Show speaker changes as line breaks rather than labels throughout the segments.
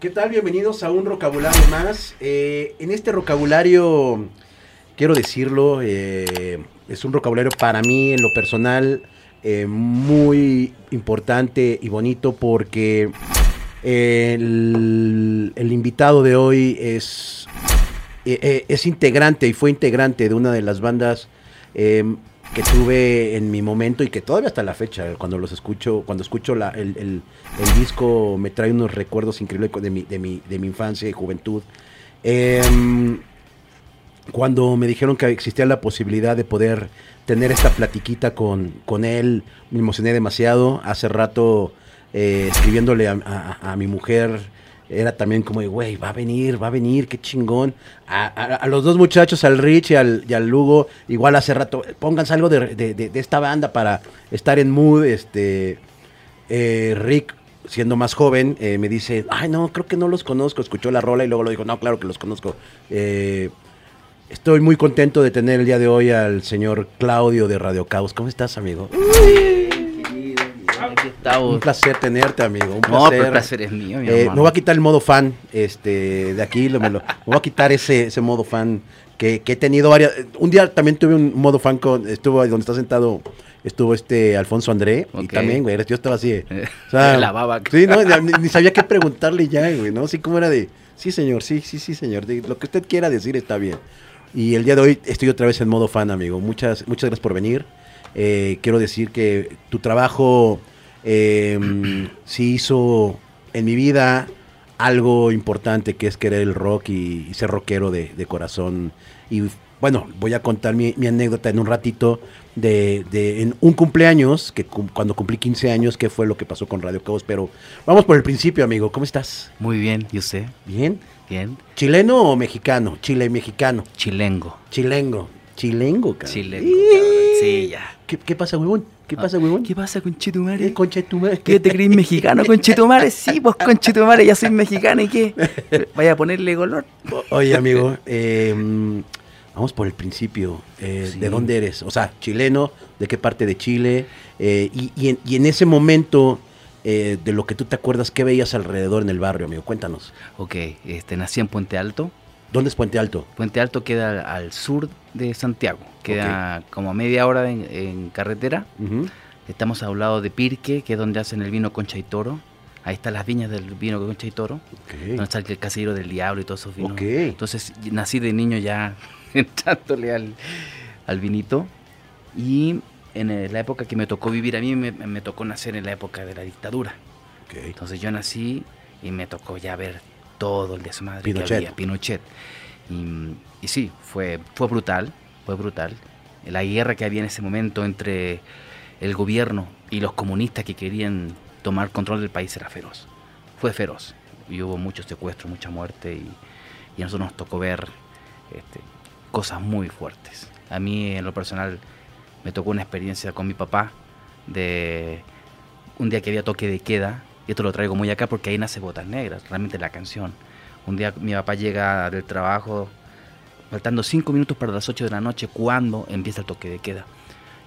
¿Qué tal? Bienvenidos a un vocabulario más. Eh, en este vocabulario, quiero decirlo, eh, es un vocabulario para mí en lo personal eh, muy importante y bonito porque el, el invitado de hoy es, es integrante y fue integrante de una de las bandas que tuve en mi momento y que todavía hasta la fecha, cuando los escucho, cuando escucho el, disco, me trae unos recuerdos increíbles de mi, de mi, de mi infancia y juventud. Em, cuando me dijeron que existía la posibilidad de poder tener esta platiquita con, con él, me emocioné demasiado. Hace rato eh, escribiéndole a mi mujer, era también como de, güey, va a venir, va a venir, qué chingón. A, los dos muchachos, al Rich y al, y al, Lugo, igual hace rato, pónganse algo de, esta banda para estar en mood. Este, eh, Rick, siendo más joven, eh, me dice, ay, no, creo que no los conozco. Escuchó la rola y luego lo dijo, no, claro que los conozco. Eh, estoy muy contento de tener el día de hoy al señor Claudio de Radio Caos. ¿Cómo estás, amigo? Un placer tenerte, amigo. Un placer.
No, el placer es mío, mi
eh, Me voy a quitar el modo fan este, de aquí. me, lo, voy a quitar ese, ese modo fan que, he tenido varias. Un día también tuve un modo fan con. Estuvo ahí donde está sentado. Estuvo este Alfonso André. Y también, güey. Yo estaba así.
o sea, la baba.
Sí, no, ni, sabía qué preguntarle ya, güey, ¿no? Así como era de. Sí, señor, sí, sí, sí, señor. lo que usted quiera decir está bien. Y el día de hoy estoy otra vez en modo fan, amigo. Muchas, muchas gracias por venir. Eh, quiero decir que tu trabajo eh, sí hizo en mi vida algo importante que es querer el rock y, ser rockero de, corazón. Y bueno, voy a contar mi, anécdota en un ratito de, en un cumpleaños, que cuando cumplí 15 años, qué fue lo que pasó con Radio Caos. Pero vamos por el principio, amigo. ¿Cómo estás?
Muy bien, ¿y usted?
Bien.
Bien.
¿Chileno o mexicano? Chile mexicano.
Chilengo.
Chilengo. Chilengo, cabrón.
Chilengo, Sí, ya.
¿Qué, qué pasa, huevón? ¿Qué pasa, huevón?
¿Qué pasa, conchetumare?
¿Qué conchetumare?
¿Qué te crees mexicano, conchetumare? Sí, pues conchetumare, ya soy mexicano y qué. Vaya a ponerle color.
Oye, amigo, em, vamos por el principio. Eh, ¿De dónde eres? O sea, chileno, ¿de qué parte de Chile? Eh, y, en, ese momento, eh, de lo que tú te acuerdas, ¿qué veías alrededor en el barrio, amigo? Cuéntanos.
Ok, este, nací en Puente Alto.
¿Dónde es Puente Alto?
Puente Alto queda al sur de Santiago, queda como media hora en, carretera. Estamos a un lado de Pirque, que es donde hacen el vino Concha y Toro. Ahí están las viñas del vino Concha y Toro, donde está el casillero del diablo y todos esos vinos. Entonces nací de niño ya entrándole al, al vinito. Y en la época que me tocó vivir a mí, me, tocó nacer en la época de la dictadura. Entonces yo nací y me tocó ya ver todo el desmadre Pinochet. que había, Pinochet. Y, y, sí, fue, fue brutal, fue brutal. La guerra que había en ese momento entre el gobierno y los comunistas que querían tomar control del país era feroz. Fue feroz. Y hubo muchos secuestros, mucha muerte y, y a nosotros nos tocó ver este, cosas muy fuertes. A mí en lo personal me tocó una experiencia con mi papá de un día que había toque de queda y esto lo traigo muy acá porque ahí nace Botas Negras, realmente la canción. Un día mi papá llega del trabajo, faltando cinco minutos para las 8 de la noche, cuando empieza el toque de queda.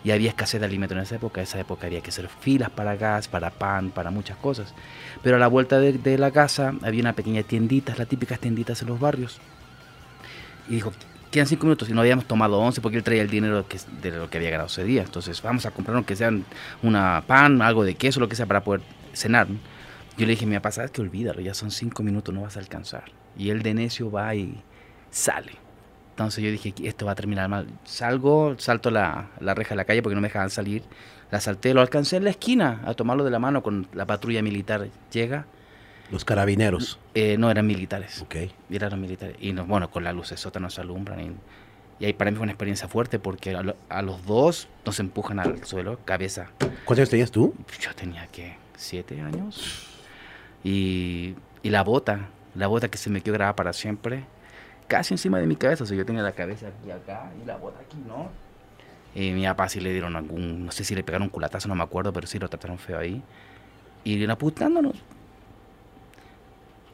Y había escasez de alimentos en esa época. En esa época había que hacer filas para gas, para pan, para muchas cosas. Pero a la vuelta de, la casa había una pequeña tiendita, las típicas tienditas en los barrios. Y dijo, quedan cinco minutos y no habíamos tomado once porque él traía el dinero que, de lo que había ganado ese día. Entonces vamos a comprar que sean una pan, algo de queso, lo que sea para poder cenar. Yo le dije, mi papá, sabes que olvídalo, ya son cinco minutos, no vas a alcanzar. Y él de necio va y sale. Entonces yo dije, esto va a terminar mal. Salgo, salto la, la reja de la calle porque no me dejaban salir. La salté, lo alcancé en la esquina a tomarlo de la mano con la patrulla militar. Llega.
¿Los carabineros?
Eh, no, eran militares.
Ok.
Eran militares. Y no, bueno, con la luz sota nos alumbran. Y, ahí para mí fue una experiencia fuerte porque a, a, los dos nos empujan al suelo, cabeza.
¿Cuántos años tenías tú?
Yo tenía que siete años. Y, la bota, la bota que se me quedó grabada para siempre, casi encima de mi cabeza. O sea, yo tenía la cabeza aquí acá y la bota aquí, ¿no? Y mi papá sí le dieron algún, no sé si le pegaron un culatazo, no me acuerdo, pero sí lo trataron feo ahí. Y apuntándonos.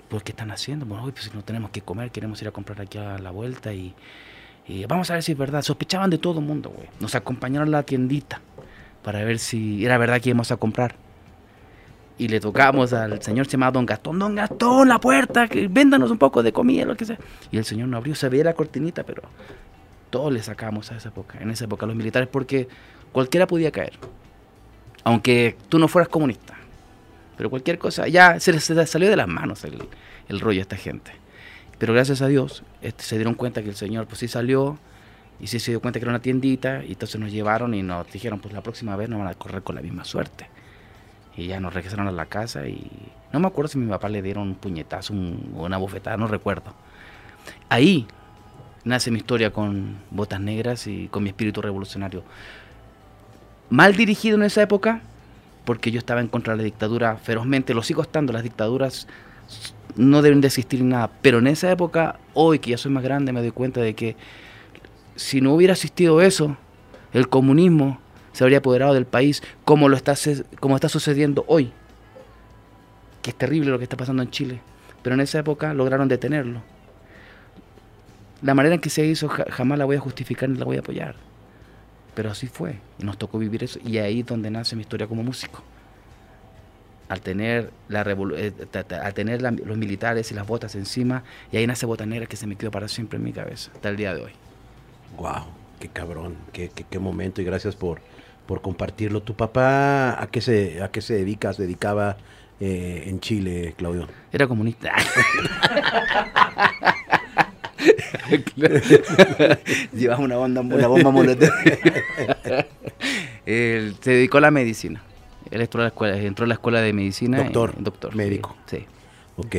¿Por qué están haciendo? Bueno, pues no tenemos que comer, queremos ir a comprar aquí a la vuelta y, y vamos a ver si es verdad. Sospechaban de todo el mundo, güey. Nos acompañaron a la tiendita para ver si era verdad que íbamos a comprar. Y le tocamos al señor se llama Don Gastón, Don Gastón, la puerta, que véndanos un poco de comida, lo que sea. Y el señor no abrió, se veía la cortinita, pero todos le sacamos a esa época, en esa época los militares, porque cualquiera podía caer. Aunque tú no fueras comunista. Pero cualquier cosa, ya se les salió de las manos el, el rollo a esta gente. Pero gracias a Dios este, se dieron cuenta que el Señor pues sí salió y sí se dio cuenta que era una tiendita y entonces nos llevaron y nos dijeron pues la próxima vez no van a correr con la misma suerte. Y ya nos regresaron a la casa y no me acuerdo si mi papá le dieron un puñetazo o una bofetada, no recuerdo. Ahí nace mi historia con botas negras y con mi espíritu revolucionario. Mal dirigido en esa época, porque yo estaba en contra de la dictadura ferozmente, lo sigo estando, las dictaduras no deben de existir nada, pero en esa época, hoy que ya soy más grande, me doy cuenta de que si no hubiera existido eso, el comunismo se habría apoderado del país como, lo está, como está sucediendo hoy. Que es terrible lo que está pasando en Chile. Pero en esa época lograron detenerlo. La manera en que se hizo jamás la voy a justificar ni la voy a apoyar. Pero así fue. Y nos tocó vivir eso. Y ahí es donde nace mi historia como músico. Al tener, la eh, al tener los militares y las botas encima, y ahí nace Botanera que se me quedó para siempre en mi cabeza, hasta el día de hoy.
¡Wow! ¡Qué cabrón! ¡Qué, qué momento! Y gracias por, por compartirlo. ¿Tu papá a qué se, a qué se dedica? ¿Se dedicaba eh, en Chile, Claudio?
Era comunista. Llevaba una, bomba, una bomba molotov. se dedicó a la medicina. Él entró a la escuela, entró a la escuela de medicina.
Doctor. doctor. Médico.
Sí.
Ok.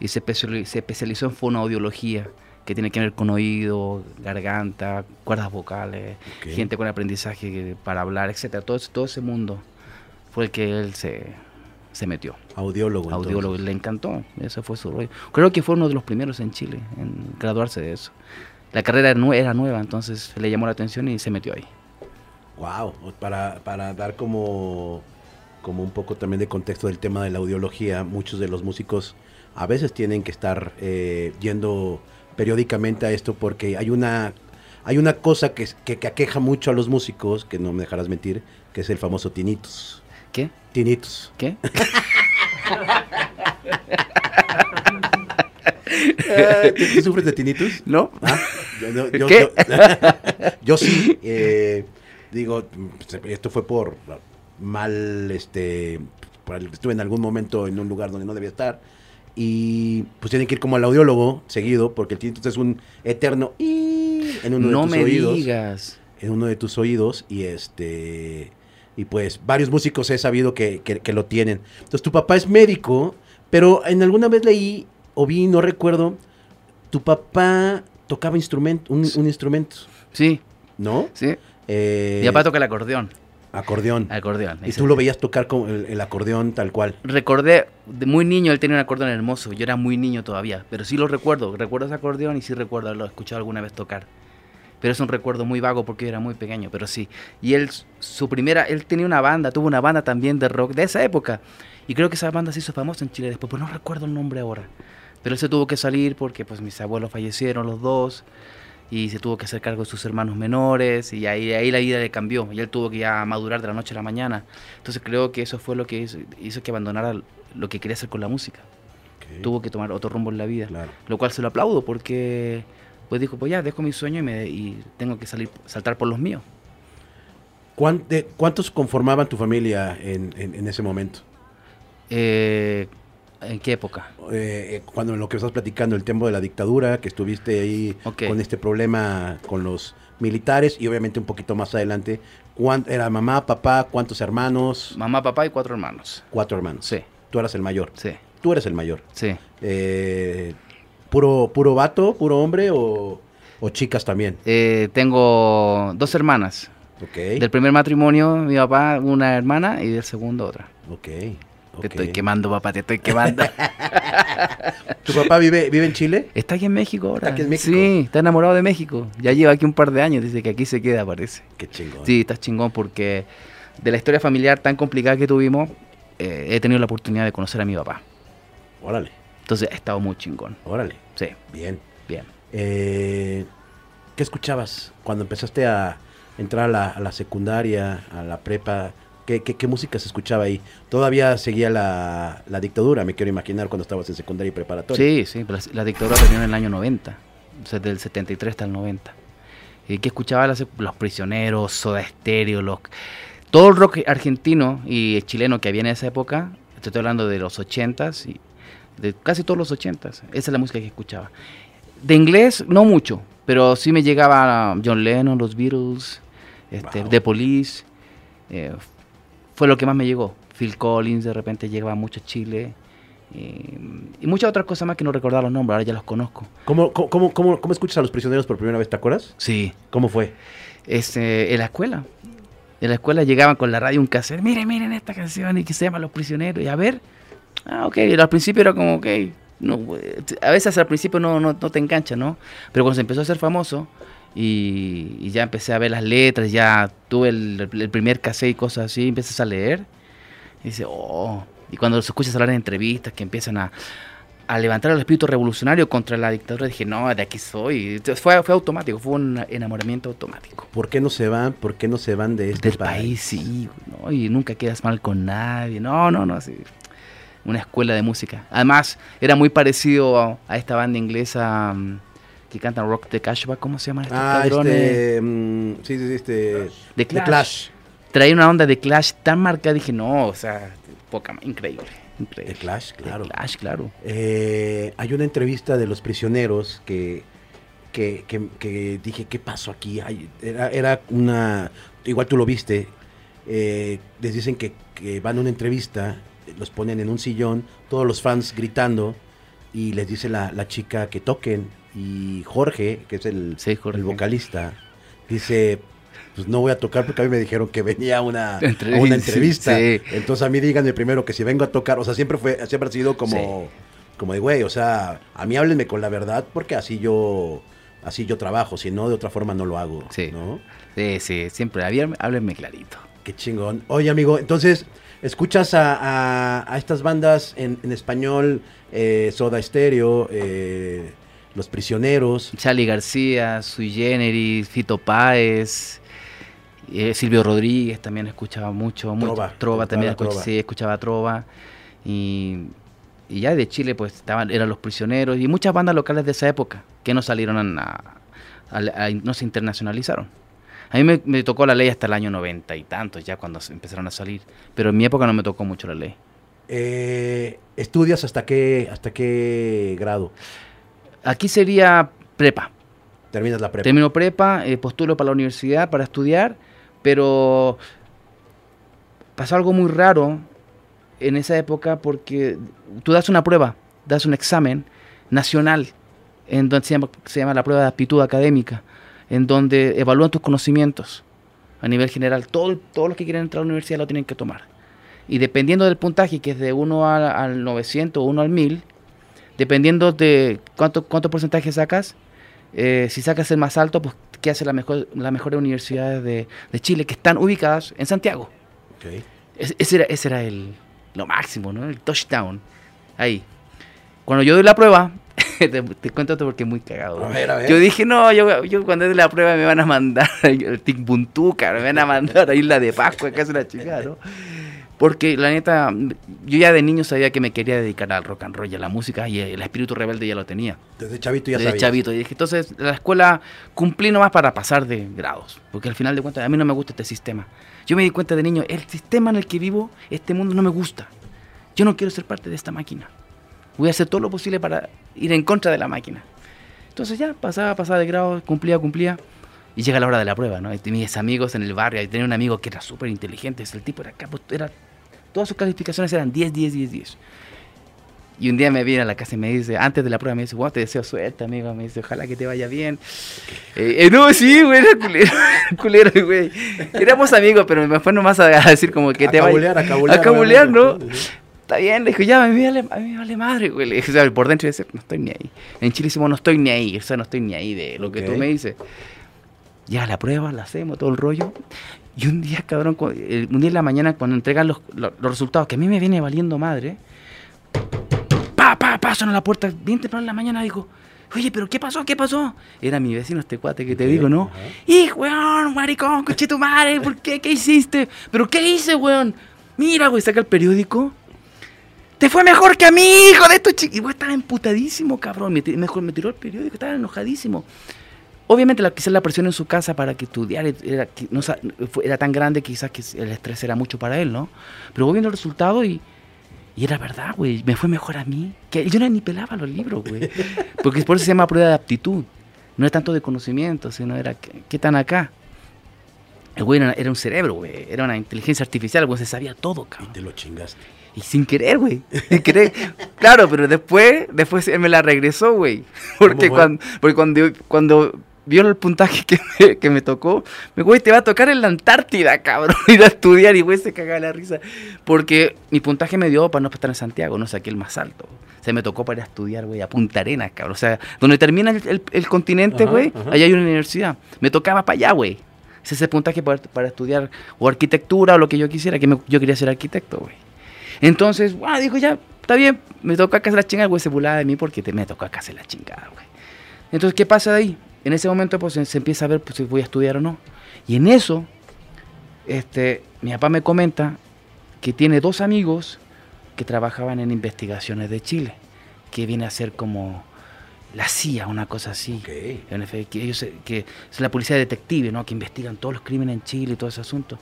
Y se se especializó en fonoaudiología que tiene que ver con oído, garganta, cuerdas vocales, gente con aprendizaje para hablar, etcétera. Todo, todo ese mundo fue el que él se, se metió.
Audiólogo.
Audiólogo, le encantó, ese fue su rollo. Creo que fue uno de los primeros en Chile en graduarse de eso. La carrera era nueva, entonces le llamó la atención y se metió ahí.
Wow, para, para dar como, como un poco también de contexto del tema de la audiología, muchos de los músicos a veces tienen que estar eh, yendo periódicamente a esto porque hay una, hay una cosa que, que, aqueja mucho a los músicos, que no me dejarás mentir, que es el famoso tinitos.
¿Qué?
Tinitos.
¿Qué?
¿Tú, sufres de tinitos?
No.
¿Ah? Yo,
¿Qué?
Yo, sí. Eh, digo, esto fue por mal, este, estuve en algún momento en un lugar donde no debía estar y pues tienen que ir como al audiólogo seguido porque el tinnitus es un eterno y en uno de tus me digas. en uno de tus oídos y este y pues varios músicos he sabido que, lo tienen. Entonces tu papá es médico pero en alguna vez leí o vi no recuerdo tu papá tocaba instrumento un, un instrumento.
Sí.
No
sí. Eh, mi papá toca el acordeón
Acordeón.
Acordeón.
Y tú lo veías tocar con el, acordeón tal cual.
Recordé, de muy niño él tenía un acordeón hermoso, yo era muy niño todavía, pero sí lo recuerdo, recuerdo ese acordeón y sí recuerdo haberlo escuchado alguna vez tocar. Pero es un recuerdo muy vago porque yo era muy pequeño, pero sí. Y él, su primera, él tenía una banda, tuvo una banda también de rock de esa época. Y creo que esa banda se hizo famosa en Chile después, pero no recuerdo el nombre ahora. Pero él se tuvo que salir porque pues mis abuelos fallecieron los dos y se tuvo que hacer cargo de sus hermanos menores y ahí, ahí la vida le cambió y él tuvo que ya madurar de la noche a la mañana. Entonces creo que eso fue lo que hizo, que abandonara lo que quería hacer con la música. Tuvo que tomar otro rumbo en la vida, lo cual se lo aplaudo porque pues dijo, pues ya, dejo mi sueño y, me, y tengo que salir, saltar por los míos.
¿Cuántos conformaban tu familia en, en ese momento?
Eh, ¿En qué época?
Eh, cuando en lo que estás platicando, el tiempo de la dictadura, que estuviste ahí con este problema con los militares y obviamente un poquito más adelante. ¿Era mamá, papá, cuántos hermanos?
Mamá, papá y cuatro hermanos.
Cuatro hermanos.
Sí.
Tú eras el mayor.
Sí.
Tú eres el mayor.
Sí.
Eh, ¿puro, ¿Puro vato, puro hombre o, chicas también?
Eh, tengo dos hermanas.
Ok.
Del primer matrimonio, mi papá, una hermana y del segundo otra.
Ok.
Te estoy quemando, papá, te estoy quemando.
¿Tu papá vive, vive en Chile?
Está aquí en México ahora.
¿Está aquí en México?
Sí, está enamorado de México. Ya lleva aquí un par de años, dice que aquí se queda, parece.
Qué chingón.
Sí, está chingón porque de la historia familiar tan complicada que tuvimos, eh, he tenido la oportunidad de conocer a mi papá.
Órale.
Entonces ha estado muy chingón.
Órale.
Sí.
Bien.
Bien.
Eh, ¿Qué escuchabas cuando empezaste a entrar a la, a la secundaria, a la prepa? ¿Qué, qué, música se escuchaba ahí? Todavía seguía la, la, dictadura, me quiero imaginar, cuando estabas en secundaria y preparatoria.
Sí, sí, la, la dictadura terminó en el año 90, o sea, del 73 hasta el 90. ¿Y qué escuchaba? Los, los prisioneros, Soda Stereo, los, todo el rock argentino y chileno que había en esa época, estoy hablando de los 80s y de casi todos los 80s, esa es la música que escuchaba. De inglés, no mucho, pero sí me llegaba John Lennon, los Beatles, este, The Police. Eh, fue lo que más me llegó. Phil Collins de repente llegaba mucho a Chile. Eh, y muchas otras cosas más que no recordaba los nombres, ahora ya los conozco.
¿Cómo, cómo, cómo, cómo escuchas a los prisioneros por primera vez? ¿Te acuerdas?
Sí.
¿Cómo fue?
Este, en la escuela. En la escuela llegaban con la radio un cassette. Miren, miren esta canción y que se llama Los Prisioneros. Y a ver. Ah, ok. al principio era como, ok. No, a veces al principio no, no, no te engancha, ¿no? Pero cuando se empezó a ser famoso, y, ya empecé a ver las letras, ya tuve el, primer cassette y cosas así, empiezas a leer, y dice, oh, y cuando los escuchas hablar en entrevistas que empiezan a, levantar el espíritu revolucionario contra la dictadura, dije, no, de aquí soy. fue, fue automático, fue un enamoramiento automático.
¿Por qué no se van? ¿Por qué no se van de este
Del país? sí, ¿no? y nunca quedas mal con nadie, no, no, no, sí. Una escuela de música. Además, era muy parecido a, esta banda inglesa... Mm, que cantan rock de Cashback, ¿cómo se llaman
estos ah, Este, mm, sí, sí, este.
De Clash. Traía una onda de Clash tan marcada, dije, no, o sea, poca, increíble.
De Clash, claro.
Clash, claro.
Eh, hay una entrevista de los prisioneros que, que, que, dije, ¿qué pasó aquí? era, era, una. Igual tú lo viste. Eh, les dicen que, que van a una entrevista, los ponen en un sillón, todos los fans gritando, y les dice la, la chica que toquen y Jorge, que es el, el vocalista, dice, pues no voy a tocar porque a mí me dijeron que venía una, a una entrevista. Entonces a mí díganme primero que si vengo a tocar, o sea, siempre fue, siempre ha sido como, como de güey, o sea, a mí háblenme con la verdad porque así yo, así yo trabajo, si no de otra forma no lo hago,
sí.
¿no?
Sí, sí, siempre, háblenme clarito.
Qué chingón. Oye, amigo, entonces, ¿escuchas a, a, estas bandas en, en español, eh, Soda Stereo, eh, los Prisioneros.
Charlie García, Sui Generis, Fito Páez, eh, Silvio Rodríguez también escuchaba mucho. Trova. trova también Sí, escuchaba Trova. Y, ya de Chile pues estaban, eran Los Prisioneros y muchas bandas locales de esa época que no salieron a, no se internacionalizaron. A mí me, tocó la ley hasta el año 90 y tantos, ya cuando empezaron a salir. Pero en mi época no me tocó mucho la ley.
Eh, ¿Estudias hasta qué, hasta qué grado?
Aquí sería prepa.
Terminas la prepa.
Termino prepa, eh, postulo para la universidad para estudiar, pero pasó algo muy raro en esa época porque tú das una prueba, das un examen nacional, en donde se llama, se llama la prueba de aptitud académica, en donde evalúan tus conocimientos a nivel general. Todo, todos los que quieren entrar a la universidad lo tienen que tomar. Y dependiendo del puntaje, que es de 1 al, al 900 o 1 al 1000, dependiendo de cuánto, cuánto porcentaje sacas, eh, si sacas el más alto, pues ¿qué hace la mejor, las mejores universidades de, Chile que están ubicadas en Santiago. ese era, ese era el, lo máximo, ¿no? El touchdown. Ahí. Cuando yo doy la prueba, te, cuento esto porque es muy cagado. Yo dije, no, yo, yo cuando doy la prueba me van a mandar el Timbuntuca, me van a mandar a Isla de Pascua, que es una chica, ¿no? Porque la neta, yo ya de niño sabía que me quería dedicar al rock and roll y a la música y el espíritu rebelde ya lo tenía.
Desde chavito ya
Desde chavito. Y dije, entonces la escuela cumplí nomás para pasar de grados. Porque al final de cuentas a mí no me gusta este sistema. Yo me di cuenta de niño, el sistema en el que vivo, este mundo no me gusta. Yo no quiero ser parte de esta máquina. Voy a hacer todo lo posible para ir en contra de la máquina. Entonces ya pasaba, pasaba de grado, cumplía, cumplía. Y llega la hora de la prueba, ¿no? Y mis amigos en el barrio, y tenía un amigo que era súper inteligente, el tipo era capo, era, todas sus calificaciones eran 10, 10, 10, 10. Y un día me viene a la casa y me dice, antes de la prueba, me dice, wow, te deseo suerte, amigo. Me dice, ojalá que te vaya bien. Eh, eh, no, sí, güey, era culero, culero, güey. Éramos amigos, pero me fue nomás a decir como que te vaya. A cabulear, a cabulear, ¿no? Está bien, le dije, ya, a mí, vale, a mí me vale madre, güey. Le dije, o sea, por dentro de no estoy ni ahí. En Chile decimos, no estoy ni ahí, o sea, no estoy ni ahí de lo que tú me dices ya la prueba, la hacemos, todo el rollo. Y un día, cabrón, un día en la mañana, cuando entregan los, resultados, que a mí me viene valiendo madre, pa, pa, pa, a la puerta, bien temprano en la mañana, digo, Oye, pero ¿qué pasó? ¿Qué pasó? Era mi vecino este cuate que te digo, ¿no? ¡Hijo, weón, maricón, coche tu madre! ¿Por qué? ¿Qué hiciste? ¿Pero qué hice, weón? Mira, güey, saca el periódico. Te fue mejor que a mí, hijo de estos chicos. Y güey, estaba emputadísimo, cabrón. Me, mejor me tiró el periódico, estaba enojadísimo. Obviamente la, quizás la presión en su casa para que estudiara era, no, era tan grande quizás que el estrés era mucho para él, ¿no? Pero voy viendo el resultado y, y era verdad, güey. Me fue mejor a mí. Que yo no ni pelaba los libros, güey. Porque por eso se llama prueba de aptitud. No es tanto de conocimiento, sino era, ¿qué, tan acá? El güey era, un cerebro, güey. Era una inteligencia artificial, güey. Se sabía todo, cabrón.
Y te lo chingaste.
Y sin querer, güey. Sin querer. claro, pero después, después él me la regresó, güey. Porque cuando, porque cuando, cuando vio el puntaje que me, que me tocó, me güey, te va a tocar en la Antártida, cabrón, ir a estudiar y güey se cagaba la risa. Porque mi puntaje me dio para no estar en Santiago, no saqué el más alto. O sea, me tocó para ir a estudiar, güey, a Punta Arenas, cabrón. O sea, donde termina el, continente, güey, allá hay una universidad. Me tocaba para allá, güey. Ese es el puntaje para, para, estudiar o arquitectura o lo que yo quisiera, que yo quería ser arquitecto, güey. Entonces, bueno, dijo, ya, está bien, me toca acá hacer la chingada, güey, se burlaba de mí porque te, me tocó acá hacer la chingada, güey. Entonces, ¿qué pasa de ahí? En ese momento pues se, empieza a ver pues, si voy a estudiar o no. Y en eso, este, mi papá me comenta que tiene dos amigos que trabajaban en investigaciones de Chile, que viene a ser como la CIA, una cosa así. Que, ellos, que es la policía detective, ¿no? que investigan todos los crímenes en Chile y todo ese asunto.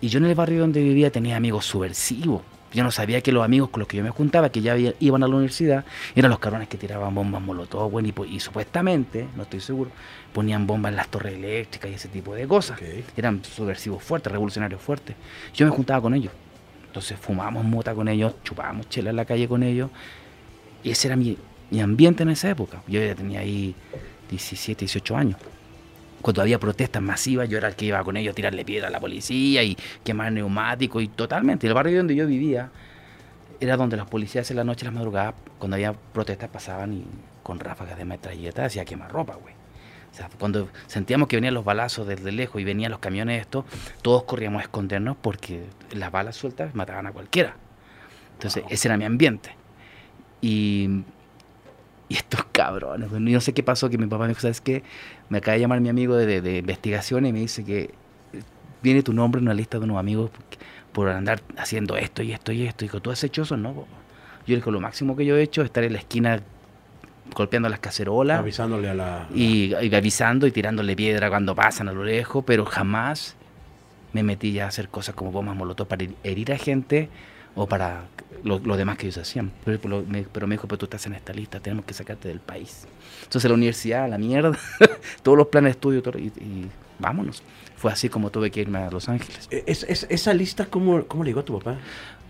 Y yo en el barrio donde vivía tenía amigos subversivos, yo no sabía que los amigos con los que yo me juntaba, que ya iban a la universidad, eran los cabrones que tiraban bombas molotov, bueno, y, supuestamente, no estoy seguro, ponían bombas en las torres eléctricas y ese tipo de cosas. Eran subversivos fuertes, revolucionarios fuertes. Yo me juntaba con ellos. Entonces fumábamos mota con ellos, chupábamos chela en la calle con ellos. Y ese era mi, mi ambiente en esa época. Yo ya tenía ahí 17, 18 años cuando había protestas masivas, yo era el que iba con ellos a tirarle piedra a la policía y quemar neumáticos y totalmente. El barrio donde yo vivía era donde los policías en la noche, las madrugadas, cuando había protestas, pasaban y con ráfagas de metralleta hacía quemar ropa, güey. O sea, cuando sentíamos que venían los balazos desde lejos y venían los camiones estos, todos corríamos a escondernos porque las balas sueltas mataban a cualquiera. Entonces, ese era mi ambiente. Y y estos cabrones, bueno, yo no sé qué pasó, que mi papá me dijo, ¿sabes qué? Me acaba de llamar mi amigo de, de, investigación y me dice que viene tu nombre en una lista de unos amigos por andar haciendo esto y esto y esto. Y dijo, ¿tú has hecho eso? No. Yo le dije, lo máximo que yo he hecho es estar en la esquina golpeando las cacerolas.
Avisándole a la...
Y, y, avisando y tirándole piedra cuando pasan a lo lejos, pero jamás me metí ya a hacer cosas como bombas molotov para herir a gente o para lo, demás que ellos hacían. Pero, me, pero me dijo, pero tú estás en esta lista, tenemos que sacarte del país. Entonces la universidad, la mierda, todos los planes de estudio, y, vámonos. Fue así como tuve que irme a Los Ángeles.
E, ¿Es, esa lista cómo, cómo le llegó a tu papá?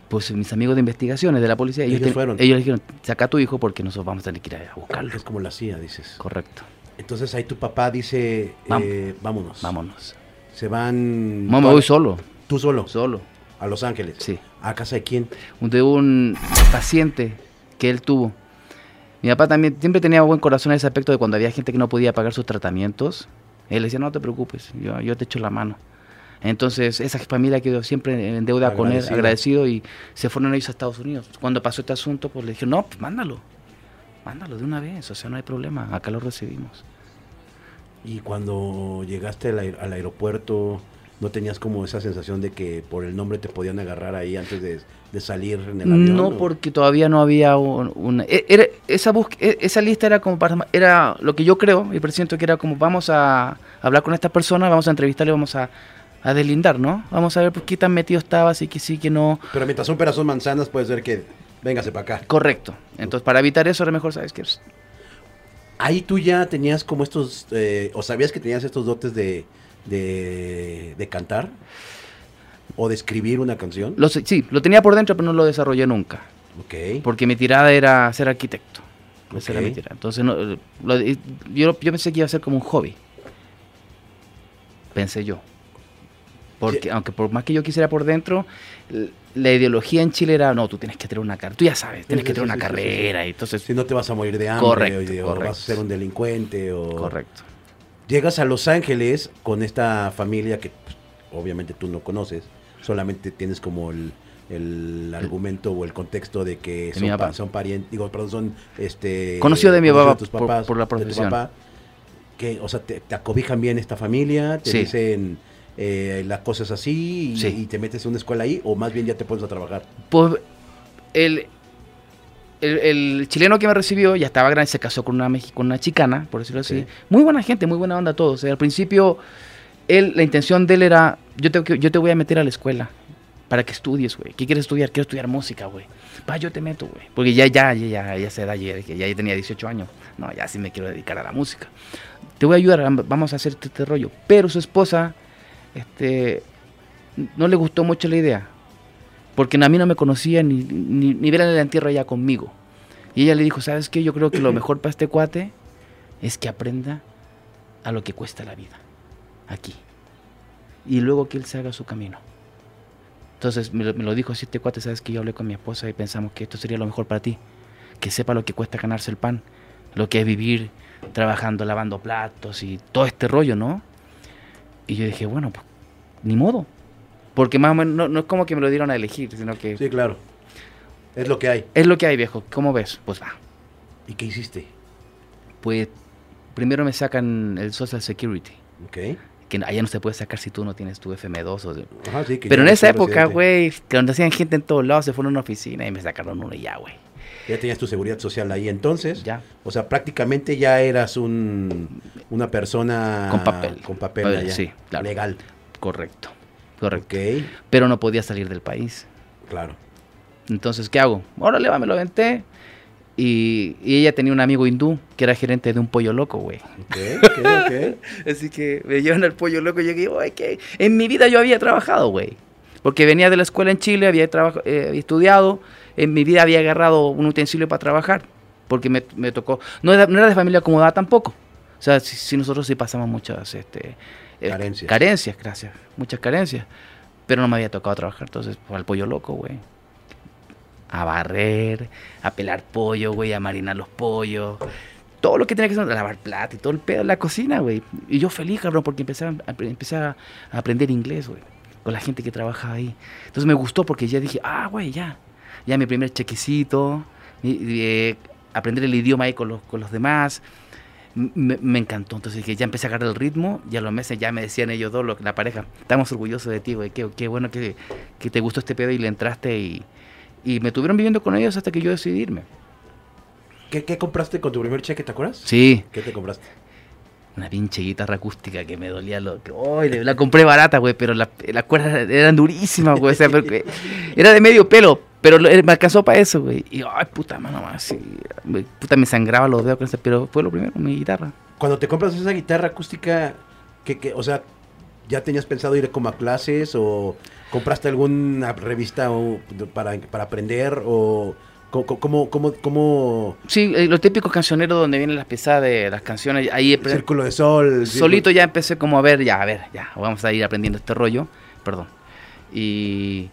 Pues mis amigos de investigaciones de la policía, ellos, fueron. Ellos dijeron, saca a tu hijo porque nosotros vamos a tener que ir a buscarlo.
Es como la CIA, dices.
Correcto.
Entonces ahí tu papá dice, eh, vámonos.
Vámonos.
Se van...
No, me voy solo.
¿Tú solo?
Solo.
¿A Los Ángeles?
Sí.
¿A casa de quién?
De un paciente que él tuvo. Mi papá también siempre tenía buen corazón en ese aspecto de cuando había gente que no podía pagar sus tratamientos. Él decía, no te preocupes, yo, yo te echo la mano. Entonces, esa familia quedó siempre en deuda con él, agradecido, y se fueron ellos a Estados Unidos. Cuando pasó este asunto, pues le dije, no, pues mándalo, mándalo de una vez, o sea, no hay problema, acá lo recibimos.
Y cuando llegaste al aeropuerto, no tenías como esa sensación de que por el nombre te podían agarrar ahí antes de, salir en el avión.
No, porque todavía no había una... E, era, esa, e, esa lista era como para... Era lo que yo creo y presiento que era como vamos a hablar con esta persona, vamos a entrevistarle, vamos a, a deslindar, ¿no? Vamos a ver pues, qué tan metido estaba, si que sí, que no.
Pero mientras son peras son manzanas, puede ser que véngase para acá.
Correcto. Entonces, para evitar eso, era mejor, ¿sabes qué?
Ahí tú ya tenías como estos, eh, o sabías que tenías estos dotes de, de, cantar o de escribir una canción?
Lo, sí, lo tenía por dentro, pero no lo desarrollé nunca.
Okay.
Porque mi tirada era ser arquitecto. Entonces yo, pensé que iba a ser como un hobby. Pensé yo. Porque aunque por más que yo quisiera por dentro, la ideología en Chile era, no, tú tienes que tener una carrera, tú ya sabes, tienes que tener una carrera. Y entonces,
si no te vas a morir de hambre o, vas a ser un delincuente. O...
Correcto.
Llegas a Los Ángeles con esta familia que pues, obviamente tú no conoces, solamente tienes como el, el argumento o el contexto de que son,
papá.
pa- son parientes, digo, perdón, son este
Conocido de mi papá
tus papás,
por la
de tu
profesión.
papá, que, o sea, te, te acobijan bien esta familia, te
Sí.
dicen eh, las cosas así y,
Sí.
y te metes en una escuela ahí o más bien ya te pones a trabajar.
Pues el, el, el chileno que me recibió ya estaba grande, se casó con una, con una chicana, por decirlo así.
Sí.
Muy buena gente, muy buena onda todos. al principio, él, la intención de él era, yo te, yo te voy a meter a la escuela para que estudies, güey. ¿Qué quieres estudiar? Quiero estudiar música, güey. Va, yo te meto, güey. Porque ya, ya, ya, ya, ya se da, ya, ya, ya tenía 18 años. No, ya sí me quiero dedicar a la música. Te voy a ayudar, vamos a hacer este, este rollo. Pero su esposa, este, no le gustó mucho la idea porque a mí no me conocía ni, ni, ni ver en el entierro allá conmigo. Y ella le dijo, ¿sabes qué? Yo creo que lo mejor para este cuate es que aprenda a lo que cuesta la vida, aquí. Y luego que él se haga su camino. Entonces me lo, me lo dijo así este cuate, ¿sabes qué? Yo hablé con mi esposa y pensamos que esto sería lo mejor para ti. Que sepa lo que cuesta ganarse el pan, lo que es vivir trabajando, lavando platos y todo este rollo, ¿no? Y yo dije, bueno, pues ni modo. Porque más o menos no, no es como que me lo dieron a elegir, sino que
Sí, claro. Es lo que hay.
es lo que hay, viejo. ¿Cómo ves? Pues va.
¿Y qué hiciste?
Pues primero me sacan el Social Security.
Ok.
Que allá no se puede sacar si tú no tienes tu FM2. O...
Ajá, sí, que
Pero en esa época, güey, donde hacían gente en todos lados, se fueron a una oficina y me sacaron uno y ya, güey.
Ya tenías tu seguridad social ahí entonces.
Ya.
O sea, prácticamente ya eras un una persona
Con papel.
con papel
Papel,
allá,
sí, claro.
legal.
Correcto. Correcto.
Ok,
Pero no podía salir del país.
claro.
Entonces, ¿qué hago? Órale, va, me lo aventé. Y, y ella tenía un amigo hindú que era gerente de un pollo loco, güey.
Ok, ok, ok.
Así que me llevan al pollo loco y yo digo, "Ay, que en mi vida yo había trabajado, güey. Porque venía de la escuela en Chile, había, eh, había estudiado, en mi vida había agarrado un utensilio para trabajar. Porque me, me tocó, no era, no era de familia acomodada tampoco. O sea, si, si nosotros sí pasamos muchas este, eh,
Carencias.
carencias, gracias, muchas carencias. Pero no me había tocado trabajar, entonces, pues, al pollo loco, güey. A barrer, a pelar pollo, güey, a marinar los pollos todo lo que tenía que hacer, lavar plata y todo el pedo en la cocina, güey. Y yo feliz, cabrón, porque empecé a, a- empecé a aprender inglés, güey, con la gente que trabajaba ahí. Entonces me gustó porque ya dije, ah, güey, ya. Ya mi primer chequecito, eh, aprender el idioma ahí con los, con los demás. Me, me encantó, entonces dije, ya empecé a agarrar el ritmo y a los meses ya me decían ellos dos, lo- la pareja, estamos orgullosos de ti, güey, qué, qué bueno que, que te gustó este pedo y le entraste y, y me tuvieron viviendo con ellos hasta que yo decidí irme.
¿Qué, qué compraste con tu primer cheque, te acuerdas?
Sí,
¿Qué te compraste?
Una pinche guitarra acústica que me dolía lo que. La compré barata, güey, pero la- las cuerdas eran durísimas, güey. O sea, porque era de medio pelo, pero lo- me alcanzó para eso, güey. Y, ay, puta, mano, más. puta, me sangraba los dedos con ese, pero fue lo primero, mi guitarra.
Cuando te compras esa guitarra acústica, ¿qué, qué, o sea, ¿ya tenías pensado ir como a clases o compraste alguna revista o- para, para aprender o cómo, cómo, cómo,
Sí, eh, los típicos cancioneros donde vienen las piezas de las canciones, ahí
Círculo de Sol?
solito ya empecé como a ver, ya, a ver, ya, vamos a ir aprendiendo este rollo, perdón. Y...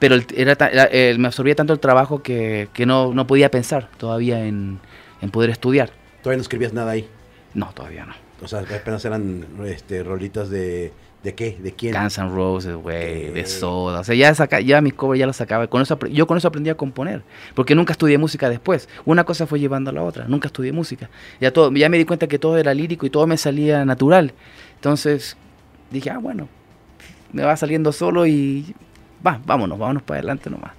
Pero era, era- eh, me absorbía tanto el trabajo que, que no, no podía pensar todavía en, en poder estudiar.
Todavía no escribías nada ahí.
No, todavía no.
O sea, apenas eran este, rolitas de... ¿De qué? ¿De quién?
Guns N' Roses, güey, de
Ok.
Soda. O sea, ya, saca, ya mis covers ya los sacaba. Con eso, yo con eso aprendí a componer. Porque nunca estudié música después. Una cosa fue llevando a la otra. Nunca estudié música. Ya, todo, ya me di cuenta que todo era lírico y todo me salía natural. Entonces dije, ah, bueno, me va saliendo solo y va, vámonos, vámonos para adelante nomás.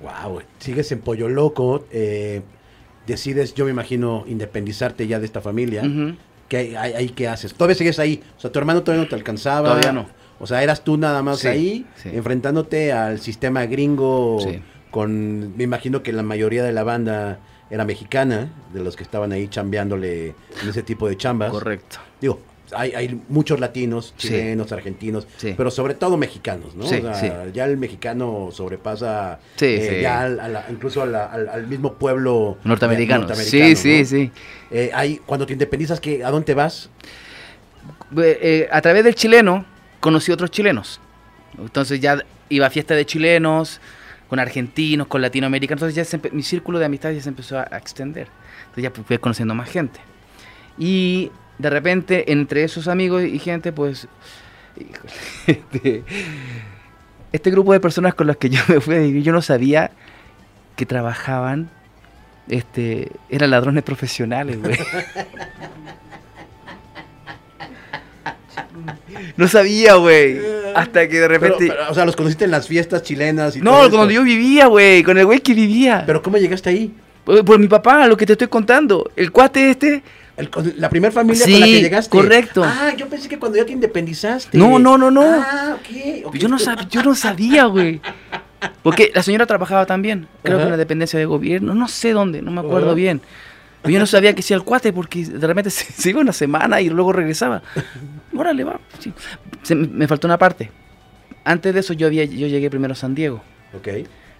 Wow, sigues en Pollo Loco, eh, decides, yo me imagino, independizarte ya de esta familia.
Ujú.
¿Qué hay, hay- qué haces? ¿Todavía sigues ahí? O sea, tu hermano todavía no te alcanzaba.
Todavía no.
O sea, eras tú nada más
Sí,
ahí,
sí.
enfrentándote al sistema gringo
Sí.
con, me imagino que la mayoría de la banda era mexicana, de los que estaban ahí chambeándole en ese tipo de chambas.
Correcto.
Digo, hay, hay muchos latinos,
Sí.
chilenos, argentinos,
Sí.
pero sobre todo mexicanos, ¿no?
Sí,
O sea, ya el mexicano sobrepasa eh,
sí.
ya al- a la- incluso a la- al, al mismo pueblo
Norteamericano.
eh, norteamericano,
sí, sí,
¿no?
sí.
Eh, cuando te independizas, ¿qué, ¿a dónde vas?
Eh, a través del chileno conocí otros chilenos. Entonces ya iba a fiestas de chilenos, con argentinos, con latinoamericanos. Entonces ya se mi círculo de amistades ya se empezó a, a extender. Entonces ya fui conociendo más gente. Y de repente, entre esos amigos y gente, pues... híjole, este, este grupo de personas con las que yo me fui a vivir, yo no sabía que trabajaban, este, eran ladrones profesionales, güey. No sabía, güey. Hasta que de repente.
o sea, los conociste en las fiestas chilenas y
No, donde yo vivía, güey. Con el güey que vivía.
Pero ¿cómo llegaste ahí?
Por, mi papá, lo que te estoy contando. El cuate este.
La primera familia con la que llegaste.
Correcto.
Ah, yo pensé que cuando ya te independizaste.
No, no, no, no.
Ah, ok.
Yo, no sab yo no sabía, güey. Porque la señora trabajaba también. Creo que en la dependencia de gobierno. No sé dónde, no me acuerdo bien. Pero yo no sabía que hacía el cuate porque de repente se, iba una semana y luego regresaba. Órale, va. me faltó una parte. Antes de eso yo, había, yo llegué primero a San Diego.
Ok.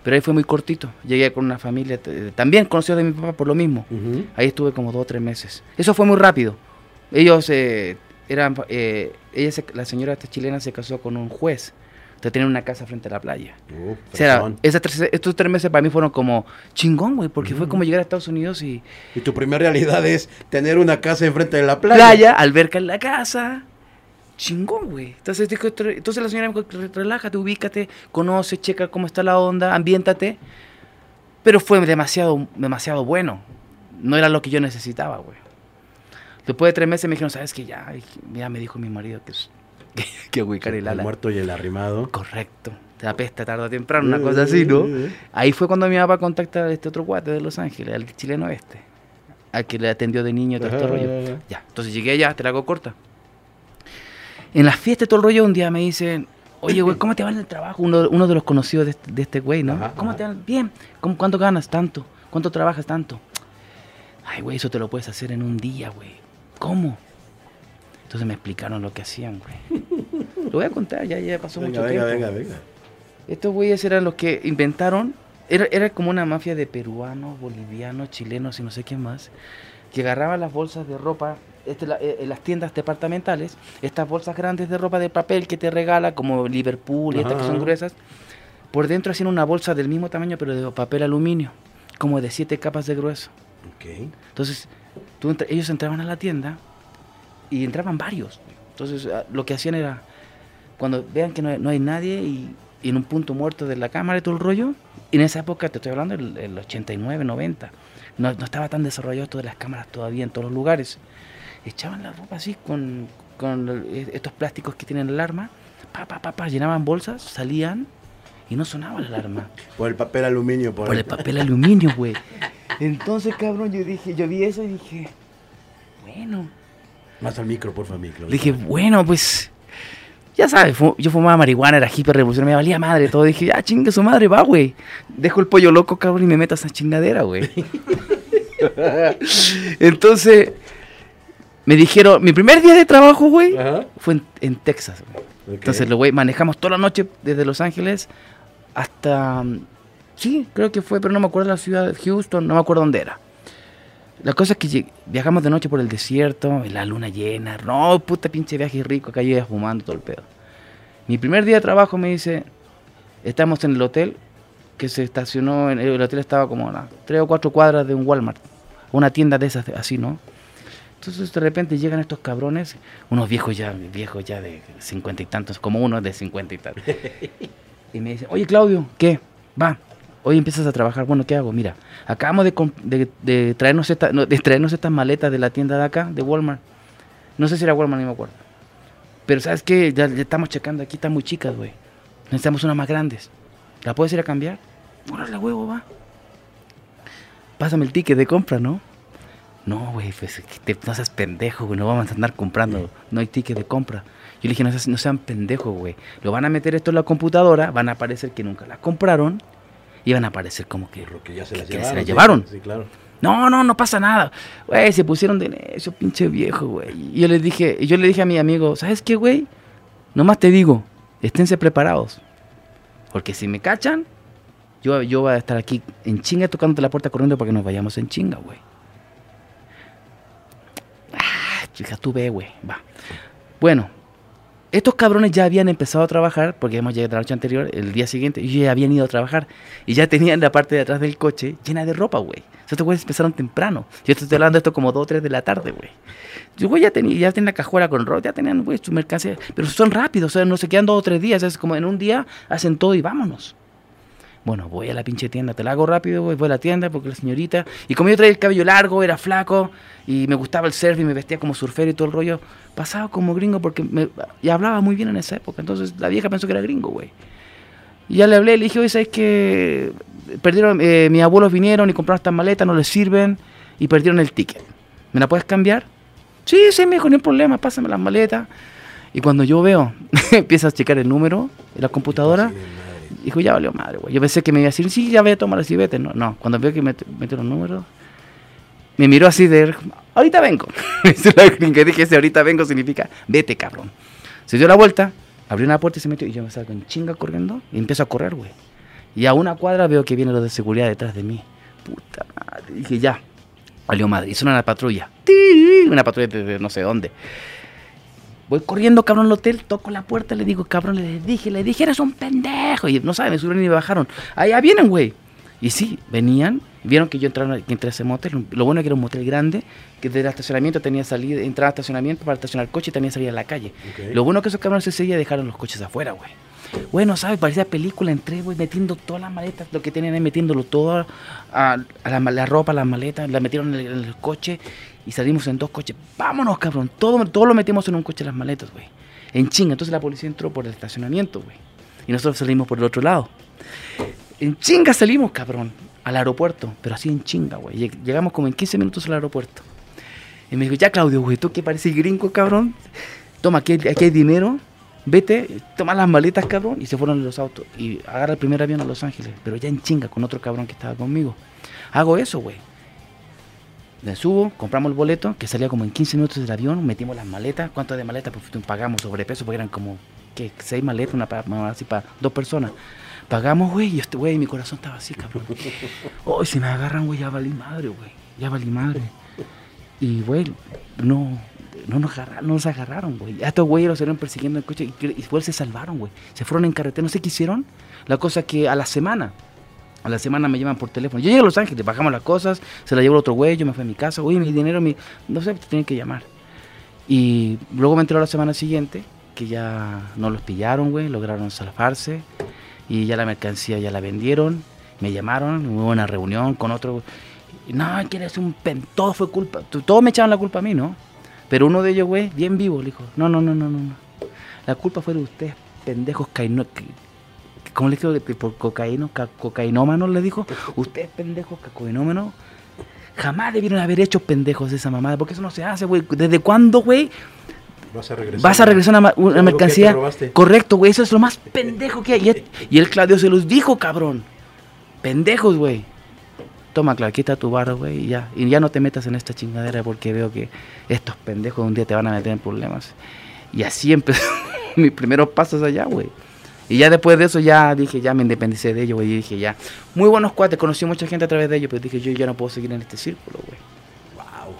Pero ahí fue muy cortito. Llegué con una familia, también conocido de mi papá por lo mismo. Ahí estuve como dos o tres meses. Eso fue muy rápido. Ellos eh, eran, eh, ella la señora esta chilena se casó con un juez de tener una casa frente a la playa. Uh, o sea, estos tres meses para mí fueron como chingón, güey, porque fue como llegar a Estados Unidos y...
Y tu primera realidad es tener una casa enfrente de la playa.
Playa, alberca en la casa. Chingón, güey. Entonces, entonces la señora me dijo, relájate, ubícate, conoce, checa cómo está la onda, ambiéntate. Pero fue demasiado, demasiado bueno. No era lo que yo necesitaba, güey. Después de tres meses me dijeron, ¿sabes qué? Ya, ya me dijo mi marido que que, ubicar el ala.
El muerto y el arrimado.
Correcto. Te apesta tarde o temprano, una cosa así, ¿no? Ahí fue cuando mi papá contacta a este otro guate de Los Ángeles, al chileno este, al que le atendió de niño todo este rollo. Ya, entonces llegué allá, te la hago corta. En la fiesta todo el rollo, un día me dicen, oye, güey, ¿cómo te va en el trabajo? Uno, uno de los conocidos de este, de este güey, ¿no? ¿Cómo te va? Bien. ¿Cuánto ganas? Tanto. ¿Cuánto trabajas? Tanto. Ay, güey, eso te lo puedes hacer en un día, güey. ¿Cómo? Entonces me explicaron lo que hacían, güey. Lo voy a contar, ya, ya pasó mucho tiempo. Venga, venga, Estos güeyes eran los que inventaron, era, era como una mafia de peruanos, bolivianos, chilenos y no sé qué más, que agarraban las bolsas de ropa este, eh, en las tiendas departamentales, estas bolsas grandes de ropa de papel que te regala, como Liverpool y estas que son gruesas, por dentro hacían una bolsa del mismo tamaño, pero de papel aluminio, como de siete capas de grueso. Okay. Entonces, ellos entraban a la tienda y entraban varios. Entonces ah, lo que hacían era, cuando vean que no hay, nadie y, en un punto muerto de la cámara y todo el rollo, y en esa época, te estoy hablando del 89, 90, no, no, estaba tan desarrollado todas las cámaras todavía en todos los lugares. Echaban la ropa así con, con estos plásticos que tienen alarma, pa, pa, pa, pa, llenaban bolsas, salían y no sonaba la alarma.
Por el papel aluminio,
por, por el papel aluminio, güey. Entonces, cabrón, yo dije, yo vi eso y dije, bueno,
más al micro, por favor, micro.
Dije, bueno, pues. Ya sabes, yo fumaba marihuana, era hiper revolucionario, me valía madre todo. Dije, ah, chingue su madre, va, güey. Dejo el pollo loco, cabrón, y me meto a esa chingadera, güey. Entonces, me dijeron, mi primer día de trabajo, güey, fue en, Texas, güey. Entonces, lo güey, manejamos toda la noche desde Los Ángeles hasta. Sí, creo que fue, pero no me acuerdo la ciudad de Houston, no me acuerdo dónde era. La cosa es que viajamos de noche por el desierto, la luna llena. No, puta pinche viaje rico, acá yo fumando todo el pedo. Mi primer día de trabajo me dice, estamos en el hotel, que se estacionó, en el hotel estaba como a tres o cuatro cuadras de un Walmart, una tienda de esas así, ¿no? Entonces de repente llegan estos cabrones, unos viejos ya, viejos ya de cincuenta y tantos, como uno de cincuenta y tantos. y me dicen, oye Claudio, ¿qué? Va, hoy empiezas a trabajar, bueno, ¿qué hago? Mira, acabamos de, traernos, esta, de traernos estas maletas de la tienda de acá, de Walmart. No sé si era Walmart, ni me acuerdo. Pero ¿sabes qué? Ya, estamos checando, aquí están muy chicas, güey. Necesitamos unas más grandes. ¿La puedes ir a cambiar? la huevo, va. Pásame el ticket de compra, ¿no? No, güey, pues no seas pendejo, güey, no vamos a andar comprando, no hay ticket de compra. Yo le dije, no, no sean pendejos, güey. Lo van a meter esto en la computadora, van a aparecer que nunca la compraron iban a aparecer como que,
que ya se las
llevaron.
Sí, claro.
No, no, no pasa nada. Güey, se pusieron de necio, pinche viejo, güey. Y yo les dije, yo le dije a mi amigo, ¿sabes qué, güey? Nomás te digo, esténse preparados. Porque si me cachan, yo, yo voy a estar aquí en chinga tocándote la puerta corriendo para que nos vayamos en chinga, güey. Ah, chica, tú ve, güey. Va. Bueno, estos cabrones ya habían empezado a trabajar, porque hemos llegado la noche anterior, el día siguiente, y ya habían ido a trabajar. Y ya tenían la parte de atrás del coche llena de ropa, güey. Estos güeyes empezaron temprano. Yo estoy hablando de esto como 2 o 3 de la tarde, güey. Yo, güey, ya tenía, ya tenía la cajuela con ropa, ya tenían, güey, su mercancía. Pero son rápidos, o sea, no se quedan dos o tres días. Es como en un día hacen todo y vámonos. Bueno, voy a la pinche tienda, te la hago rápido, voy, voy a la tienda porque la señorita. Y como yo traía el cabello largo, era flaco y me gustaba el surf y me vestía como surfero y todo el rollo, pasaba como gringo porque me, y hablaba muy bien en esa época. Entonces la vieja pensó que era gringo, güey. Y ya le hablé, le dije, oye, ¿sabes que Perdieron, eh, mis abuelos vinieron y compraron estas maletas, no les sirven y perdieron el ticket. ¿Me la puedes cambiar? Sí, sí, me dijo, no hay problema, pásame las maletas. Y cuando yo veo, empieza a checar el número en la computadora. Dijo, ya valió madre, güey. Yo pensé que me iba a decir, sí, ya ve, toma y vete. No, no. Cuando veo que mete, los números, me miró así de, ahorita vengo. que dije, ese ahorita vengo significa, vete, cabrón. Se dio la vuelta, abrió una puerta y se metió. Y yo me salgo en chinga corriendo y empiezo a correr, güey. Y a una cuadra veo que viene los de seguridad detrás de mí. Puta madre. Dije, ya, valió madre. Suena una patrulla. Una patrulla de no sé dónde. Voy corriendo, cabrón, al hotel, toco la puerta, le digo, cabrón, le dije, le dije, eres un pendejo. Y no saben, me subieron y me bajaron. Allá vienen, güey. Y sí, venían, vieron que yo entré, que entré a ese motel. Lo bueno es que era un motel grande, que desde el estacionamiento tenía salida, entrada a estacionamiento para estacionar el coche y también salía a la calle. Okay. Lo bueno es que esos cabrones ese día dejaron los coches afuera, güey. Bueno, ¿sabes? Parecía película, entré, güey, metiendo todas las maletas, lo que tenían ahí, metiéndolo todo a, a la, la, ropa, las maletas, la metieron en el, en el, coche y salimos en dos coches. Vámonos, cabrón. Todo, todo lo metimos en un coche las maletas, güey. En chinga. Entonces la policía entró por el estacionamiento, güey. Y nosotros salimos por el otro lado. En chinga salimos, cabrón, al aeropuerto. Pero así en chinga, güey. Llegamos como en 15 minutos al aeropuerto. Y me dijo, ya, Claudio, güey, tú que pareces gringo, cabrón. Toma, aquí, aquí hay dinero vete, toma las maletas, cabrón, y se fueron los autos. Y agarra el primer avión a Los Ángeles, pero ya en chinga con otro cabrón que estaba conmigo. Hago eso, güey. Le subo, compramos el boleto, que salía como en 15 minutos del avión, metimos las maletas. ¿Cuánto de maletas? Pues pagamos sobrepeso, porque eran como. Seis maletas, una para, así para dos personas. Pagamos, güey, y este güey, mi corazón estaba así, cabrón. Hoy si me agarran, güey, ya valí madre, güey. Ya valí madre. Y, güey, no, no nos, agarraron, no nos agarraron, güey. A estos güeyes los estuvieron persiguiendo en el coche y, y se salvaron, güey. Se fueron en carretera, no sé qué hicieron. La cosa que a la semana, a la semana me llaman por teléfono. Yo llegué a Los Ángeles, bajamos las cosas, se la llevó el otro güey, yo me fui a mi casa, oye, mi dinero, mi... no sé, te tienen que llamar. Y luego me enteró la semana siguiente que ya no los pillaron, güey, lograron salvarse y ya la mercancía ya la vendieron. Me llamaron, hubo una reunión con otro. No, quieres un pen, todo fue culpa, todos me echaban la culpa a mí, ¿no? Pero uno de ellos, güey, bien vivo, le dijo, no, no, no, no, no. La culpa fue de ustedes, pendejos caino, ¿Cómo le dijo? Por cocaíno, cocainómanos, le dijo. Ustedes, pendejos, cocainómanos, jamás debieron haber hecho pendejos de esa mamada, porque eso no se hace, güey. ¿Desde cuándo, güey?
Vas a regresar.
Vas a regresar una, una mercancía. Correcto, güey. Eso es lo más pendejo que hay. Y el, Claudio se los dijo, cabrón. Pendejos, güey toma, aquí está tu barro, güey, y ya. Y ya no te metas en esta chingadera porque veo que estos pendejos un día te van a meter en problemas. Y así empezó mis primeros pasos allá, güey. Y ya después de eso ya dije, ya me independicé de ellos, güey. Y dije, ya, muy buenos cuates, conocí mucha gente a través de ellos, pero dije, yo ya no puedo seguir en este círculo, güey.
Wow.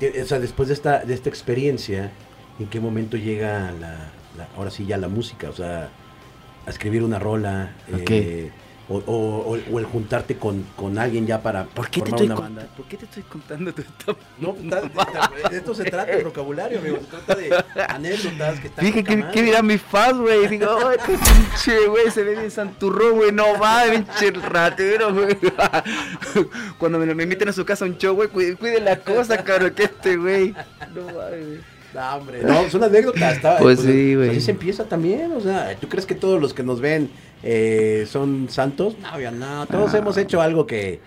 Y, y, o sea, después de esta, de esta experiencia, ¿en qué momento llega la, la, ahora sí ya la música? O sea, a escribir una rola.
Okay.
Eh, o, o, o, el juntarte con, con, alguien ya para
¿Por qué
formar
te
una
estoy
banda.
¿Por qué te estoy contando?
No, de esto se trata el vocabulario, amigo. Se trata de anécdotas que están.
Dije, ¿qué, ¿qué dirán mis fans, güey? Digo, oh, este pinche, güey, se ve bien santurrón, güey. No va, pinche ratero, güey. Cuando me, me inviten a su casa a un show, güey, cuide, cuide la cosa, cabrón, que este, güey. No va, güey.
No, hombre, no, es una anécdota. Está,
pues, pues sí, güey.
Así se empieza también. O sea, ¿tú crees que todos los que nos ven eh, son santos? No, ya no. Todos
Ah.
hemos hecho algo que.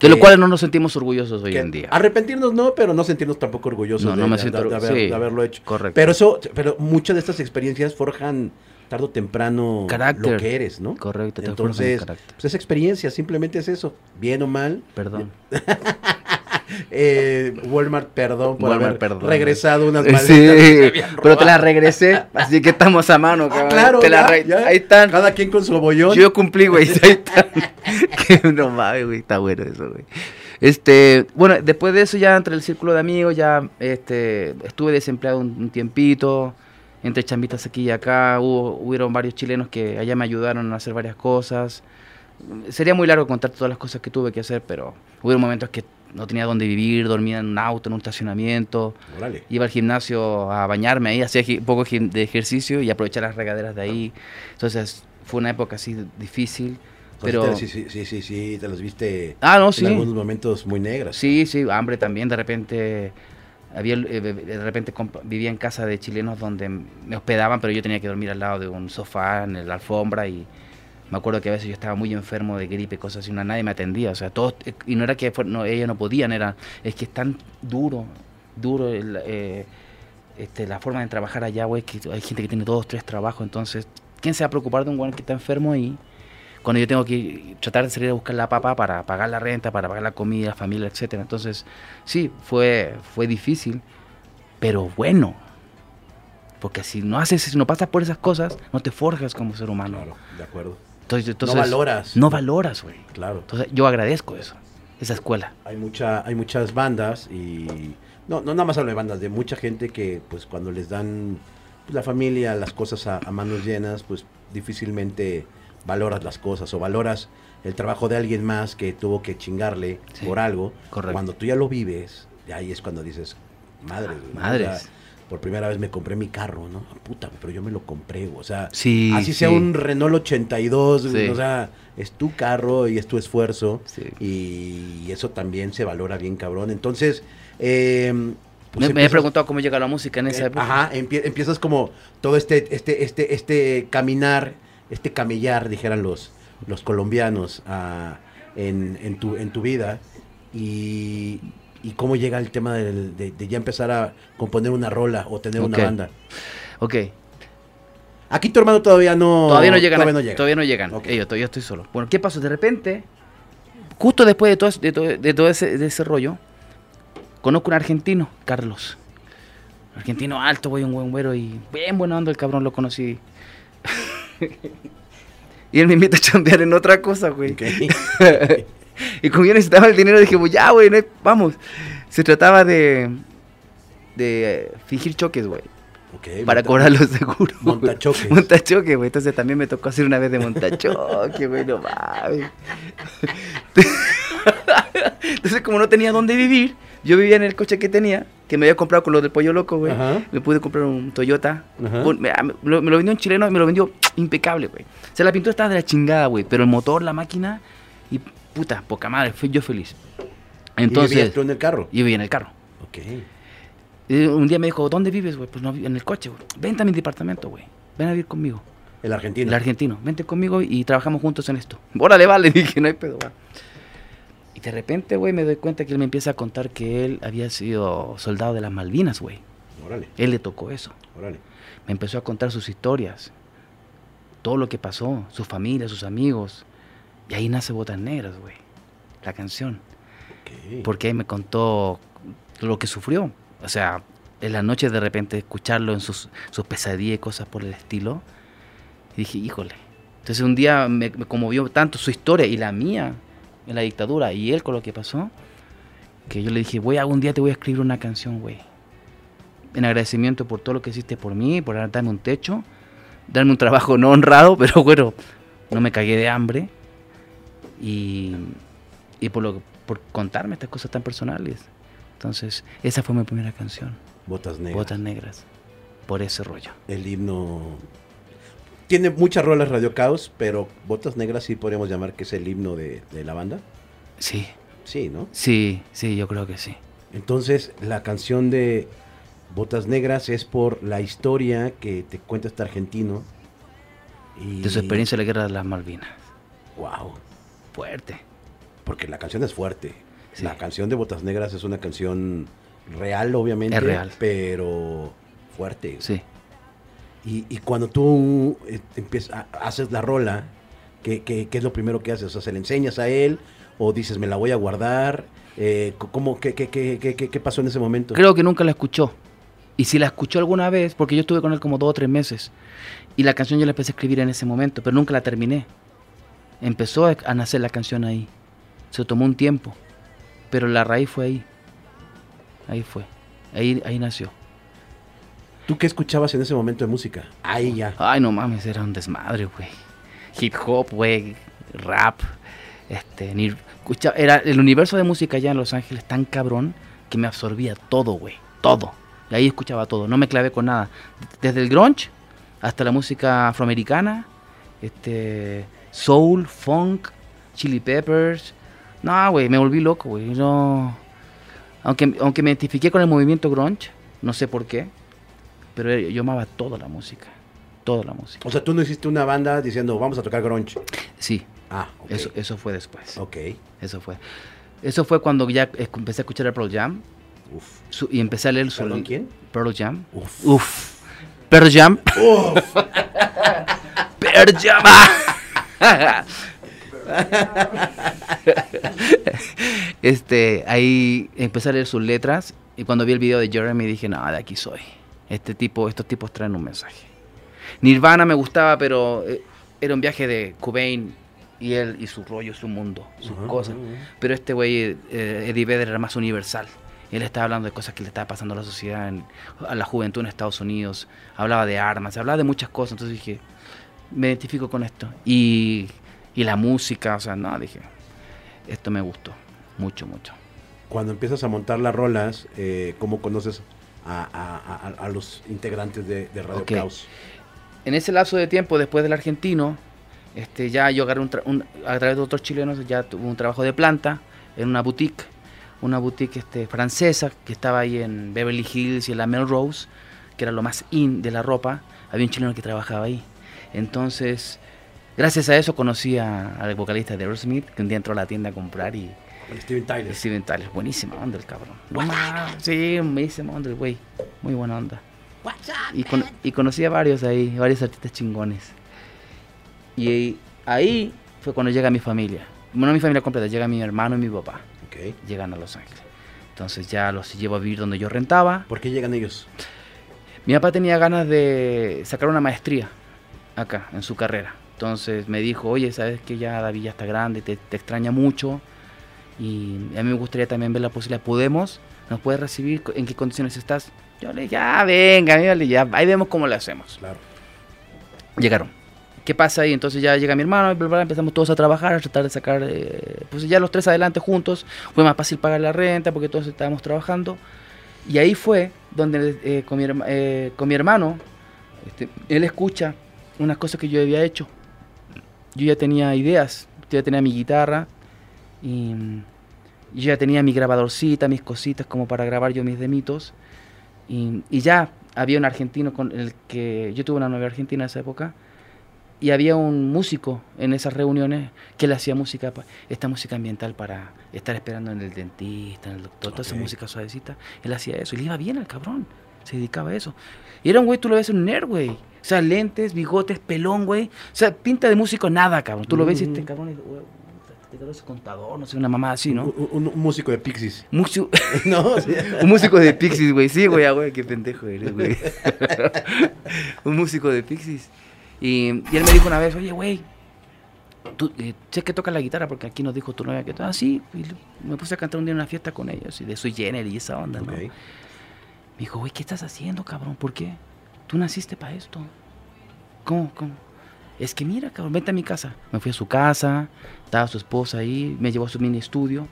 De lo
que-
cual no nos sentimos orgullosos hoy en día.
Arrepentirnos no, pero no sentirnos tampoco orgullosos
No,
de,
no me siento
de- de haber-
sí,
de haberlo hecho.
correcto.
Pero eso, pero muchas de estas experiencias forjan tarde o temprano
Carácter.
lo que eres, ¿no?
Correcto, te
Entonces,
carácter.
pues esa experiencia simplemente es eso, bien o mal.
Perdón.
Eh, Walmart, perdón por
Walmart,
haber
perdón.
regresado unas
Sí,
maletas habían
pero te la
robado.
regresé, así que estamos a mano,
Ah,
cabrón.
claro,
Te la
ya,
re-
ya.
Ahí están.
Cada quien con su bollón.
Yo cumplí, güey. Ahí están. Que no mames, güey. Está bueno eso, güey. Este, bueno, después de eso ya entre el círculo de amigos ya este, estuve desempleado un, un tiempito. entre chambitas aquí y acá, hubo, hubieron varios chilenos que allá me ayudaron a hacer varias cosas. Sería muy largo contar todas las cosas que tuve que hacer, pero hubo momentos que no tenía dónde vivir, dormía en un auto, en un estacionamiento. Iba al gimnasio a bañarme ahí, hacía un poco de ejercicio y aprovechar las regaderas de ahí. Entonces fue una época así difícil. Pero...
Sí, sí, sí, sí, sí, te los viste
ah, no, sí.
en algunos momentos muy negras.
Sí, sí, hambre también, de repente había eh, de repente vivía en casa de chilenos donde me hospedaban, pero yo tenía que dormir al lado de un sofá en la alfombra y me acuerdo que a veces yo estaba muy enfermo de gripe, cosas así, nadie me atendía, o sea, todos y no era que no, ellos no podían, era es que es tan duro, duro eh, este, la forma de trabajar allá, güey, que hay gente que tiene dos, tres trabajos, entonces, ¿quién se va a preocupar de un güey que está enfermo ahí? cuando yo tengo que tratar de salir a buscar la papa para pagar la renta, para pagar la comida, la familia, etcétera. Entonces, sí, fue, fue difícil, pero bueno. Porque si no haces, si no pasas por esas cosas, no te forjas como ser humano.
Claro, de acuerdo.
Entonces,
no valoras.
No valoras, güey.
Claro.
Entonces, yo agradezco eso, esa escuela.
Hay mucha, hay muchas bandas y no, no nada más hablo de bandas, de mucha gente que pues cuando les dan pues, la familia las cosas a manos llenas, pues difícilmente valoras las cosas o valoras el trabajo de alguien más que tuvo que chingarle por algo. Cuando tú ya lo vives, ahí es cuando dices, madre,
madres.
Por primera vez me compré mi carro, ¿no? Puta, pero yo me lo compré, o sea,
sí,
así sea un Renault 82, o sea, es tu carro y es tu esfuerzo y eso también se valora bien cabrón. Entonces, eh,
pues me, he preguntado cómo llega la música en esa
eh,
época.
Ajá, empiezas como todo este, este, este, este caminar este camellar, dijeran los, los colombianos, en, en, tu, en tu vida y, y cómo llega el tema de, ya empezar a componer una rola o tener una banda.
Ok.
Aquí tu hermano todavía no...
Todavía no llegan. Todavía no, llegan. yo todavía estoy solo. Bueno, ¿qué pasó? De repente, justo después de todo, de todo, de todo ese, de ese rollo, conozco un argentino, Carlos. Argentino alto, voy un buen güero y bien bueno ando el cabrón, lo conocí y él me invita a chambear en otra cosa, güey. y como yo necesitaba el dinero, dije, pues ya, güey, vamos. Se trataba de, de fingir choques, güey. para cobrar los seguros.
Montachoques.
Montachoques, güey. Entonces también me tocó hacer una vez de montachoque, güey, no mames. Entonces, como no tenía dónde vivir, yo vivía en el coche que tenía, que me había comprado con lo del pollo loco, güey. Me pude comprar un Toyota. me, lo, vendió un chileno y me lo vendió impecable, güey. O sea, la pintura estaba de la chingada, güey. Pero el motor, la máquina, puta, poca madre, fui yo feliz. Entonces, ¿Y
tú en el carro?
Yo vivía en el carro.
Ok.
Y un día me dijo, ¿dónde vives, güey? Pues no, en el coche, güey. Vente a mi departamento, güey. Ven a vivir conmigo.
El argentino.
El argentino. Vente conmigo y trabajamos juntos en esto. Órale, vale. Dije, no hay pedo, güey. Y de repente, güey, me doy cuenta que él me empieza a contar que él había sido soldado de las Malvinas, güey.
Órale.
Él le tocó eso.
Órale.
Me empezó a contar sus historias, todo lo que pasó, su familia, sus amigos. Y ahí nace Botas Negras, güey. La canción. Porque ahí me contó lo que sufrió. O sea, en la noche de repente escucharlo en sus, sus pesadillas y cosas por el estilo. Y dije, híjole. Entonces un día me, me conmovió tanto su historia y la mía en la dictadura y él con lo que pasó, que yo le dije, voy algún día te voy a escribir una canción, güey. En agradecimiento por todo lo que hiciste por mí, por darme un techo, darme un trabajo no honrado, pero bueno, no me cagué de hambre. Y, y por, lo, por contarme estas cosas tan personales. Entonces, esa fue mi primera canción.
Botas Negras.
Botas Negras. Por ese rollo.
El himno tiene muchas rolas Radio Caos, pero Botas Negras sí podríamos llamar que es el himno de, la banda.
Sí.
Sí, ¿no?
Sí, sí, yo creo que sí.
Entonces, la canción de Botas Negras es por la historia que te cuenta este argentino.
Y... De su experiencia en la guerra de las Malvinas.
Wow.
Fuerte.
Porque la canción es fuerte. La canción de Botas Negras es una canción real, obviamente.
Es real.
Pero fuerte.
Sí.
Y, cuando tú eh, empiezas, haces la rola, ¿qué, ¿qué, es lo primero que haces? O sea, ¿se le enseñas a él o dices, me la voy a guardar? Eh, ¿cómo, qué, qué, qué, pasó en ese momento?
Creo que nunca la escuchó. Y si la escuchó alguna vez, porque yo estuve con él como dos o tres meses, y la canción yo la empecé a escribir en ese momento, pero nunca la terminé. Empezó a nacer la canción ahí. Se tomó un tiempo, pero la raíz fue ahí. Ahí fue. Ahí, ahí nació.
¿Tú qué escuchabas en ese momento de música? Ahí ya.
Ay, no mames, era un desmadre, güey. Hip hop, güey, rap, este, ni, escucha, era el universo de música allá en Los Ángeles tan cabrón que me absorbía todo, güey, todo. Y ahí escuchaba todo, no me clavé con nada. Desde el grunge hasta la música afroamericana, este, soul, funk, chili peppers. No, güey, me volví loco, güey. No, aunque, aunque me identifiqué con el movimiento grunge, no sé por qué, pero yo amaba toda la música, toda la música.
O sea, tú no hiciste una banda diciendo, vamos a tocar grunge.
Sí.
Ah, ok.
Eso, eso fue después.
Ok.
Eso fue. Eso fue cuando ya empecé a escuchar el Pearl Jam.
Uf.
su- y empecé a leer su
¿Perdón, quién?
Pearl Jam.
Uf.
Uf. Pearl Jam. Pearl Jam. este, ahí empecé a leer sus letras y cuando vi el video de Jeremy dije, no, de aquí soy. Este tipo, estos tipos traen un mensaje. Nirvana me gustaba, pero eh, era un viaje de Cobain y él y su rollo, su mundo, sus cosas.
ajá.
Pero este güey, eh, Eddie Vedder, era más universal. Él estaba hablando de cosas que le estaba pasando a la sociedad, en- a la juventud en Estados Unidos. Hablaba de armas, hablaba de muchas cosas. Entonces dije, me identifico con esto. Y, y la música, o sea, no, dije, esto me gustó. Mucho, mucho.
Cuando empiezas a montar las rolas, eh, ¿cómo conoces a, a- a- a los integrantes de, de Radio
Ok.
Caos?
En ese lapso de tiempo, después del argentino, este, ya yo agarré un, tra- un- a través de otros chilenos, ya tuve un trabajo de planta en una boutique, una boutique este, francesa que estaba ahí en Beverly Hills y en la Melrose, que era lo más in de la ropa. Había un chileno que trabajaba ahí. Entonces, gracias a eso conocí a- al vocalista de Aerosmith, que un día entró a la tienda a comprar y
Con Steven Tyler.
Steven Tyler, buenísima onda el cabrón. Más, sí, buenísima onda el güey, muy buena onda. Y, con- y conocí a varios ahí, varios artistas chingones. Y ahí fue cuando llega mi familia. Bueno, mi familia completa, llega mi hermano y mi papá.
Ok.
Llegan a Los Ángeles. Entonces ya los llevo a vivir donde yo rentaba.
¿Por qué llegan ellos?
Mi papá tenía ganas de sacar una maestría acá, en su carrera. Entonces me dijo, oye, sabes que ya David ya está grande, te, te extraña mucho. Y a mí me gustaría también ver la posibilidad. ¿Podemos? ¿Nos puedes recibir? ¿En qué condiciones estás? Yo le dije, ya, venga, mírale, ya, ahí vemos cómo le hacemos.
Claro.
Llegaron. ¿Qué pasa ahí? Entonces ya llega mi hermano, bla, bla, empezamos todos a trabajar, a tratar de sacar, eh, pues ya los tres adelante juntos. Fue más fácil pagar la renta porque todos estábamos trabajando. Y ahí fue donde eh, con, mi, eh, con mi hermano, este, él escucha unas cosas que yo había hecho. Yo ya tenía ideas, yo ya tenía mi guitarra y, yo ya tenía mi grabadorcita, mis cositas como para grabar yo mis demitos. Y, y ya había un argentino con el que yo tuve una novia argentina en esa época y había un músico en esas reuniones que le hacía música, esta música ambiental para estar esperando en el dentista, en el doctor, toda esa música suavecita. Él hacía eso y le iba bien al cabrón, se dedicaba a eso. Y era un güey, tú lo ves un nerd, güey. O sea, lentes, bigotes, pelón, güey. O sea, pinta de músico nada, cabrón. Tú lo ves y este
Ujú.
cabrón es, güey, este cabrón es contador, no sé, una mamá así, ¿no?
Un, un- un músico de Pixies.
Mucho-
no,
un músico de Pixies, güey. Sí, güey, ah, güey, qué pendejo eres, güey. un músico de Pixies. Y, y él me dijo una vez, oye, güey, tú eh, sé que toca la guitarra porque aquí nos dijo tu novia que ah, sí. Y me puse a cantar un día en una fiesta con ellos y de su Jenner y esa onda, ¿no? Me dijo, güey, ¿qué estás haciendo, cabrón? ¿Por qué? Tú naciste para esto. ¿Cómo? ¿Cómo? Es que mira, cabrón, vente a mi casa. Me fui a su casa, estaba su esposa ahí, me llevó a su mini estudio.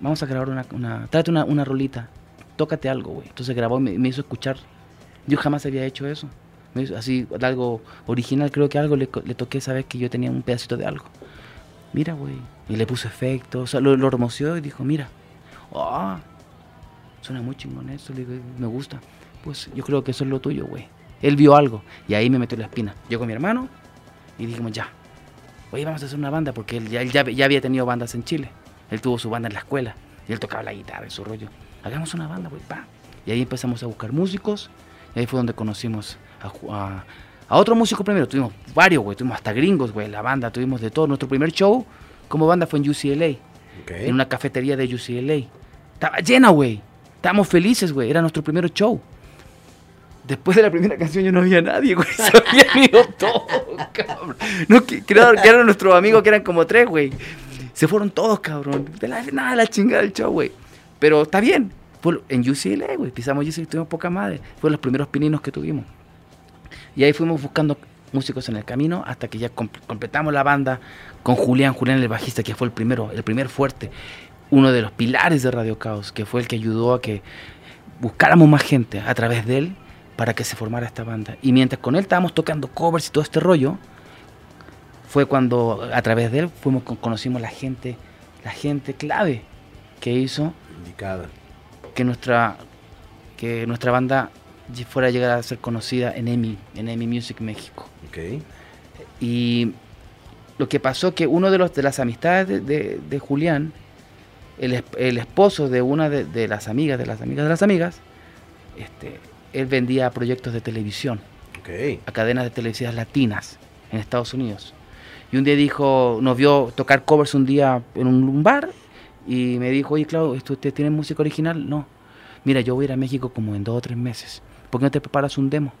Vamos a grabar una, una una, una rolita, tócate algo, güey. Entonces grabó y me, hizo escuchar. Yo jamás había hecho eso. Me hizo así, algo original, creo que algo le, toqué esa vez que yo tenía un pedacito de algo. Mira, güey. Y le puso efectos, o sea, lo, lo hermoseó y dijo, mira, ah, suena muy chingón digo, me gusta. Pues yo creo que eso es lo tuyo, güey. Él vio algo y ahí me metió la espina. Yo con mi hermano y dijimos, ya, oye, vamos a hacer una banda porque él ya, él ya, ya había tenido bandas en Chile. Él tuvo su banda en la escuela y él tocaba la guitarra y su rollo. Hagamos una banda, güey, pa. Y ahí empezamos a buscar músicos y ahí fue donde conocimos a, a, a otro músico primero. Tuvimos varios, güey, tuvimos hasta gringos, güey, la banda, tuvimos de todo. Nuestro primer show como banda fue en UCLA
Ok.
en una cafetería de UCLA. Estaba llena, güey. Estábamos felices, güey. Era nuestro primer show. Después de la primera canción yo no había nadie, güey. Se habían ido todos, cabrón. No, que, eran, nuestros amigos, que eran como tres, güey. Se fueron todos, cabrón. De la, nada, la chingada del show, güey. Pero está bien. En UCLA, güey, pisamos UCLA tuvimos poca madre. Fue los primeros pininos que tuvimos. Y ahí fuimos buscando músicos en el camino hasta que ya completamos la banda con Julián, Julián el bajista, que fue el primero, el primer fuerte, uno de los pilares de Radio Caos, que fue el que ayudó a que buscáramos más gente a través de él para que se formara esta banda. Y mientras con él estábamos tocando covers y todo este rollo, fue cuando a través de él fuimos conocimos la gente, la gente clave que hizo
Indicada.
que nuestra que nuestra banda fuera a llegar a ser conocida en EMI, en EMI Music México.
Okay.
Y lo que pasó que uno de los de las amistades de, Julián, el, el, esposo de una de, las amigas de las amigas de las amigas, este, él vendía proyectos de televisión a cadenas de televisivas latinas en Estados Unidos. Y un día dijo, nos vio tocar covers un día en un bar y me dijo, oye, Claudio, ¿usted tiene música original? No. Mira, yo voy a ir a México como en dos o tres meses. ¿Por qué no te preparas un demo?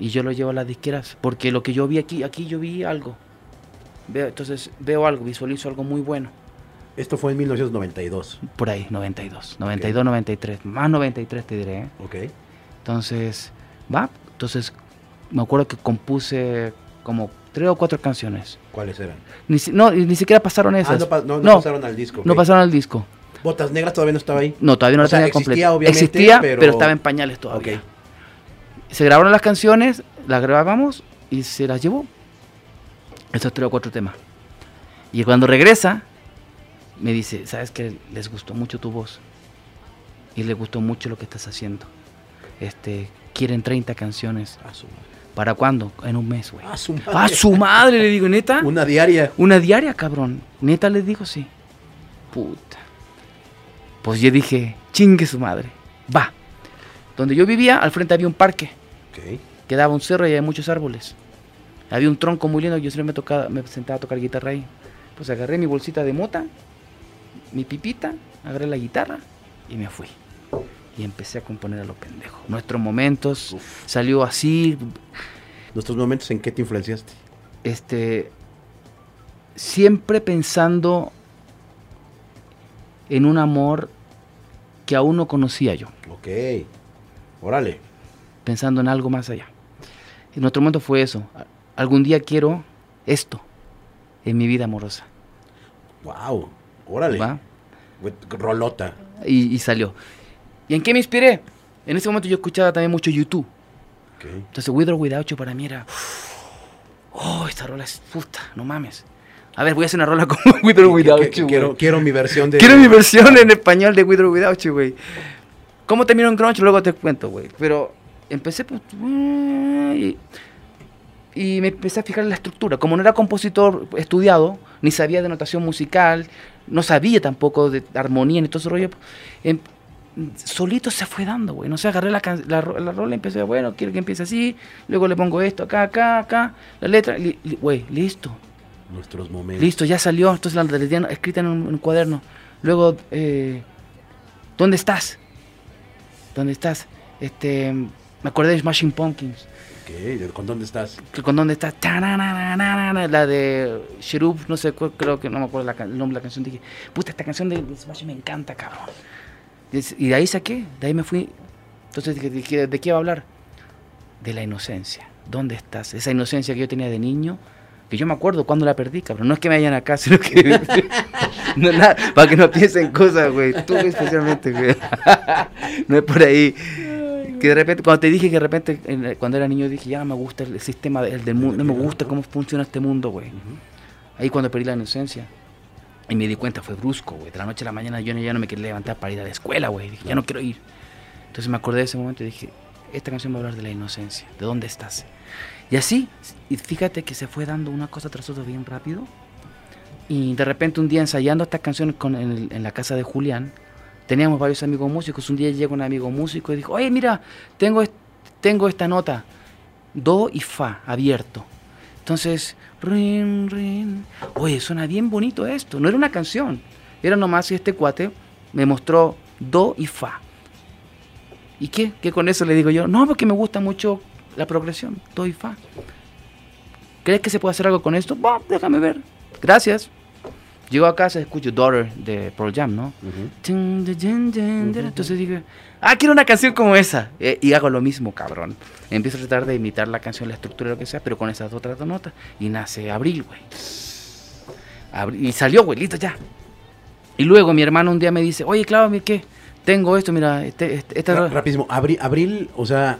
Y yo lo llevo a las disqueras, porque lo que yo vi aquí, aquí yo vi algo. Veo, entonces veo algo, visualizo algo muy bueno.
Esto fue en 1992.
Por ahí, 92. 92, 93. Más 93 te diré. ¿eh?
Ok.
Entonces, va. Entonces, me acuerdo que compuse como tres o cuatro canciones.
¿Cuáles eran?
Ni, no, ni siquiera pasaron ah, esas.
no, no, pasaron al disco.
No pasaron al disco.
¿Botas Negras todavía no estaba ahí?
No, todavía no la tenía completa. Existía, pero... estaba en pañales todavía. Se grabaron las canciones, las grabamos y se las llevó. Esos tres o cuatro temas. Y cuando regresa, me dice, ¿sabes que Les gustó mucho tu voz. Y les gustó mucho lo que estás haciendo. Este, quieren 30 canciones. ¿Para cuándo? En un mes, güey.
A su madre.
A su madre, le digo, neta.
Una diaria.
Una diaria, cabrón. Neta les digo, sí. Puta. Pues yo dije, chingue su madre. Va. Donde yo vivía, al frente había un parque. Quedaba un cerro y había muchos árboles. Había un tronco muy lindo, yo siempre me, tocaba, me sentaba a tocar guitarra ahí. Pues agarré mi bolsita de mota, mi pipita, agarré la guitarra y me fui. Y empecé a componer a lo pendejo. Nuestros momentos salió así.
¿Nuestros momentos en qué te influenciaste?
Este. Siempre pensando en un amor que aún no conocía yo.
Ok. Órale.
Pensando en algo más allá. Y nuestro momento fue eso. Algún día quiero esto en mi vida amorosa.
Wow. Órale. ¿Va? Rolota.
Y, salió. ¿Y en qué me inspiré? En ese momento yo escuchaba también mucho YouTube. Okay. Entonces, With or Without You para mí era. Oh, esta rola es puta, no mames. A ver, voy a hacer una rola con With or Without You.
Quiero, quiero mi versión de.
Quiero mi versión en español de With or Without You, güey. ¿Cómo terminó en Crunch? Luego te cuento, güey. Pero empecé pues, y, y, me empecé a fijar en la estructura. Como no era compositor estudiado, ni sabía de notación musical, no sabía tampoco de armonía ni todo ese rollo, em, solito se fue dando, güey. No sé, agarré la, la, la rola y empecé, bueno, quiero que empiece así, luego le pongo esto, acá, acá, acá, la letra, güey, listo
nuestros momentos.
Listo, ya salió. Entonces la tenían escrita en un, cuaderno. Luego, eh, ¿dónde estás? ¿Dónde estás? Este, me acordé de Smashing Pumpkins.
¿Con dónde estás?
¿Con dónde estás? La de Sherub, no sé, creo que no me acuerdo el nombre de la canción. Dije, puta, esta canción de Smashing me encanta, cabrón. Y de ahí saqué, de ahí me fui. Entonces dije, ¿de qué va a hablar? De la inocencia. ¿Dónde estás? Esa inocencia que yo tenía de niño que yo me acuerdo cuando la perdí, cabrón. No es que me vayan acá, sino que. no, nada, para que no piensen cosas, güey. Tú especialmente, güey. no es por ahí. Que de repente, cuando te dije que de repente, cuando era niño, dije, ya no me gusta el sistema del, mundo, no me gusta cómo funciona este mundo, güey. Ahí cuando perdí la inocencia. Y me di cuenta, fue brusco, güey. De la noche a la mañana yo ya no me quería levantar para ir a la escuela, güey. Dije, ya no quiero ir. Entonces me acordé de ese momento y dije, esta canción va a hablar de la inocencia. ¿De dónde estás? Y así, y fíjate que se fue dando una cosa tras otra bien rápido. Y de repente un día ensayando esta canción con, en, la casa de Julián, teníamos varios amigos músicos. Un día llegó un amigo músico y dijo, oye, mira, tengo, tengo esta nota, do y fa, abierto. Entonces, rin, rin. Oye, suena bien bonito esto. No era una canción, era nomás y este cuate me mostró do y fa. ¿Y qué? ¿Qué con eso le digo yo? No, porque me gusta mucho la progresión, do y fa. ¿Crees que se puede hacer algo con esto? déjame ver. Gracias. Llego a casa, escucho Daughter de Pearl Jam, ¿no? Entonces dije, ah, quiero una canción como esa. Eh, y hago lo mismo, cabrón. Empiezo a tratar de imitar la canción, la estructura, lo que sea, pero con esas otras dos notas. Y nace Abril, güey. y salió, güey, listo ya. Y luego mi hermano un día me dice, oye, Claudio, ¿qué? Tengo esto, mira, este, este, esta...
Rapidísimo, abril, abril, o sea,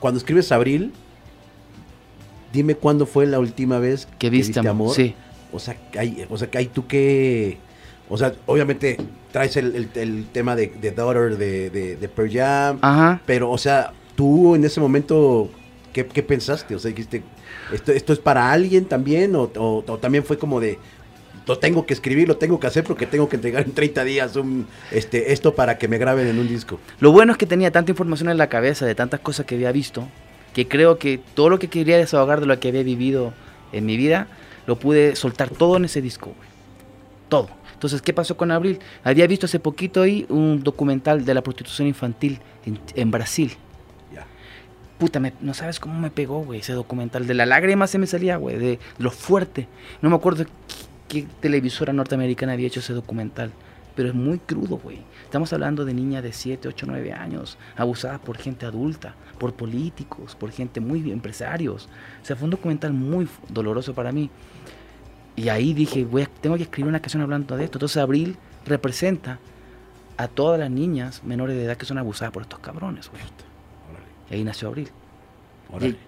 cuando escribes Abril, dime cuándo fue la última vez
que viste, amor. Sí.
O sea, hay, o sea, que hay tú que... O sea, obviamente traes el, tema de, de Daughter de, de, de Pearl Jam, Ajá. pero, o sea, tú en ese momento, ¿qué, pensaste? O sea, dijiste, ¿esto, esto es para alguien también? O, también fue como de, lo tengo que escribir, lo tengo que hacer porque tengo que entregar en 30 días un, este, esto para que me graben en un disco.
Lo bueno es que tenía tanta información en la cabeza de tantas cosas que había visto, que creo que todo lo que quería desahogar de lo que había vivido en mi vida, lo pude soltar todo en ese disco, Todo. Entonces, ¿qué pasó con Abril? Había visto hace poquito ahí un documental de la prostitución infantil en, Brasil. Puta, no sabes cómo me pegó, güey, ese documental. De la lágrima se me salía, güey, de lo fuerte. No me acuerdo qué televisora norteamericana había hecho ese documental pero es muy crudo, güey. Estamos hablando de niñas de 7, 8, 9 años, abusadas por gente adulta, por políticos, por gente muy empresarios. O sea, fue un documental muy doloroso para mí. Y ahí dije, voy tengo que escribir una canción hablando de esto. Entonces Abril representa a todas las niñas menores de edad que son abusadas por estos cabrones, güey. Y ahí nació Abril.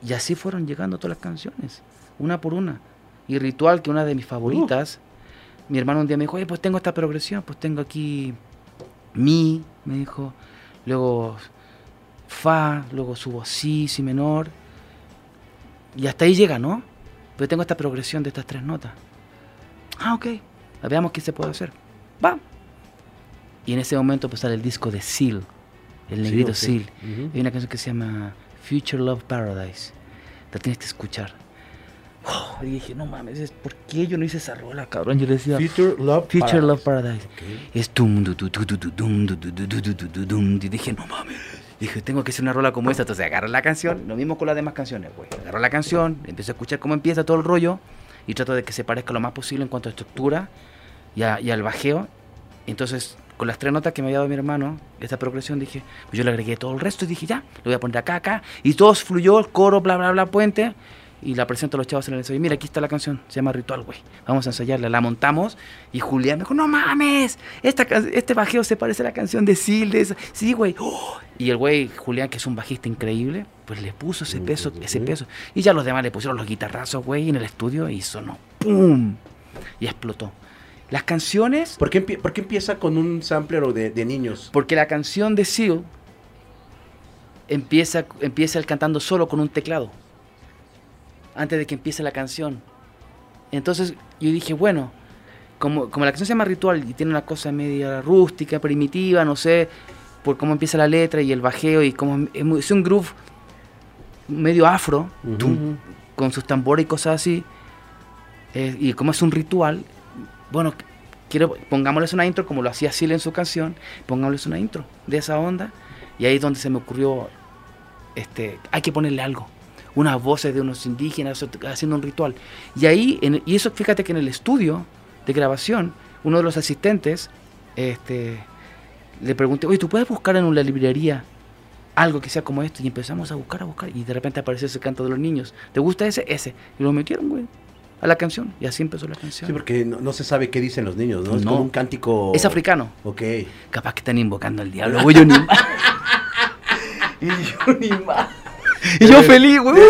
Y, así fueron llegando todas las canciones, una por una. Y Ritual, que una de mis favoritas, mi hermano un día me dijo, oye, pues tengo esta progresión, pues tengo aquí mi, me dijo, luego fa, luego subo si, si menor, y hasta ahí llega, ¿no? Pero tengo esta progresión de estas tres notas. Ah, ok, veamos qué se puede hacer. Va. Y en ese momento pues sale el disco de Seal, el negrito Seal. Hay una canción que se llama Future Love Paradise. La tienes que escuchar y dije, no mames, ¿por qué yo no hice esa rola, cabrón? Yo le decía,
Future Love
Future Love Paradise. Es tum, Y dije, no mames. Dije, tengo que hacer una rola como esta. Entonces agarro la canción, lo mismo con las demás canciones, güey. Agarro la canción, empiezo a escuchar cómo empieza todo el rollo y trato de que se parezca lo más posible en cuanto a estructura y, y al bajeo. Entonces, con las tres notas que me había dado mi hermano, esta progresión, dije, pues yo le agregué todo el resto y dije, ya, lo voy a poner acá, acá. Y todo fluyó, el coro, bla, bla, bla, puente y la presento a los chavos en el ensayo. Mira, aquí está la canción, se llama Ritual, güey. Vamos a ensayarla. La montamos y Julián me dijo, no mames, esta, este bajeo se parece a la canción de Sildes. Sí, güey. Y el güey, Julián, que es un bajista increíble, pues le puso ese peso, ese peso. Y ya los demás le pusieron los guitarrazos, güey, en el estudio y sonó ¡pum! Y explotó. Las canciones...
¿Por qué, por qué empieza con un sampler de, de, niños?
Porque la canción de Seal empieza, empieza el cantando solo con un teclado antes de que empiece la canción. Entonces yo dije, bueno, como, como la canción se llama Ritual y tiene una cosa media rústica, primitiva, no sé, por cómo empieza la letra y el bajeo y como es, un groove medio afro, con sus tambores y cosas así, eh, y como es un ritual, bueno, quiero pongámosles una intro como lo hacía Sil en su canción, pongámosles una intro de esa onda, y ahí es donde se me ocurrió, este, hay que ponerle algo unas voces de unos indígenas haciendo un ritual. Y ahí, y eso fíjate que en el estudio de grabación, uno de los asistentes este, le pregunté, oye, ¿tú puedes buscar en una librería algo que sea como esto? Y empezamos a buscar, a buscar, y de repente apareció ese canto de los niños. ¿Te gusta ese? Ese. Y lo metieron, güey a la canción y así empezó la canción.
Sí, porque no, se sabe qué dicen los niños, ¿no? Es como un cántico.
Es africano.
Ok.
Capaz que están invocando al diablo, güey, yo ni más. y yo ni más. Y yo feliz, güey.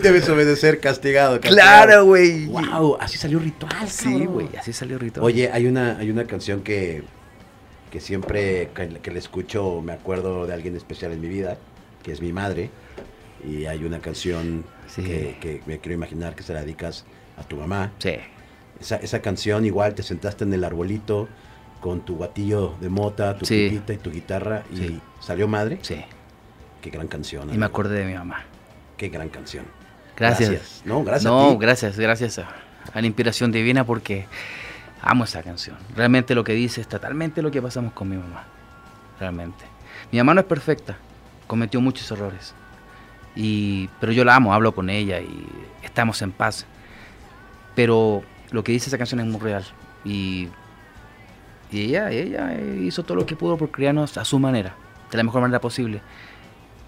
Debes obedecer castigado,
Claro, güey.
Wow, así salió ritual.
Sí, güey, así salió ritual.
Oye, hay una, hay una canción que, que siempre que, le escucho me acuerdo de alguien especial en mi vida, que es mi madre. Y hay una canción que, me quiero imaginar que se la dedicas a tu mamá.
Sí.
Esa, esa canción igual te sentaste en el arbolito con tu batillo de mota, tu sí. y tu guitarra y salió madre.
Sí.
Qué gran canción.
Y me acordé de mi mamá.
Qué gran canción.
Gracias.
No, gracias.
No, gracias, gracias a, la inspiración divina porque amo esa canción. Realmente lo que dice es totalmente lo que pasamos con mi mamá. Realmente. Mi mamá no es perfecta, cometió muchos errores. Y, pero yo la amo, hablo con ella y estamos en paz. Pero lo que dice esa canción es muy real. Y, y ella, ella hizo todo lo que pudo por criarnos a su manera, de la mejor manera posible.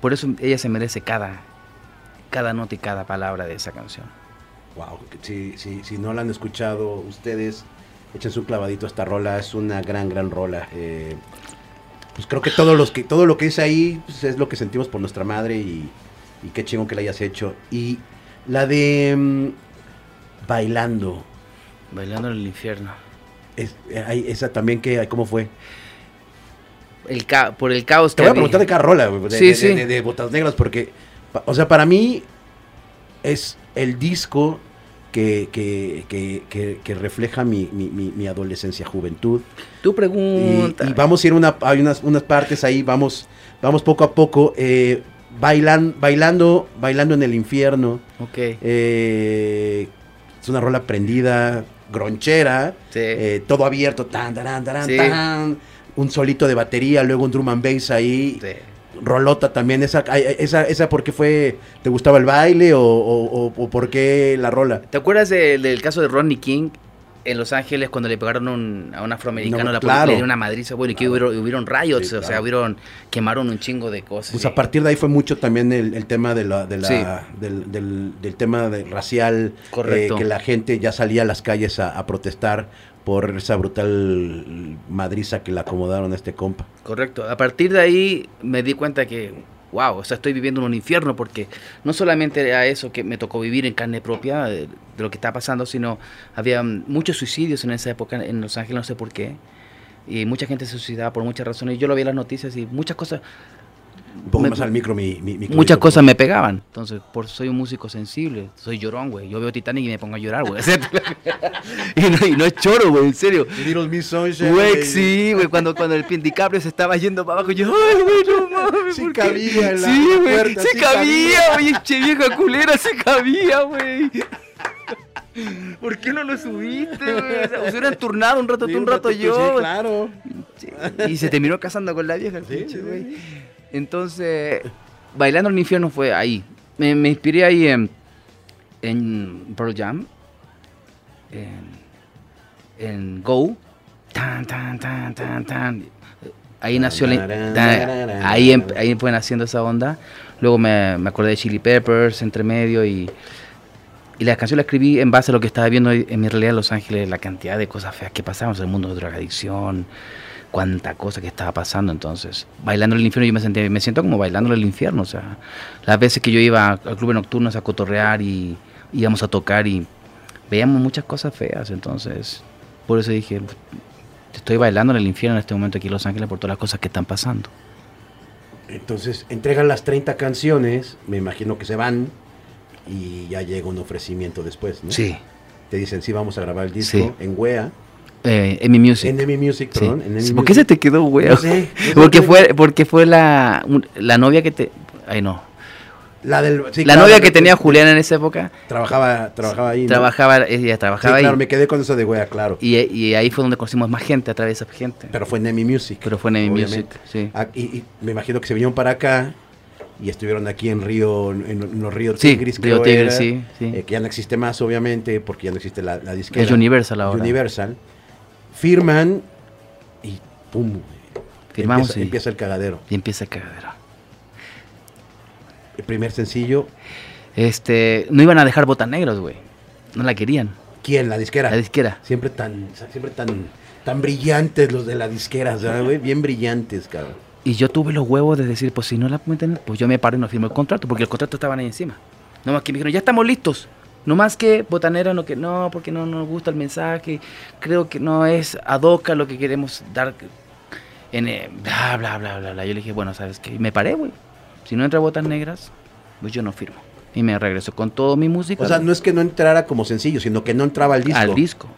Por eso ella se merece cada, cada nota y cada palabra de esa canción.
Wow, si, si, si no la han escuchado ustedes, echen su clavadito a esta rola, es una gran, gran rola. Eh, pues creo que todo, los que todo lo que dice ahí pues, es lo que sentimos por nuestra madre y, y qué chingón que la hayas hecho. Y la de mm, Bailando.
Bailando en el infierno.
Es, eh, esa también, que, ¿cómo fue?
El por el caos
Te voy a preguntar de cada rola, de, sí, sí. de, Botas Negras, porque, o sea, para mí es el disco que, que, que, refleja mi, mi, mi, adolescencia, juventud.
Tu pregunta.
Y, vamos a ir una, hay unas, unas partes ahí, vamos, vamos poco a poco. Eh, bailan, bailando, bailando en el infierno.
Ok.
Eh, es una rola prendida, gronchera, eh, todo abierto, tan, tan, tan, tan, un solito de batería, luego un drum and bass ahí. Sí. Rolota también, esa, esa, esa porque fue, ¿te gustaba el baile o, o, por qué la rola?
¿Te acuerdas del caso de Ronnie King? en Los Ángeles cuando le pegaron a un afroamericano la policía le dio una madriza, bueno, y que hubieron, hubieron rayos, o sea, hubieron, quemaron un chingo de cosas.
Pues a partir de ahí fue mucho también el, tema de la, de la del, del, tema de racial, eh, que la gente ya salía a las calles a, protestar por esa brutal madriza que le acomodaron a este compa.
Correcto. A partir de ahí me di cuenta que wow, o sea, estoy viviendo en un infierno porque no solamente era eso que me tocó vivir en carne propia de, lo que estaba pasando, sino había muchos suicidios en esa época en Los Ángeles, no sé por qué. Y mucha gente se suicidaba por muchas razones. Yo lo vi en las noticias y muchas cosas
un poco más al micro mi,
Muchas cosas me pegaban. Entonces, por soy un músico sensible. Soy llorón, güey. Yo veo Titanic y me pongo a llorar, güey. y, no, es choro, güey, en serio. Güey, sí, güey. Cuando, cuando el DiCaprio se estaba yendo para abajo, yo, ay, güey, no mames.
Sí cabía en la
Sí, güey. Se cabía, güey. Che vieja culera, se cabía, güey. ¿Por qué no lo subiste, güey? O sea, hubieran turnado un rato tú, un rato yo.
Sí, claro.
Y se terminó casando con la vieja, sí, güey. Entonces, Bailando en el Infierno fue ahí. Me, inspiré ahí en, en Pearl Jam, en, Go. Tan, tan, tan, tan, tan. Ahí nació ahí, em, ahí fue naciendo esa onda. Luego me, me, acordé de Chili Peppers entre medio y, y la canción la escribí en base a lo que estaba viendo en mi realidad en Los Ángeles, la cantidad de cosas feas que pasaban en el mundo de drogadicción, cuánta cosa que estaba pasando. Entonces, bailando el infierno, yo me, sentí, me siento como bailando el infierno. O sea, las veces que yo iba al club nocturnos a cotorrear y íbamos a tocar y veíamos muchas cosas feas. Entonces, por eso dije, estoy bailando en el infierno en este momento aquí en Los Ángeles por todas las cosas que están pasando.
Entonces, entregan las 30 canciones, me imagino que se van y ya llega un ofrecimiento después, ¿no?
Sí.
Te dicen, sí, vamos a grabar el disco en WEA
eh, en mi music.
En mi music, perdón.
¿Por qué se te quedó, güey? porque, fue, porque fue la, la novia que te... Ay, no.
La, del,
la novia que tenía Juliana en esa época.
Trabajaba, trabajaba ahí.
Trabajaba, ella trabajaba
sí, claro, me quedé con eso de wea, claro.
Y, y, ahí fue donde conocimos más gente a través de esa gente.
Pero fue en Nemi Music.
Pero fue en Nemi Music, sí.
Ah, y, me imagino que se vinieron para acá y estuvieron aquí en Río, en, los Ríos Tigris,
Río Tigris, sí, sí.
Eh, que ya no existe más, obviamente, porque ya no existe la, la disquera.
Es Universal ahora.
Universal firman y pum.
Firmamos
empieza, empieza, el cagadero.
Y empieza el cagadero.
El primer sencillo.
Este, no iban a dejar botas negros, güey. No la querían.
¿Quién? La disquera.
La disquera.
Siempre tan, siempre tan, tan brillantes los de la disquera, güey? Bien brillantes, cabrón.
Y yo tuve los huevos de decir, pues si no la pueden pues yo me paro y no firmo el contrato, porque el contrato estaban ahí encima. No más que me dijeron, ya estamos listos. No más que Botanera, no, que no, porque no nos gusta el mensaje, creo que no es adoca lo que queremos dar, en, eh, bla, bla, bla, bla, bla. Yo le dije, bueno, ¿sabes qué? Y me paré, güey. Si no entra Botas Negras, pues yo no firmo. Y me regreso con todo mi música.
O sea, no es que no entrara como sencillo, sino que no entraba al disco.
Al disco.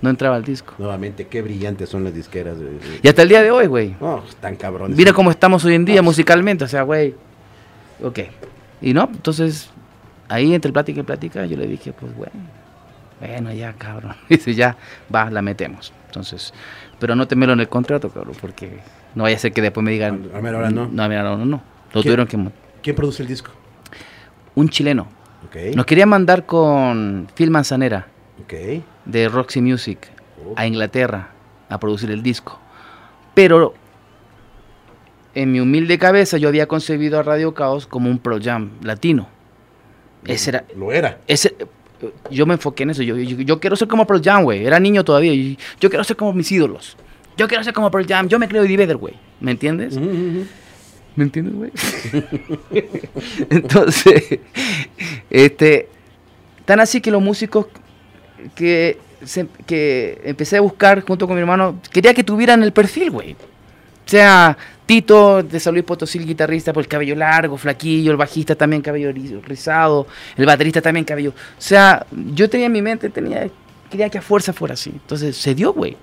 No entraba al disco.
Nuevamente, qué brillantes son las disqueras.
Y hasta el día de hoy, güey.
Oh, tan cabrones.
Mira cómo estamos hoy en día musicalmente, o sea, güey. Ok. Y no, entonces ahí entre plática y plática yo le dije, pues bueno, bueno ya cabrón. Dice, ya, va, la metemos. Entonces, pero no temelo en el contrato, cabrón, porque no vaya a ser que después me digan...
A ver, ahora no.
No, a ver, ahora no, no. Lo tuvieron que...
¿Quién produce el disco?
Un chileno.
Okay.
Nos quería mandar con Phil Manzanera.
Okay.
De Roxy Music. a Inglaterra a producir el disco. Pero en mi humilde cabeza yo había concebido a Radio Caos como un Pro Jam latino. Ese era.
Lo era.
Ese, yo me enfoqué en eso. Yo, yo, quiero ser como Pro Jam, güey. Era niño todavía. Yo, yo, quiero ser como mis ídolos. Yo quiero ser como Pro Jam. Yo me creo Eddie Vedder, güey. ¿Me entiendes? ¿Me entiendes, güey? Entonces, este, tan así que los músicos que, que empecé a buscar junto con mi hermano, quería que tuvieran el perfil, güey. O sea, Tito de San Luis Potosí, el guitarrista, por el cabello largo, flaquillo, el bajista también cabello rizado, el baterista también cabello. O sea, yo tenía en mi mente, tenía, quería que a fuerza fuera así. Entonces se dio, güey.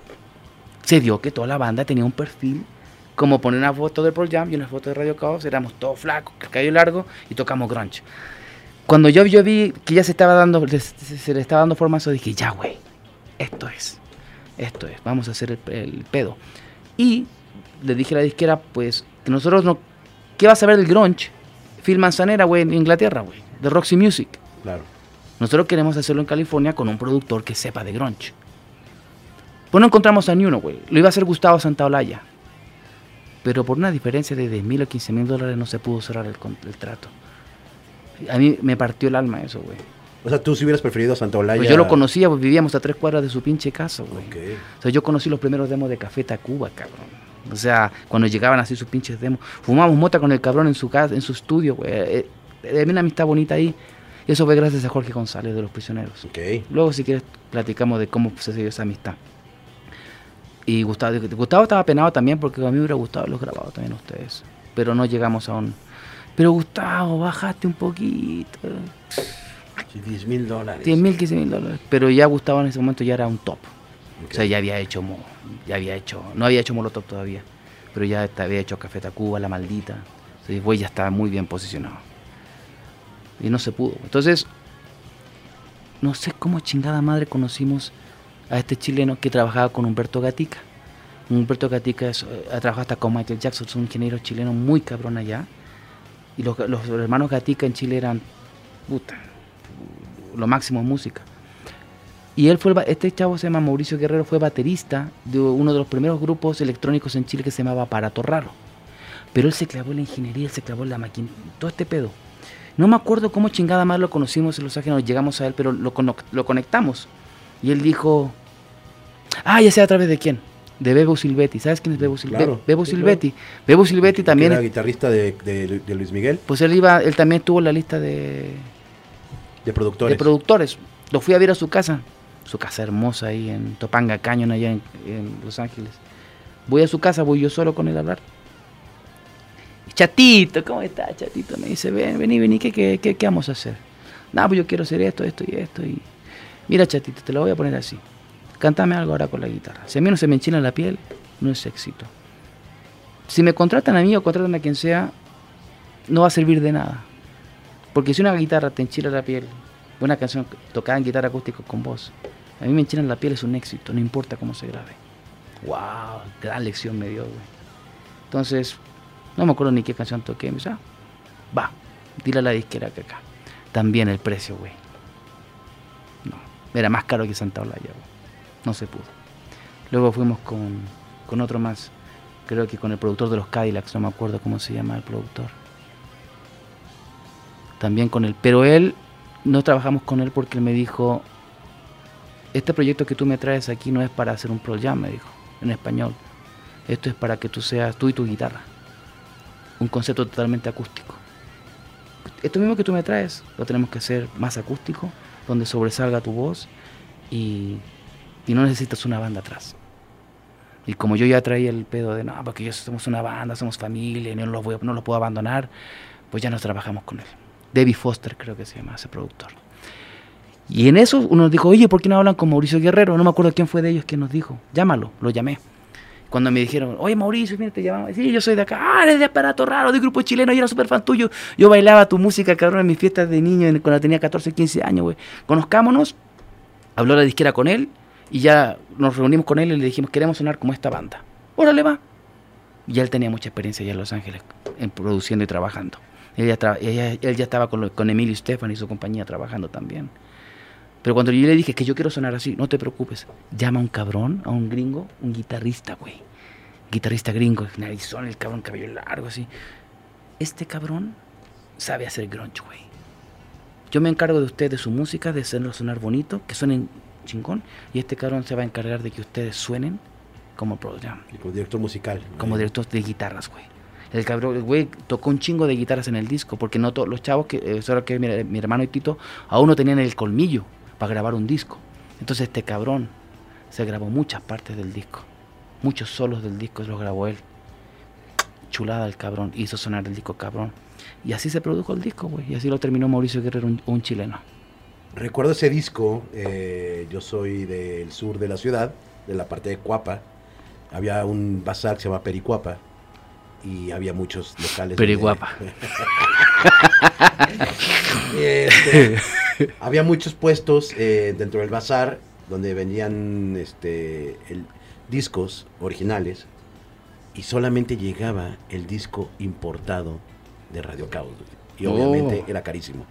Se dio que toda la banda tenía un perfil, como poner una foto del Pearl Jam y una foto de Radio Caos, éramos todos flacos, cabello largo y tocamos grunge. Cuando yo, yo vi que ya se estaba dando, se, le estaba dando forma eso, dije, ya, güey, esto es, esto es, vamos a hacer el, el pedo. Y le dije a la disquera, pues, que nosotros no. ¿Qué vas a ver del grunge? Phil Manzanera, güey, en Inglaterra, güey, de Roxy Music.
Claro.
Nosotros queremos hacerlo en California con un productor que sepa de grunge. Pues no encontramos a ni uno, güey. Lo iba a hacer Gustavo Santaolalla. Pero por una diferencia de 10 mil o 15 mil dólares no se pudo cerrar el, trato. A mí me partió el alma eso, güey.
O sea, tú si hubieras preferido a Santaolalla.
Pues yo lo conocía, pues vivíamos a tres cuadras de su pinche casa, güey. O sea, yo conocí los primeros demos de Café Tacuba, cabrón. O sea, cuando llegaban así sus pinches demos, fumamos mota con el cabrón en su casa, en su estudio, güey. Eh, eh una amistad bonita ahí. Y eso fue gracias a Jorge González de Los Prisioneros.
Okay.
Luego, si quieres, platicamos de cómo se dio esa amistad. Y Gustavo, Gustavo estaba penado también porque a mí me hubiera gustado los grabados también a ustedes. Pero no llegamos a un... Pero Gustavo, bajaste un poquito.
10 mil dólares.
10 mil, 15 mil dólares. Pero ya Gustavo en ese momento ya era un top. O sea, ya había hecho, ya había hecho, no había hecho Molotov todavía, pero ya había hecho Café Tacuba, La Maldita. Entonces, güey, ya estaba muy bien posicionado. Y no se pudo. Entonces, no sé cómo chingada madre conocimos a este chileno que trabajaba con Humberto Gatica. Humberto Gatica es, eh, ha trabajado hasta con Michael Jackson, es un ingeniero chileno muy cabrón allá. Y los, los hermanos Gatica en Chile eran, puta, lo máximo en música. Y él fue, este chavo se llama Mauricio Guerrero, fue baterista de uno de los primeros grupos electrónicos en Chile que se llamaba Aparato Raro. Pero él se clavó en la ingeniería, él se clavó en la máquina, todo este pedo. No me acuerdo cómo chingada más lo conocimos en Los Ángeles, llegamos a él, pero lo, lo conectamos. Y él dijo, ah, ya sé a través de quién. De Bebo Silvetti. ¿Sabes quién es Bebo Silvetti? Bebo Silvetti. Bebo Silvetti también.
¿Era guitarrista de, de, Luis Miguel?
Pues él iba, él también tuvo la lista de.
De productores.
De productores. Lo fui a ver a su casa su casa hermosa ahí en Topanga Canyon, allá en, Los Ángeles. Voy a su casa, voy yo solo con él a hablar. Chatito, ¿cómo está, chatito? Me dice, ven, vení, vení, ¿qué, qué, qué, qué vamos a hacer? No, pues yo quiero hacer esto, esto y esto. Y... Mira, chatito, te lo voy a poner así. Cántame algo ahora con la guitarra. Si a mí no se me enchina la piel, no es éxito. Si me contratan a mí o contratan a quien sea, no va a servir de nada. Porque si una guitarra te enchila la piel una canción tocada en guitarra acústica con voz. A mí me enchinan la piel, es un éxito, no importa cómo se grabe. ¡Wow! Gran lección me dio, güey. Entonces, no me acuerdo ni qué canción toqué. Me dice, ah, va, dile a la disquera que acá. También el precio, güey. No, era más caro que Santa Olaya, güey. No se pudo. Luego fuimos con, con otro más, creo que con el productor de los Cadillacs, no me acuerdo cómo se llama el productor. También con él, pero él no trabajamos con él porque él me dijo, este proyecto que tú me traes aquí no es para hacer un pro me dijo, en español. Esto es para que tú seas tú y tu guitarra. Un concepto totalmente acústico. Esto mismo que tú me traes, lo tenemos que hacer más acústico, donde sobresalga tu voz y, no necesitas una banda atrás. Y como yo ya traía el pedo de, no, porque yo somos una banda, somos familia, no voy, no los puedo abandonar, pues ya nos trabajamos con él. David Foster creo que se llama ese productor. Y en eso uno dijo, oye, ¿por qué no hablan con Mauricio Guerrero? No me acuerdo quién fue de ellos que nos dijo, llámalo, lo llamé. Cuando me dijeron, oye Mauricio, mira, te llamamos. Sí, yo soy de acá, ah, eres de aparato raro, de grupo chileno, yo era súper fan tuyo. Yo bailaba tu música, cabrón, en mis fiestas de niño, cuando tenía 14, 15 años, güey. Conozcámonos, habló la disquera con él, y ya nos reunimos con él y le dijimos, queremos sonar como esta banda. Órale, va. Y él tenía mucha experiencia allá en Los Ángeles, en produciendo y trabajando. Él ya, estaba con, con Emilio Stefan y su compañía trabajando también. Pero cuando yo le dije que yo quiero sonar así, no te preocupes, llama a un cabrón, a un gringo, un guitarrista, güey. Guitarrista gringo, narizón, el cabrón, cabello largo, así. Este cabrón sabe hacer grunge, güey. Yo me encargo de ustedes, de su música, de hacerlo sonar bonito, que suenen chingón, y este cabrón se va a encargar de que ustedes suenen como Pro Jam.
Y como director musical.
Como director de guitarras, güey. El cabrón, el güey tocó un chingo de guitarras en el disco, porque no todos los chavos, que eso era que mi, mi hermano y Tito, aún no tenían el colmillo para grabar un disco. Entonces este cabrón se grabó muchas partes del disco. Muchos solos del disco los grabó él. Chulada el cabrón, hizo sonar el disco cabrón. Y así se produjo el disco, güey. Y así lo terminó Mauricio Guerrero, un, chileno.
Recuerdo ese disco, eh, yo soy del sur de la ciudad, de la parte de Cuapa. Había un bazar que se llama Pericuapa y había muchos locales.
Periguapa.
este, había muchos puestos eh, dentro del bazar donde vendían este, el, discos originales y solamente llegaba el disco importado de Radio Caos. Y obviamente
Oh.
era carísimo.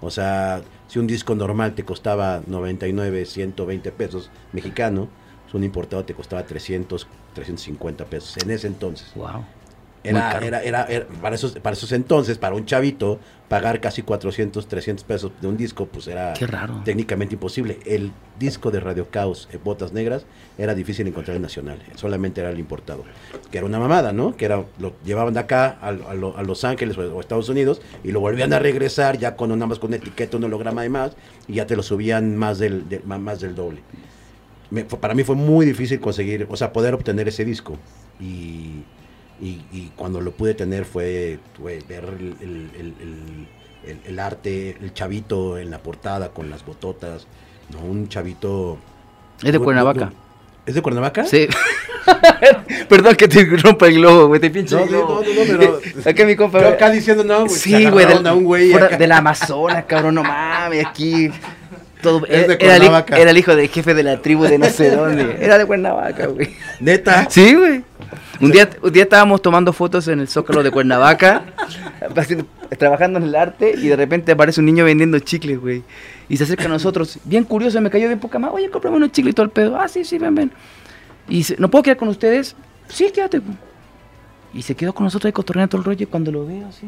O sea, si un disco normal te costaba 99, 120 pesos mexicano, pues un importado te costaba 300, 350 pesos en ese entonces.
Wow.
Era, era, era, era- para, esos, para esos entonces, para un chavito, pagar casi 400, 300 pesos de un disco, pues era
raro.
técnicamente imposible. El disco de Radio Caos, eh, Botas Negras, era difícil encontrar en Nacional. Solamente era el importado. Que era una mamada, ¿no? Que era lo llevaban de acá a, a a Los Ángeles o, o Estados Unidos y lo volvían a regresar ya con nada más con etiqueta, un holograma de más y ya te lo subían más del, de- más del doble. Me- para mí fue muy difícil conseguir, o sea, poder obtener ese disco. Y, y- y cuando lo pude tener fue, fue ver el, el- el- el- el- el arte, el chavito en la portada con las bototas, ¿no? Un chavito...
Es de Cuernavaca.
¿Es de Cuernavaca?
Sí. Perdón que te rompa el globo, güey. Te pinche
No, no, no, no, pero-
Acá mi compa.
Acá diciendo, no, güey,
Sí, güey. Del,
a un güey
fuera
acá.
del Amazonas, cabrón. No mames, aquí. Todo,
Es de
era, el, era el hijo del jefe de la tribu de no sé dónde. Era de Cuernavaca, güey.
Neta.
Sí, güey. Un día, un día estábamos tomando fotos en el Zócalo de Cuernavaca, trabajando en el arte, y de repente aparece un niño vendiendo chicles, güey. Y se acerca a nosotros, bien curioso, me cayó bien poca más. Oye, cómprame unos chicles y todo el pedo. Ah, sí, sí, ven, ven. Y dice, ¿no puedo quedar con ustedes? Sí, quédate. Y se quedó con nosotros ahí cotorreando todo el rollo, y cuando lo veo así.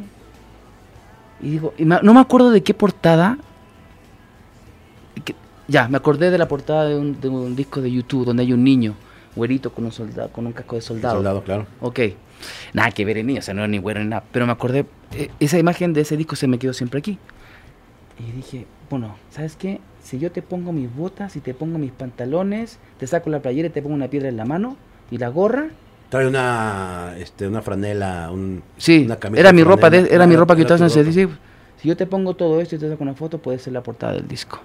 Y digo, y me- no me acuerdo de qué portada. que- ya, me acordé de la portada de un, de un disco de YouTube donde hay un niño, güerito, con un soldado, con un casco de soldado.
Soldado, claro.
Ok. Nada que ver en mí, o sea, no era ni güero ni nada. Pero me acordé, eh, esa imagen de ese disco se me quedó siempre aquí. Y dije, bueno, ¿sabes qué? Si yo te pongo mis botas y te pongo mis pantalones, te saco la playera y te pongo una piedra en la mano y la gorra.
Trae una, este, una franela, un,
Sí,
una camisa
era mi ropa, de, era mi ropa que
tu
en ese disco. Si yo te pongo todo esto y te saco una foto, puede ser la portada del disco.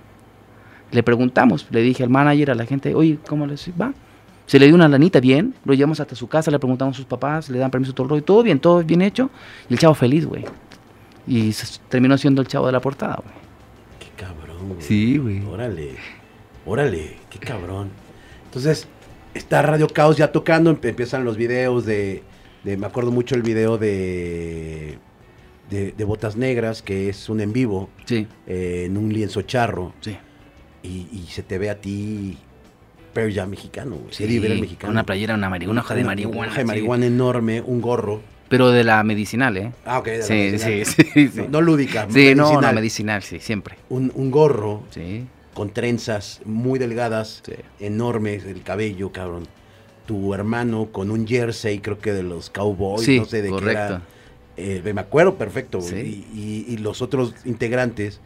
Le preguntamos, le dije al manager, a la gente, oye, ¿cómo les va? Se le dio una lanita bien, lo llevamos hasta su casa, le preguntamos a sus papás, le dan permiso todo el rollo, todo bien, todo bien hecho. Y el chavo feliz, güey. Y se- terminó siendo el chavo de la portada, güey.
Qué cabrón, güey.
Sí, güey.
Órale, órale, qué cabrón. Entonces, está Radio Caos ya tocando, empiezan los videos de, de- me acuerdo mucho el video de, de, de Botas Negras, que es un en vivo,
Sí,
eh, en un lienzo charro,
sí.
y, y se te ve a ti, pero ya mexicano, güey.
Sí,
Vedder
con
mexicano.
una playera, una, mari- una hoja de
Una-
marihuana.
Una hoja de
sí.
marihuana enorme, un gorro.
Pero de la medicinal, ¿eh?
Ah, ok. de la
Sí,
medicinal.
sí, sí, sí.
No, no lúdica.
Sí, no, no,
medicinal.
medicinal, sí, siempre.
Un, un gorro
Sí,
con trenzas muy delgadas,
sí.
enormes, el cabello, cabrón. Tu hermano con un jersey, creo que de los Cowboys,
Sí,
no sé de
correcto.
qué era. Eh, me acuerdo perfecto, güey.
Sí.
Y, y- y los otros integrantes,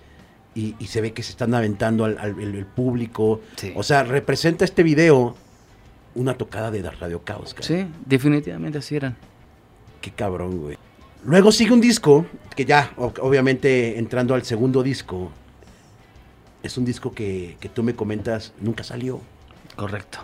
y, y se ve que se están aventando al, al- el, el público.
Sí.
O sea, representa este video una tocada de Radio Caos, cabrón.
Sí, definitivamente así eran.
Qué cabrón, güey. Luego sigue un disco, que ya, obviamente, entrando al segundo disco, es un disco que, que tú me comentas, nunca salió.
Correcto.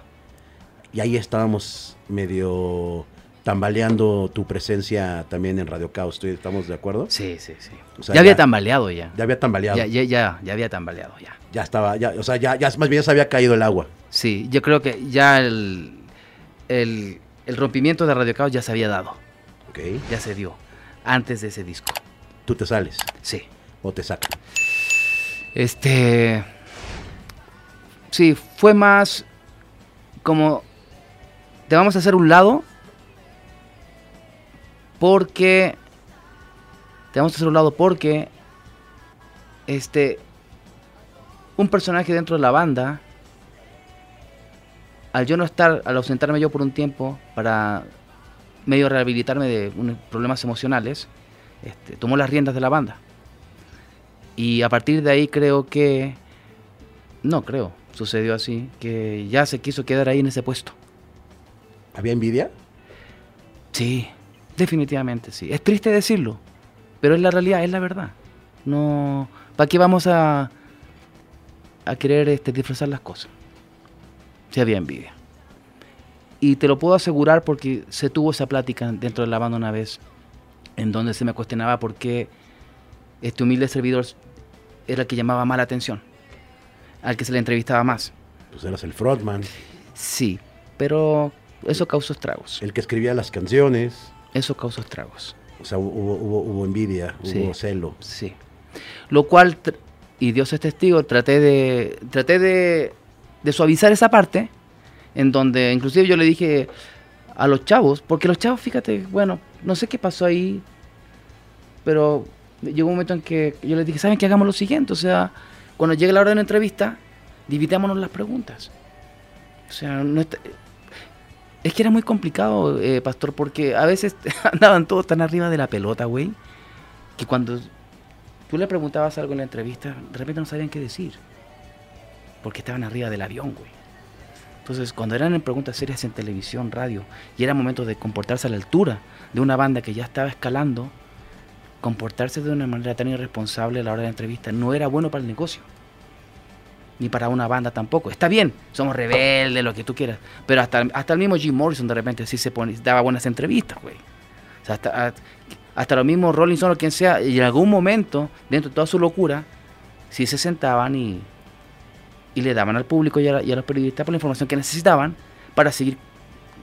Y ahí estábamos medio tambaleando tu presencia también en Radio Caos. ¿Tú- ¿Estamos de acuerdo?
Sí, sí, sí.
O sea,
ya había
ya-
tambaleado ya.
Ya había tambaleado.
Ya,
Ya,
ya, ya, ya había tambaleado ya.
estaba, ya, o sea, ya, ya más bien ya se había caído el agua.
Sí, yo creo que ya el, el, el rompimiento de Radio Caos ya se había dado.
¿Ok?
Ya se dio. Antes de ese disco.
Tú te sales
Sí.
o te sacan.
Este. Sí, fue más como te vamos a hacer un lado porque te vamos a hacer un lado porque este un personaje dentro de la banda al yo no estar al ausentarme yo por un tiempo para medio rehabilitarme de unos problemas emocionales este, tomó las riendas de la banda. Y a partir de ahí creo que no creo sucedió así que ya se quiso quedar ahí en ese puesto.
¿Había envidia?
Sí, definitivamente sí. Es triste decirlo, pero es la realidad, es la verdad. No, ¿para qué vamos a a querer este, disfrazar las cosas? Si había envidia. Y te lo puedo asegurar porque se tuvo esa plática dentro de la banda una vez, en donde se me cuestionaba por qué este humilde servidor era el que llamaba más la atención, al que se le entrevistaba más.
Pues eras el frontman.
Sí, pero eso causó estragos.
El que escribía las canciones.
Eso causó estragos.
O sea, hubo, hubo, envidia, hubo celo.
Sí. Lo cual, y Dios es testigo, traté de, traté de, de suavizar esa parte, en donde inclusive yo le dije a los chavos, porque los chavos, fíjate, bueno, no sé qué pasó ahí, pero llegó un momento en que yo les dije, ¿saben que hagamos lo siguiente? O sea, cuando llegue la hora de una entrevista, dividémonos las preguntas. O sea, no está, es que era muy complicado, eh, pastor, porque a veces andaban todos tan arriba de la pelota, güey, que cuando tú le preguntabas algo en la entrevista, de repente no sabían qué decir. Porque estaban arriba del avión, güey. Entonces, cuando eran preguntas serias en televisión, radio, y era momento de comportarse a la altura de una banda que ya estaba escalando, comportarse de una manera tan irresponsable a la hora de la entrevista no era bueno para el negocio ni para una banda tampoco. Está bien, somos rebeldes, lo que tú quieras. Pero hasta, hasta el mismo Jim Morrison de repente sí se pone, daba buenas entrevistas, güey. O sea, hasta, hasta lo mismo Rolling Stone o quien sea, y en algún momento, dentro de toda su locura, sí se sentaban y, y le daban al público y a, los periodistas por la información que necesitaban para seguir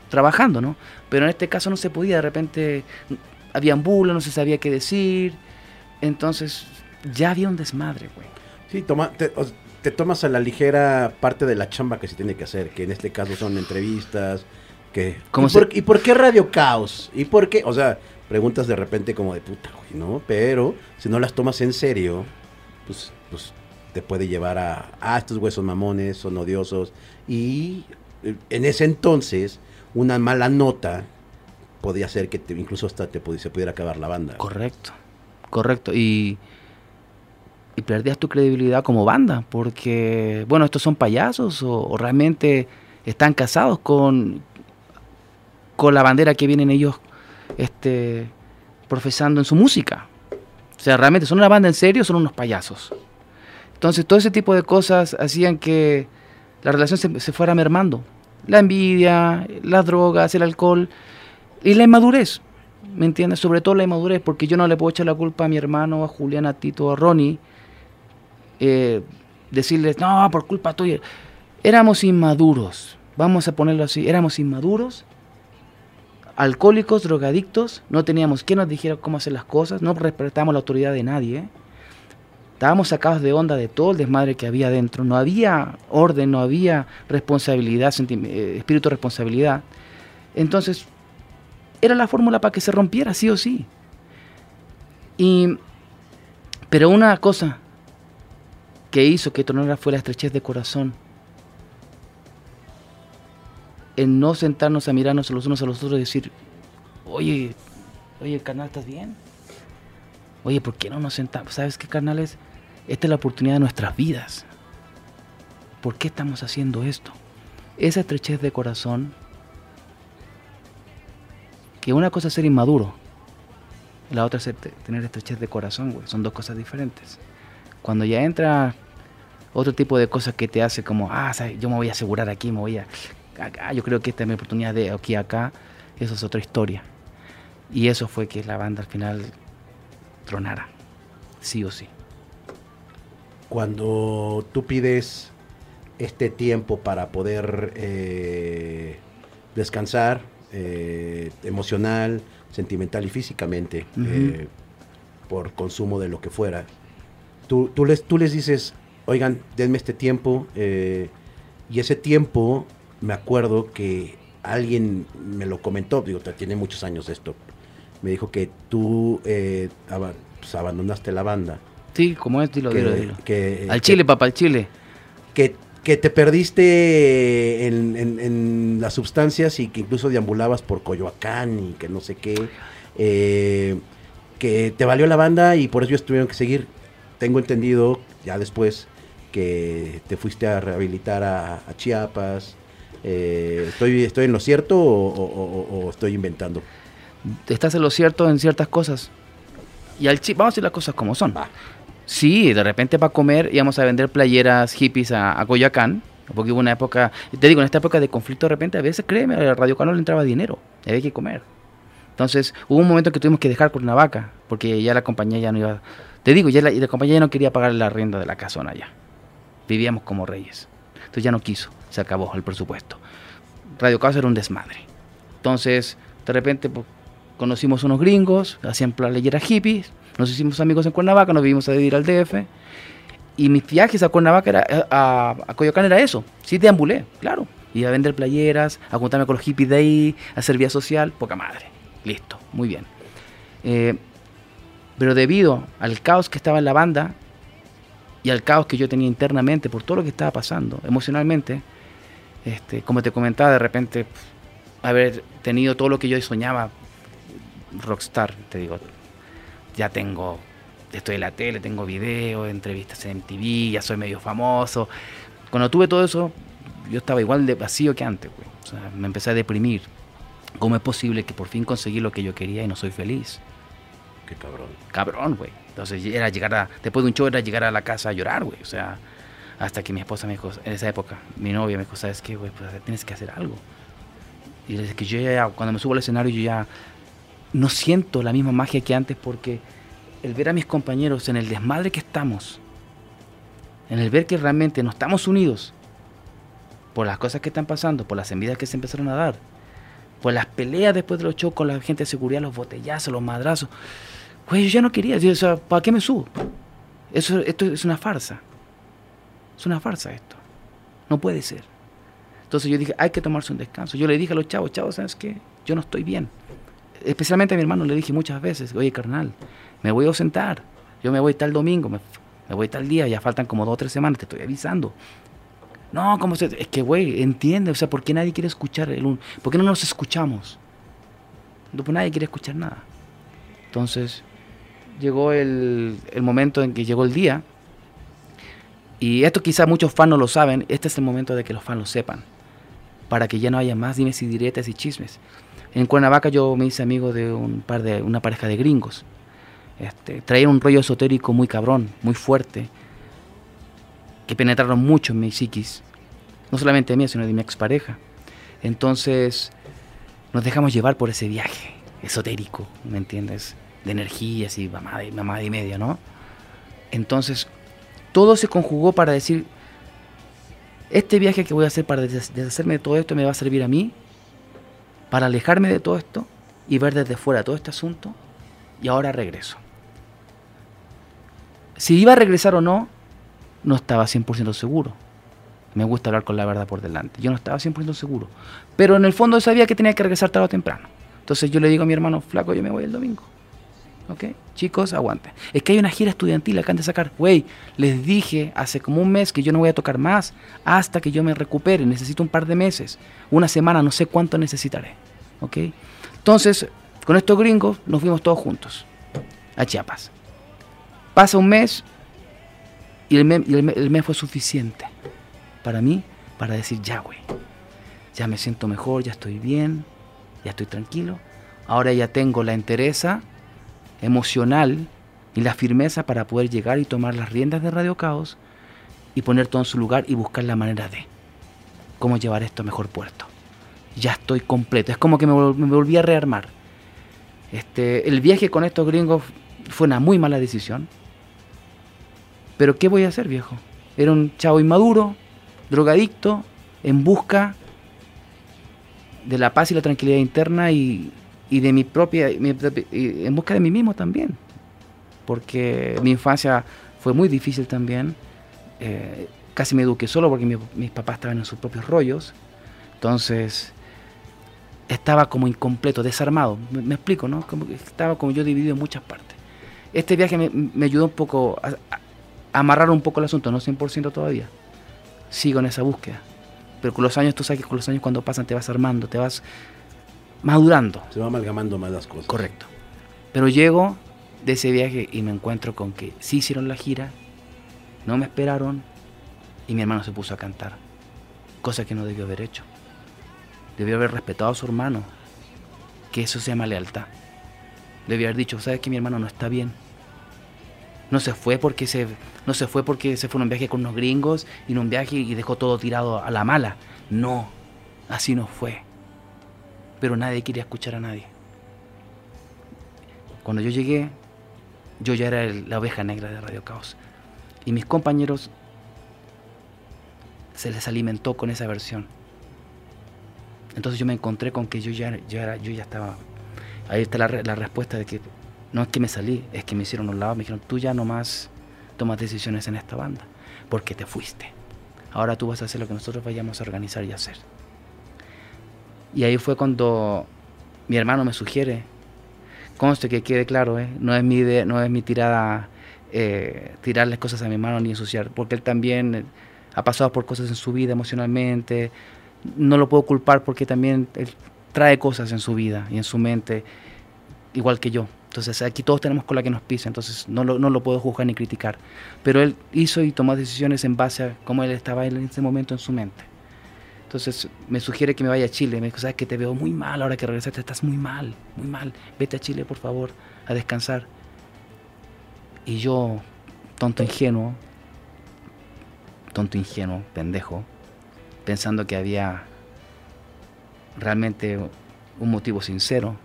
trabajando, ¿no? Pero en este caso no se podía, de repente habían burlas, no se sabía qué decir, entonces ya había un desmadre, güey.
Sí, toma, te tomas a la ligera parte de la chamba que se tiene que hacer, que en este caso son entrevistas, que... ¿Y, por, qué Radio Caos? ¿Y por qué? O sea, preguntas de repente como de puta, güey, ¿no? Pero si no las tomas en serio, pues, pues te puede llevar a, ah, estos huesos mamones son odiosos. Y eh, en ese entonces, una mala nota podía ser que incluso hasta te, se pudiera acabar la banda.
Correcto, correcto. Y y perdías tu credibilidad como banda, porque, bueno, estos son payasos o, realmente están casados con, con la bandera que vienen ellos este, profesando en su música. O sea, realmente son una banda en serio, son unos payasos. Entonces, todo ese tipo de cosas hacían que la relación se, se fuera mermando. La envidia, las drogas, el alcohol y la inmadurez. ¿Me entiendes? Sobre todo la inmadurez, porque yo no le puedo echar la culpa a mi hermano, a Julián, a Tito, a Ronnie, eh, decirles, no, por culpa tuya. Éramos inmaduros, vamos a ponerlo así, éramos inmaduros, alcohólicos, drogadictos, no teníamos quien nos dijera cómo hacer las cosas, no respetábamos la autoridad de nadie. Estábamos sacados de onda de todo el desmadre que había dentro. No había orden, no había responsabilidad, eh, espíritu de responsabilidad. Entonces, era la fórmula para que se rompiera, sí o sí. Y, pero una cosa que hizo que tronara fue la estrechez de corazón. En no sentarnos a mirarnos los unos a los otros y decir, oye, oye, carnal, ¿estás bien? Oye, ¿por qué no nos sentamos? ¿Sabes qué, carnales? Esta es la oportunidad de nuestras vidas. ¿Por qué estamos haciendo esto? Esa estrechez de corazón, que una cosa es ser inmaduro, la otra es tener estrechez de corazón, güey. Son dos cosas diferentes. Cuando ya entra otro tipo de cosas que te hace como, ah, yo me voy a asegurar aquí, me voy a, yo creo que esta es mi oportunidad de aquí a acá, eso es otra historia. Y eso fue que la banda al final tronara, sí o sí.
Cuando tú pides este tiempo para poder eh, descansar eh, emocional, sentimental y físicamente eh, por consumo de lo que fuera, tú, tú, les, tú les dices, oigan, denme este tiempo, eh, Y ese tiempo, me acuerdo que alguien me lo comentó, digo, tiene muchos años esto. Me dijo que tú eh, pues, abandonaste la banda.
Sí, como es, dilo,
que,
dilo,
Que,
al Chile, papá, al Chile.
Que, que te perdiste en, en, las sustancias y que incluso deambulabas por Coyoacán y que no sé qué. Eh, que te valió la banda y por eso ellos tuvieron que seguir. Tengo entendido, ya después, que te fuiste a rehabilitar a, Chiapas. Eh, ¿estoy, ¿Estoy en lo cierto o, estoy inventando?
Estás en lo cierto en ciertas cosas. Y al vamos a decir las cosas como son. Sí, de repente para comer íbamos a vender playeras hippies a, a Coyoacán. Porque hubo una época, te digo, en esta época de conflicto de repente, a veces, créeme, a Radio Cano le entraba dinero, había que comer. Entonces, hubo un momento que tuvimos que dejar con una vaca, porque ya la compañía ya no iba, te digo, ya la, la compañía ya no quería pagar la renta de la casona ya. Vivíamos como reyes. Entonces ya no quiso, se acabó el presupuesto. Radio Caos era un desmadre. Entonces, de repente pues, conocimos unos gringos, hacían playeras hippies, nos hicimos amigos en Cuernavaca, nos vivimos a vivir al DF. Y mis viajes a Cuernavaca, era, a, a Coyoacán era eso. Sí deambulé, claro. Iba a vender playeras, a juntarme con los hippies de ahí, a hacer vía social, poca madre. Listo, muy bien. Eh, pero debido al caos que estaba en la banda y al caos que yo tenía internamente por todo lo que estaba pasando emocionalmente, este, como te comentaba, de repente haber tenido todo lo que yo soñaba, rockstar, te digo, ya tengo, estoy en la tele, tengo videos, entrevistas en MTV, ya soy medio famoso. Cuando tuve todo eso, yo estaba igual de vacío que antes, O sea, me empecé a deprimir. ¿Cómo es posible que por fin conseguí lo que yo quería y no soy feliz?
Qué cabrón.
Cabrón, güey. Entonces era llegar a, después de un show era llegar a la casa a llorar, güey. O sea, hasta que mi esposa me dijo, en esa época, mi novia me dijo, ¿sabes qué, güey? Pues tienes que hacer algo. Y desde que yo ya, cuando me subo al escenario, yo ya no siento la misma magia que antes porque el ver a mis compañeros en el desmadre que estamos, en el ver que realmente no estamos unidos por las cosas que están pasando, por las envidias que se empezaron a dar, por las peleas después de los shows con la gente de seguridad, los botellazos, los madrazos. Pues yo ya no quería, o sea, ¿para qué me subo? Eso, esto es una farsa. Es una farsa esto. No puede ser. Entonces yo dije, hay que tomarse un descanso. Yo le dije a los chavos, chavos, ¿sabes qué? Yo no estoy bien especialmente a mi hermano le dije muchas veces, oye carnal, me voy a ausentar, yo me voy tal domingo, me, voy tal día, ya faltan como dos o tres semanas, te estoy avisando. No, ¿cómo se...? Es que, güey, entiende, o sea, ¿por qué nadie quiere escuchar el un... ¿Por qué no nos escuchamos? No, pues nadie quiere escuchar nada. Entonces, llegó el, momento en que llegó el día, y esto quizá muchos fans no lo saben, este es el momento de que los fans lo sepan, para que ya no haya más dimes y diretes y chismes. En Cuernavaca yo me hice amigo de un par de una pareja de gringos. Este, traían un rollo esotérico muy cabrón, muy fuerte, que penetraron mucho en mi psiquis. No solamente a mí, sino de mi expareja. Entonces nos dejamos llevar por ese viaje esotérico, ¿me entiendes? De energías y mamá de, mamá y media, ¿no? Entonces todo se conjugó para decir, este viaje que voy a hacer para deshacerme de todo esto me va a servir a mí para alejarme de todo esto y ver desde fuera todo este asunto y ahora regreso. Si iba a regresar o no, no estaba 100% seguro. Me gusta hablar con la verdad por delante. Yo no estaba 100% seguro. Pero en el fondo sabía que tenía que regresar tarde o temprano. Entonces yo le digo a mi hermano, flaco, yo me voy el domingo. ¿Ok? Chicos, aguanten. Es que hay una gira estudiantil acá de sacar. Güey, les dije hace como un mes que yo no voy a tocar más hasta que yo me recupere. Necesito un par de meses. Una semana, no sé cuánto necesitaré. ¿ok? Entonces, con estos gringos nos fuimos todos juntos a Chiapas. Pasa un mes y el mes, fue suficiente para mí para decir, ya, güey, ya me siento mejor, ya estoy bien, ya estoy tranquilo. Ahora ya tengo la entereza emocional y la firmeza para poder llegar y tomar las riendas de Radio Caos y poner todo en su lugar y buscar la manera de cómo llevar esto a mejor puerto ya estoy completo. Es como que me, volví a rearmar. Este, el viaje con estos gringos fue una muy mala decisión. Pero ¿qué voy a hacer, viejo? Era un chavo inmaduro, drogadicto, en busca de la paz y la tranquilidad interna y, de mi propia, en busca de mí mismo también. Porque mi infancia fue muy difícil también. Eh, casi me eduqué solo porque mis papás estaban en sus propios rollos. Entonces, estaba como incompleto, desarmado. Me, explico, ¿no? Como estaba como yo dividido en muchas partes. Este viaje me, ayudó un poco a, amarrar un poco el asunto, no 100% todavía. Sigo en esa búsqueda. Pero con los años, tú sabes que con los años cuando pasan te vas armando, te vas madurando.
Se va amalgamando más las cosas.
Correcto. Pero llego de ese viaje y me encuentro con que sí hicieron la gira, no me esperaron y mi hermano se puso a cantar. Cosa que no debió haber hecho. Debió haber respetado a su hermano. Que eso se llama lealtad. Debió haber dicho, ¿sabes que mi hermano no está bien? No se fue porque se, no se fue porque se fue en un viaje con unos gringos y en un viaje y dejó todo tirado a la mala. No, así no fue. Pero nadie quería escuchar a nadie. Cuando yo llegué, yo ya era la oveja negra de Radio Caos. Y mis compañeros se les alimentó con esa versión. Entonces yo me encontré con que yo ya, yo ya estaba. Ahí está la, la, respuesta de que no es que me salí, es que me hicieron un lado, me dijeron, tú ya nomás tomas decisiones en esta banda, porque te fuiste. Ahora tú vas a hacer lo que nosotros vayamos a organizar y hacer. Y ahí fue cuando mi hermano me sugiere, conste que quede claro, ¿eh? no, es mi no es mi tirada eh, cosas a mi hermano ni ensuciar, porque él también eh, ha pasado por cosas en su vida emocionalmente, no lo puedo culpar porque también él trae cosas en su vida y en su mente, igual que yo. Entonces aquí todos tenemos con la que nos pisa, entonces no lo, no lo puedo juzgar ni criticar. Pero él hizo y tomó decisiones en base a cómo él estaba en ese momento en su mente. Entonces me sugiere que me vaya a Chile. Me dijo, sabes que te veo muy mal ahora que regresaste, estás muy mal, muy mal. Vete a Chile, por favor, a descansar. Y yo, tonto ingenuo, tonto ingenuo, pendejo, pensando que había realmente un motivo sincero,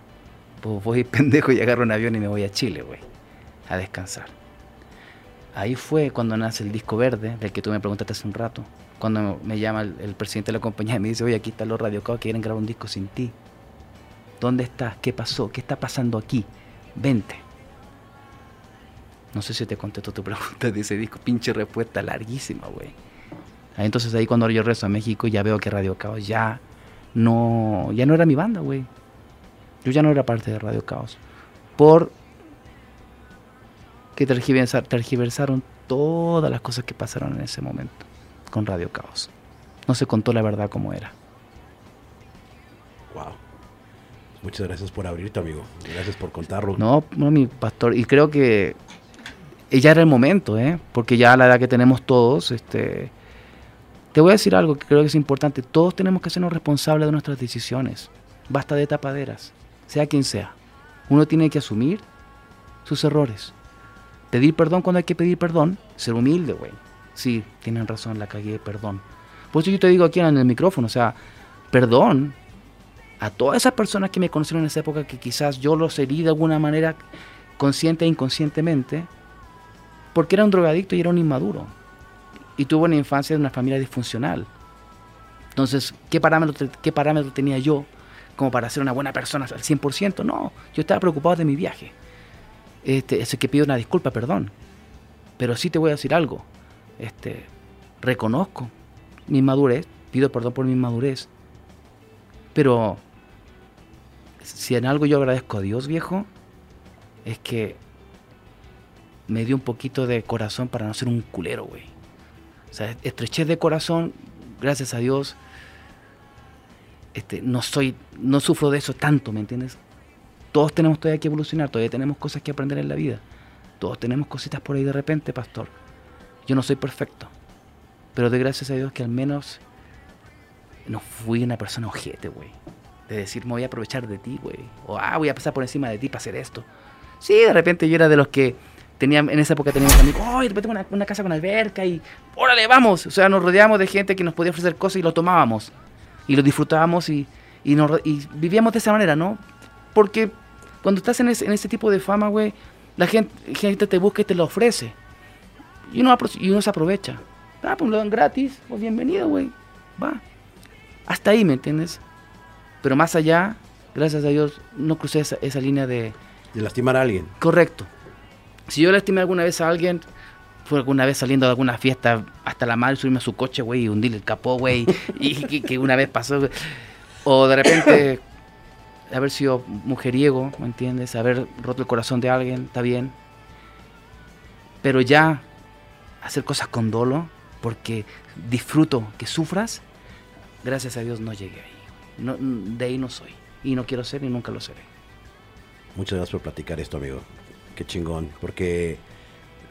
pues voy pendejo y agarro un avión y me voy a Chile, güey, a descansar. Ahí fue cuando nace el disco verde, del que tú me preguntaste hace un rato, cuando me llama el, presidente de la compañía y me dice, oye, aquí están los Radio que quieren grabar un disco sin ti. ¿Dónde estás? ¿Qué pasó? ¿Qué está pasando aquí? Vente. No sé si te contesto tu pregunta de ese disco, pinche respuesta larguísima, güey. Entonces ahí cuando yo rezo a México ya veo que Radio Caos ya no, ya no era mi banda, güey. Yo ya no era parte de Radio Caos. Por que tergiversaron todas las cosas que pasaron en ese momento con Radio Caos. No se contó la verdad como era.
Wow. Muchas gracias por abrirte, amigo. Gracias por contarlo.
No, no, mi pastor. Y creo que ya era el momento, ¿eh? Porque ya a la edad que tenemos todos, este, te voy a decir algo que creo que es importante. Todos tenemos que hacernos responsables de nuestras decisiones. Basta de tapaderas, sea quien sea. Uno tiene que asumir sus errores. Pedir perdón cuando hay que pedir perdón. Ser humilde, güey. Sí, tienen razón, la cagué, perdón. Por eso yo te digo aquí en el micrófono, o sea, perdón a todas esas personas que me conocieron en esa época que quizás yo los herí de alguna manera consciente e inconscientemente, porque era un drogadicto y era un inmaduro y tuvo una infancia de una familia disfuncional. Entonces, ¿qué parámetro, qué parámetro tenía yo como para ser una buena persona al 100%? No, yo estaba preocupado de mi viaje. Este, es que pido una disculpa, perdón. Pero sí te voy a decir algo. Este, reconozco mi madurez, pido perdón por mi madurez. Pero si en algo yo agradezco a Dios, viejo, es que me dio un poquito de corazón para no ser un culero, güey. O sea, estrechez de corazón, gracias a Dios, este, no soy, no sufro de eso tanto, ¿me entiendes? Todos tenemos todavía que evolucionar, todavía tenemos cosas que aprender en la vida. Todos tenemos cositas por ahí de repente, pastor. Yo no soy perfecto, pero de gracias a Dios que al menos no fui una persona ojete, güey. De decir, me voy a aprovechar de ti, güey. O, ah, voy a pasar por encima de ti para hacer esto. Sí, de repente yo era de los que en esa época teníamos amigos, ¡ay, de repente una, casa con alberca y órale, vamos! O sea, nos rodeábamos de gente que nos podía ofrecer cosas y lo tomábamos. Y lo disfrutábamos y, y, vivíamos de esa manera, ¿no? Porque cuando estás en ese, tipo de fama, güey, la gente, gente te busca y te lo ofrece. Y uno, y uno se aprovecha. Ah, pues lo dan gratis, pues bienvenido, güey. Va. Hasta ahí, ¿me entiendes? Pero más allá, gracias a Dios, no crucé esa línea de...
De lastimar a alguien.
Correcto. Si yo lastimé alguna vez a alguien, fue alguna vez saliendo de alguna fiesta hasta la madre, subirme a su coche, güey, y hundirle el capó, güey, y que, una vez pasó. O de repente haber sido mujeriego, ¿me entiendes? Haber roto el corazón de alguien, está bien. Pero ya hacer cosas con dolo, porque disfruto que sufras, gracias a Dios no llegué ahí. De ahí no soy. Y no quiero ser y nunca lo seré.
Muchas gracias por platicar esto, amigo. Qué chingón. Porque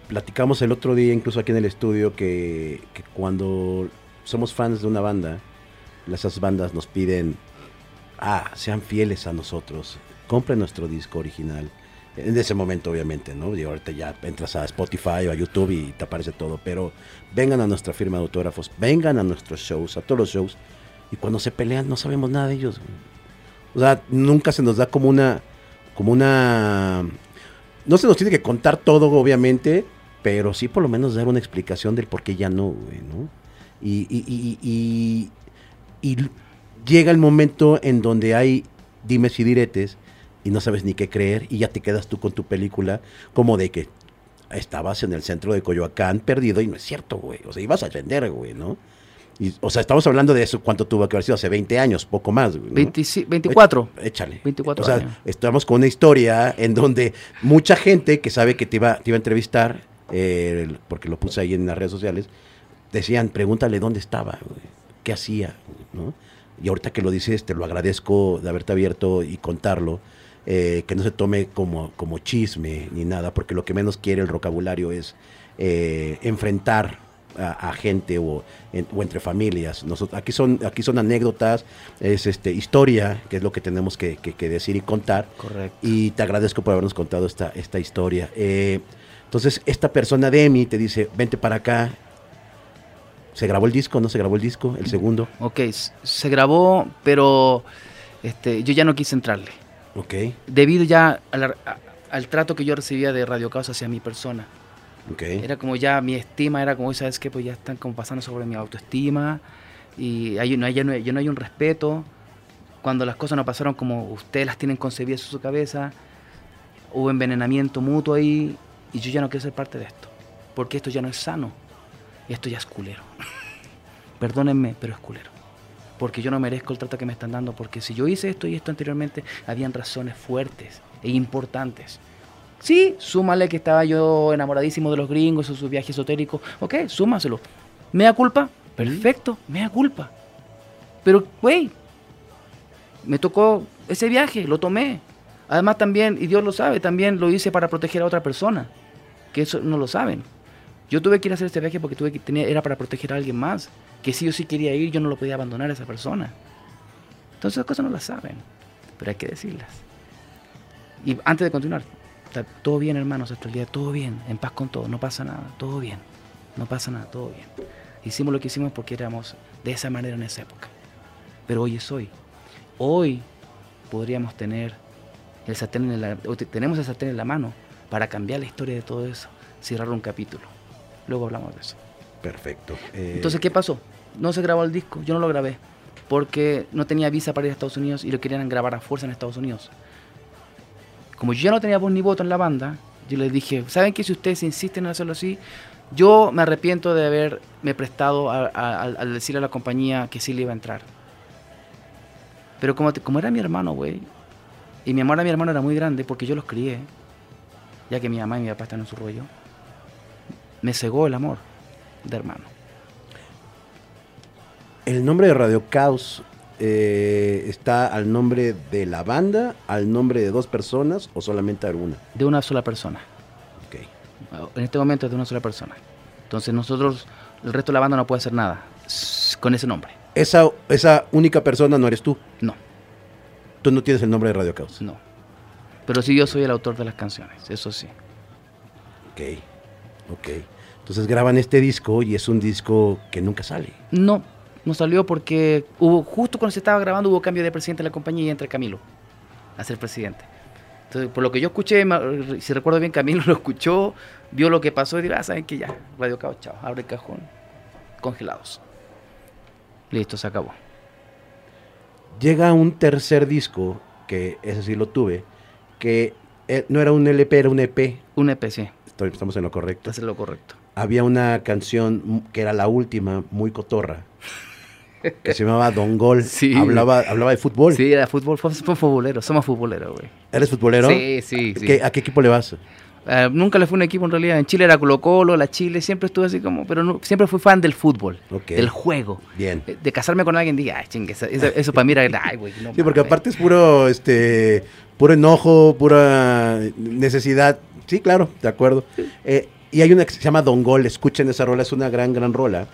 platicamos el otro día, incluso aquí en el estudio, que, cuando somos fans de una banda, esas bandas nos piden, ah, sean fieles a nosotros, compren nuestro disco original. En ese momento, obviamente, ¿no? Y ahorita ya entras a Spotify o a YouTube y te aparece todo. Pero vengan a nuestra firma de autógrafos, vengan a nuestros shows, a todos los shows. Y cuando se pelean, no sabemos nada de ellos. O sea, nunca se nos da como una. Como una. No se nos tiene que contar todo, obviamente, pero sí por lo menos dar una explicación del por qué ya no, güey, ¿no? Y, y, y, y, llega el momento en donde hay dimes y diretes y no sabes ni qué creer y ya te quedas tú con tu película como de que estabas en el centro de Coyoacán perdido y no es cierto, güey. O sea, ibas a vender, güey, ¿no? Y, o sea, estamos hablando de eso, ¿cuánto tuvo que haber sido? Hace 20 años, poco más. ¿no?
24.
Échale.
24
o sea, estamos con una historia en donde mucha gente que sabe que te iba, te iba a entrevistar eh, porque lo puse ahí en las redes sociales, decían, pregúntale dónde estaba, qué hacía, ¿no? Y ahorita que lo dices, te lo agradezco de haberte abierto y contarlo, eh, que no se tome como, como chisme ni nada, porque lo que menos quiere el vocabulario es eh, enfrentar a, gente o, entre familias. Nosotros, aquí, son, aquí son anécdotas, es este, historia, que es lo que tenemos que, decir y contar.
Correcto.
Y te agradezco por habernos contado esta, esta historia. Entonces, esta persona de Emi te dice, vente para acá. ¿Se grabó el disco? ¿No se grabó el disco? ¿El segundo?
Ok, se grabó, pero este, yo ya no quise entrarle. Debido ya al, trato que yo recibía de Radio Causa hacia mi persona. Era como ya mi estima, era como, ¿sabes qué? Pues ya están como pasando sobre mi autoestima y hay, no, hay, no, hay, no hay un respeto. Cuando las cosas no pasaron como ustedes las tienen concebidas en su cabeza, hubo envenenamiento mutuo ahí y yo ya no quiero ser parte de esto, porque esto ya no es sano, esto ya es culero. Perdónenme, pero es culero. Porque yo no merezco el trato que me están dando, porque si yo hice esto y esto anteriormente, habían razones fuertes e importantes. Sí, súmale que estaba yo enamoradísimo de los gringos o su viaje esotérico. Ok, súmaselo. ¿Me da culpa? Perfecto, me da culpa. Pero, güey, me tocó ese viaje, lo tomé. Además también, y Dios lo sabe, también lo hice para proteger a otra persona, que eso no lo saben. Yo tuve que ir a hacer este viaje porque tuve que tenía, era para proteger a alguien más, que si yo sí quería ir, yo no lo podía abandonar a esa persona. Entonces esas cosas no las saben, pero hay que decirlas. Y antes de continuar, todo bien hermanos, hasta el todo bien, en paz con todo, no pasa nada, todo bien, no pasa nada, todo bien. Hicimos lo que hicimos porque éramos de esa manera en esa época. Pero hoy es hoy. Hoy podríamos tener el tenemos el sartén en la mano para cambiar la historia de todo eso, cerrar un capítulo. Luego hablamos de eso.
Perfecto.
Eh, Entonces, ¿qué pasó? No se grabó el disco, yo no lo grabé, porque no tenía visa para ir a Estados Unidos y lo querían grabar a fuerza en Estados Unidos. Como yo ya no tenía voz ni voto en la banda, yo les dije, ¿saben que si ustedes insisten en hacerlo así, yo me arrepiento de haberme prestado al decirle a la compañía que sí le iba a entrar. Pero como, como era mi hermano, güey, y mi amor a mi hermano era muy grande porque yo los crié, ya que mi mamá y mi papá están en su rollo. Me cegó el amor de hermano.
El nombre de Radio Caos eh, está al nombre de la banda, al nombre de dos personas o solamente alguna.
De una sola persona.
Ok.
En este momento es de una sola persona. Entonces nosotros, el resto de la banda no puede hacer nada con ese nombre.
Esa, esa única persona no eres tú.
No.
Tú no tienes el nombre de Radio Caos.
No. Pero sí yo soy el autor de las canciones, eso sí.
Ok, ok. Entonces graban este disco y es un disco que nunca sale.
No, no salió porque hubo, justo cuando se estaba grabando hubo cambio de presidente de la compañía y entra Camilo a ser presidente. Entonces, por lo que yo escuché, si recuerdo bien, Camilo lo escuchó, vio lo que pasó y dijo, ah, saben que ya, Radio Caos, chao, abre el cajón, congelados. Listo, se acabó
llega un tercer disco, que ese sí lo tuve, que eh, no era un LP, era un EP.
Un EP, sí.
estamos en lo correcto.
Estás en lo correcto.
había una canción que era la última, muy cotorra, que se llamaba Don Gol.
Sí.
Hablaba, hablaba de fútbol.
Sí, era fútbol, fue, fue futbolero, somos futboleros, güey.
¿Eres futbolero?
Sí, sí, sí.
¿Qué- ¿A qué equipo le vas?
Eh, nunca le fue un equipo en realidad. En Chile era Colo Colo, la Chile, siempre estuve así como, pero no- siempre fui fan del fútbol,
Ok.
del juego.
Bien.
Eh, De casarme con alguien, dije, ay, chingue, eso, para mí era, ay, güey. no
Sí, porque
mames".
aparte es puro, este, puro enojo, pura necesidad. Sí, claro, de acuerdo. Eh, y hay una que se llama Don Gol, escuchen esa rola, es una gran, gran rola.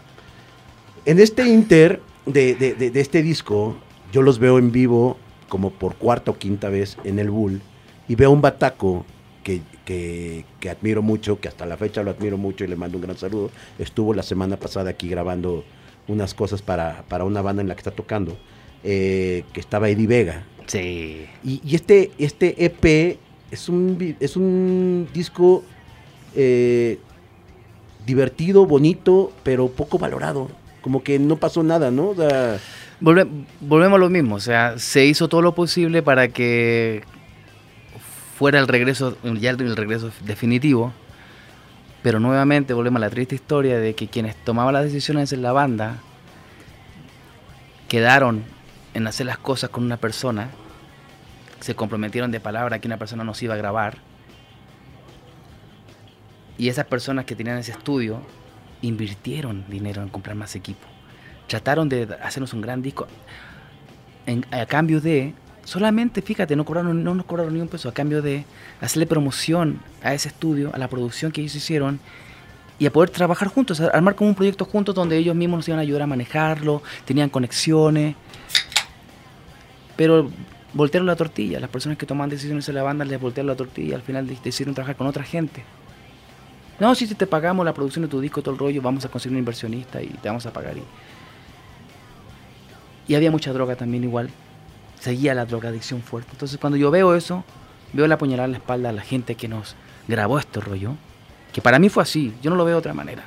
En este inter de, de- de- de este disco, yo los veo en vivo como por cuarta o quinta vez en el Bull y veo un bataco que, que- que admiro mucho, que hasta la fecha lo admiro mucho y le mando un gran saludo. Estuvo la semana pasada aquí grabando unas cosas para, para una banda en la que está tocando, eh, que estaba Eddie Vega.
Sí.
Y, y este, este EP es un, es un disco eh, divertido, bonito, pero poco valorado. Como que no pasó nada, ¿no? O sea,
Volve- volvemos a lo mismo, o sea, se hizo todo lo posible para que fuera el regreso, ya el regreso definitivo, pero nuevamente volvemos a la triste historia de que quienes tomaban las decisiones en la banda quedaron en hacer las cosas con una persona, se comprometieron de palabra que una persona nos iba a grabar, y esas personas que tenían ese estudio invirtieron dinero en comprar más equipo. Trataron de hacernos un gran disco a cambio de solamente fíjate no cobraron no nos cobraron ni un peso a cambio de hacerle promoción a ese estudio a la producción que ellos hicieron y a poder trabajar juntos armar como un proyecto juntos donde ellos mismos nos iban a ayudar a manejarlo tenían conexiones pero voltearon la tortilla las personas que toman decisiones en la banda les voltearon la tortilla al final de- decidieron trabajar con otra gente no, si te pagamos la producción de tu disco, todo el rollo, vamos a conseguir un inversionista y te vamos a pagar. Y, y había mucha droga también igual. Seguía la drogadicción fuerte. Entonces cuando yo veo eso, veo la puñalada en la espalda a la gente que nos grabó este rollo, que para mí fue así, yo no lo veo de otra manera.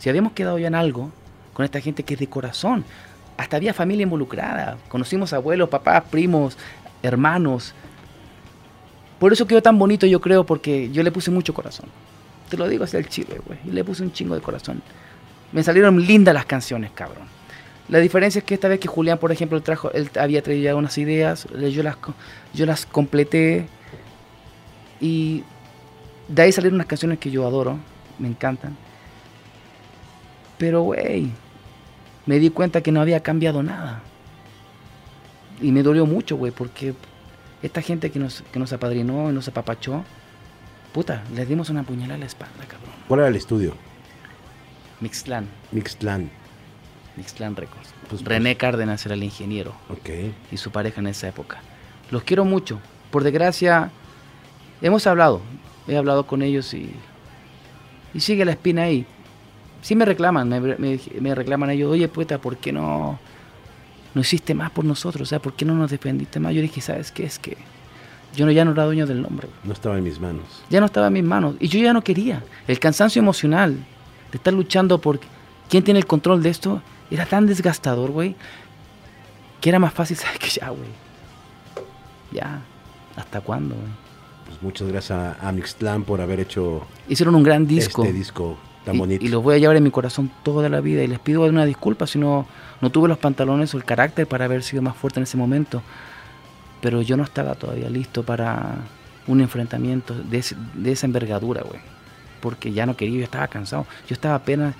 Si habíamos quedado ya en algo con esta gente que es de corazón, hasta había familia involucrada, conocimos abuelos, papás, primos, hermanos. Por eso quedó tan bonito yo creo, porque yo le puse mucho corazón. Te lo digo hacia el chile, güey. Y le puse un chingo de corazón. Me salieron lindas las canciones, cabrón. La diferencia es que esta vez que Julián, por ejemplo, trajo, él había traído ya unas ideas, yo las, yo las completé y de ahí salieron unas canciones que yo adoro, me encantan. Pero, güey, me di cuenta que no había cambiado nada. Y me dolió mucho, güey, porque esta gente que nos, que nos apadrinó y nos apapachó, puta, les dimos una puñalada a la espalda, cabrón.
¿cuál era el estudio?
Mixclan,
Mixclan.
Mixclan Records.
Pues,
René Cárdenas era el ingeniero
Ok.
y su pareja en esa época. Los quiero mucho. Por desgracia, hemos hablado. He hablado con ellos y, y sigue la espina ahí. Sí me reclaman, me, me- me reclaman ellos, oye, puta, ¿por qué no, no hiciste más por nosotros? O sea, ¿por qué no nos defendiste más? Yo dije, ¿sabes qué? Es que yo no, ya no era dueño del nombre.
No estaba en mis manos.
Ya no estaba en mis manos. Y yo ya no quería. El cansancio emocional de estar luchando por quién tiene el control de esto era tan desgastador, güey, que era más fácil, ¿sabes qué? Ya, güey. Ya. ¿Hasta cuándo, güey?
Pues muchas gracias a, Mixclan por haber hecho
Hicieron un gran disco.
este disco tan
y,
bonito.
y los voy a llevar en mi corazón toda la vida. Y les pido una disculpa si no, no tuve los pantalones o el carácter para haber sido más fuerte en ese momento. Pero yo no estaba todavía listo para un enfrentamiento de, ese- de esa envergadura, güey. Porque ya no quería, yo estaba cansado. Yo estaba apenas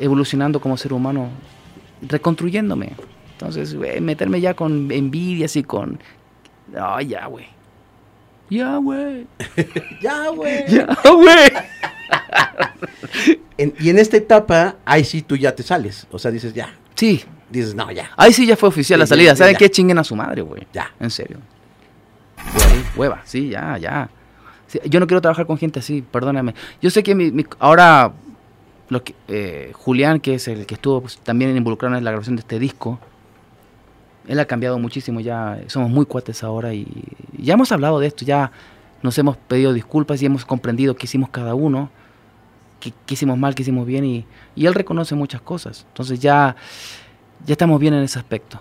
evolucionando como ser humano, reconstruyéndome. Entonces, güey, meterme ya con envidias y con... No, ya, güey. Ya, güey.
ya, güey.
Ya, güey.
Y en esta etapa, ahí sí tú ya te sales. O sea, dices, ya.
Sí,
Dices, no, ya.
Ahí sí ya fue oficial la salida. ¿Saben
ya.
qué? Chinguen a su madre, güey.
Ya.
En serio. Güey, hueva, sí, ya, ya. Sí, yo no quiero trabajar con gente así, perdóname. Yo sé que mi, mi- ahora lo que, eh, Julián, que es el que estuvo pues, también involucrado en la grabación de este disco, él ha cambiado muchísimo ya. Somos muy cuates ahora y ya hemos hablado de esto, ya nos hemos pedido disculpas y hemos comprendido qué hicimos cada uno, qué, qué hicimos mal, qué hicimos bien y, y él reconoce muchas cosas. Entonces ya, ya estamos bien en ese aspecto.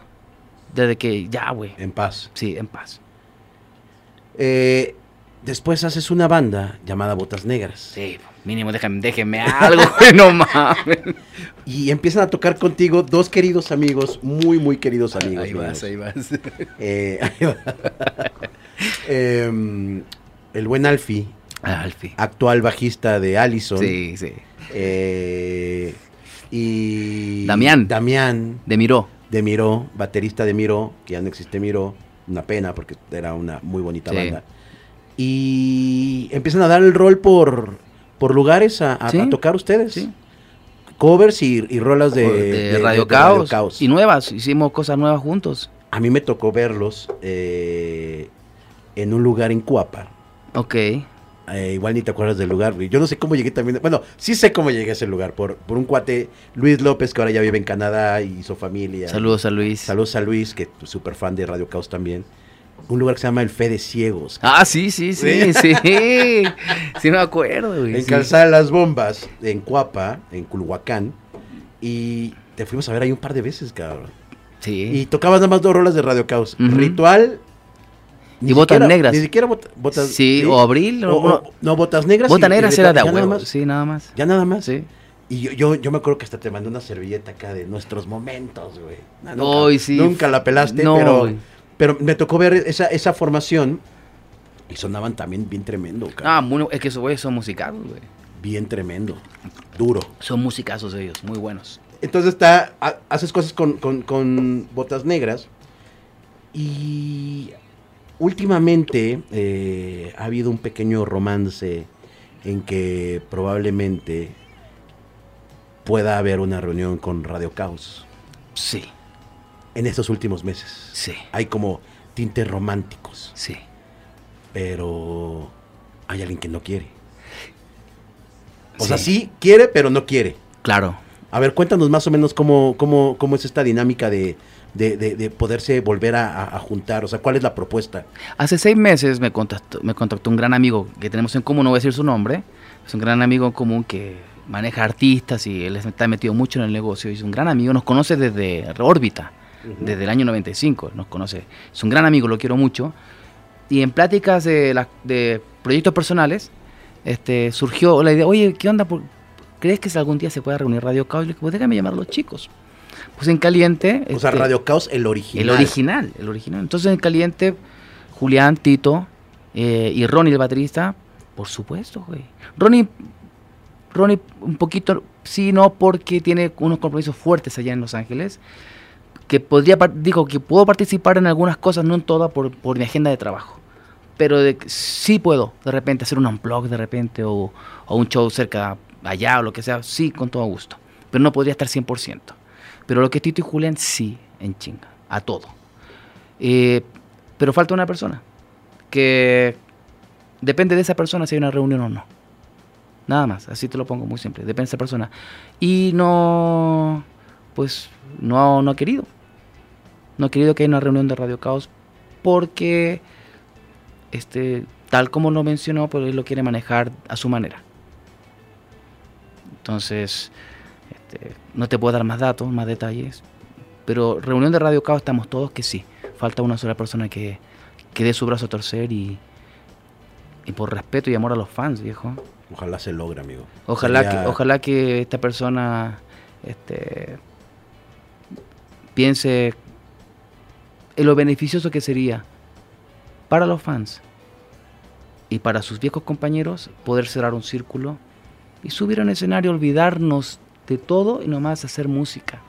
Desde que ya, güey.
En paz.
Sí, en paz.
Eh, Después haces una banda llamada Botas Negras.
Sí, mínimo déjenme, déjenme algo, no mames.
Y empiezan a tocar contigo dos queridos amigos, muy, muy queridos amigos.
Ahí vas, ahí vas.
Eh, ahí va. Em, el buen Alfie,
Ah, Alfie.
actual bajista de Allison.
Sí, sí.
Eh, y
Damián.
Damián
De Miró.
de Miró, baterista de Miró, que ya no existe Miró, una pena porque era una muy bonita
Sí.
banda. Y empiezan a dar el rol por, por lugares a, a-
Sí,
a tocar ustedes.
sí.
Covers y, y rolas de,
de,
de-
Radio,
de
Caos,
Caos.
Y nuevas, hicimos cosas nuevas juntos.
A mí me tocó verlos eh, en un lugar en Cuapa.
Ok.
Eh, igual ni te acuerdas del lugar. Yo no sé cómo llegué también. Bueno, sí sé cómo llegué a ese lugar. Por, por un cuate, Luis López, que ahora ya vive en Canadá y hizo familia.
Saludos a Luis.
Saludos a Luis, que es súper fan de Radio Caos también. Un lugar que se llama El Fe de Ciegos.
Ah, sí, sí, sí, sí. Sí, me acuerdo, güey.
en
sí.
Calzada de las Bombas, en Cuapa, en Culhuacán. Y te fuimos a ver ahí un par de veces, cabrón.
Sí.
Y tocabas nada más dos rolas de Radio Caos.
Ujú.
Ritual. ni
Y Botas
siquiera-
Negras.
Ni siquiera bot- botas.
Sí, o Abril,
O-
o-
no, botas negras.
Bota
y-
negra
y
será de
más.
Sí, nada más.
Ya nada más.
Sí.
Y yo, yo, yo me acuerdo que hasta te mandé una servilleta acá de nuestros momentos, güey. Ah,
Ay, sí.
nunca la pelaste,
No,
pero,
güey.
Pero me tocó ver esa, esa formación y sonaban también bien tremendo, cabrón.
Ah, muy- es que esos güeyes son musicazos, güey.
Bien tremendo. Duro.
Son musicazos ellos, muy buenos.
Entonces está, ha- haces cosas con, con- con botas negras y últimamente eh, ha habido un pequeño romance en que probablemente pueda haber una reunión con Radio Caos
Sí,
en estos últimos meses.
sí,
Hay como tintes románticos,
sí.
pero hay alguien que no quiere. O
Sí.
sea, sí quiere, pero no quiere.
Claro.
A ver, cuéntanos más o menos cómo, cómo, cómo es esta dinámica de, de, de- de poderse volver a, a- a juntar. O sea, ¿cuál es la propuesta?
Hace seis meses me contactó, me contactó un gran amigo que tenemos en común, no voy a decir su nombre, es un gran amigo en común que maneja artistas y él está metido mucho en el negocio y es un gran amigo, nos conoce desde órbita, desde el año 95, nos conoce, es un gran amigo, lo quiero mucho. Y en pláticas de, la- de proyectos personales, este, surgió la idea, oye, ¿qué onda? ¿Crees que algún día se pueda reunir Radio Caos? Y le dije, pues déjame llamar a los chicos. Pues en caliente...
O sea,
este,
Radio Caos, el original.
el original, el original. Entonces en caliente, Julián, Tito eh, y Ronnie, el baterista, por supuesto, güey. Ronnie, Ronnie un poquito, sí, no, porque tiene unos compromisos fuertes allá en Los Ángeles. Que podría, digo, que puedo participar en algunas cosas, no en todas, por, por mi agenda de trabajo. Pero de, sí puedo, de repente, hacer un unplug de repente, o, o un show cerca allá, o lo que sea, sí, con todo gusto. Pero no podría estar 100%. Pero lo que es Tito y Julián, sí, en chinga, a todo. Eh, pero falta una persona, que depende de esa persona si hay una reunión o no. Nada más, así te lo pongo muy simple, depende de esa persona. Y no, pues, no, no ha querido. No ha querido que haya una reunión de Radio Caos porque, este, tal como lo mencionó, pues él lo quiere manejar a su manera. Entonces, este, no te puedo dar más datos, más detalles. Pero reunión de Radio Caos estamos todos que sí. Falta una sola persona que, que dé su brazo a torcer y, y por respeto y amor a los fans, viejo.
Ojalá se logre, amigo.
Ojalá
Sería-
que, ojalá que esta persona este, piense en lo beneficioso que sería para los fans y para sus viejos compañeros poder cerrar un círculo y subir a un escenario, olvidarnos de todo y nomás hacer música.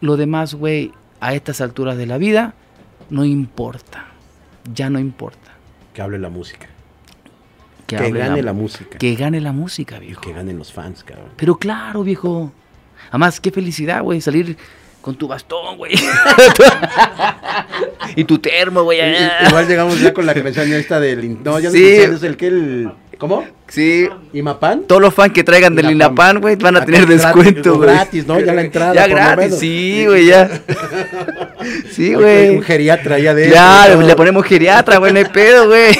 Lo demás, güey, a estas alturas de la vida, no importa. Ya no importa.
Que hable la música.
Que,
gane
la,
la música.
que gane la música,
y
viejo.
que ganen los fans, cabrón.
Pero claro, viejo. Además, qué felicidad, güey, salir con tu bastón, güey. y tu termo, güey.
Igual llegamos ya con la canción esta del... No, ya no
Sí.
es es el que el... ¿Cómo?
Sí.
¿Imapan?
Todos los fans que traigan del. Inapan, güey, van a
Acá
tener descuento, güey.
gratis, ¿no? Ya la entrada,
Ya gratis, sí, güey, ya. Sí, güey.
Un geriatra ya de...
Ya,
eso,
le ponemos geriatra, güey, no hay pedo, güey.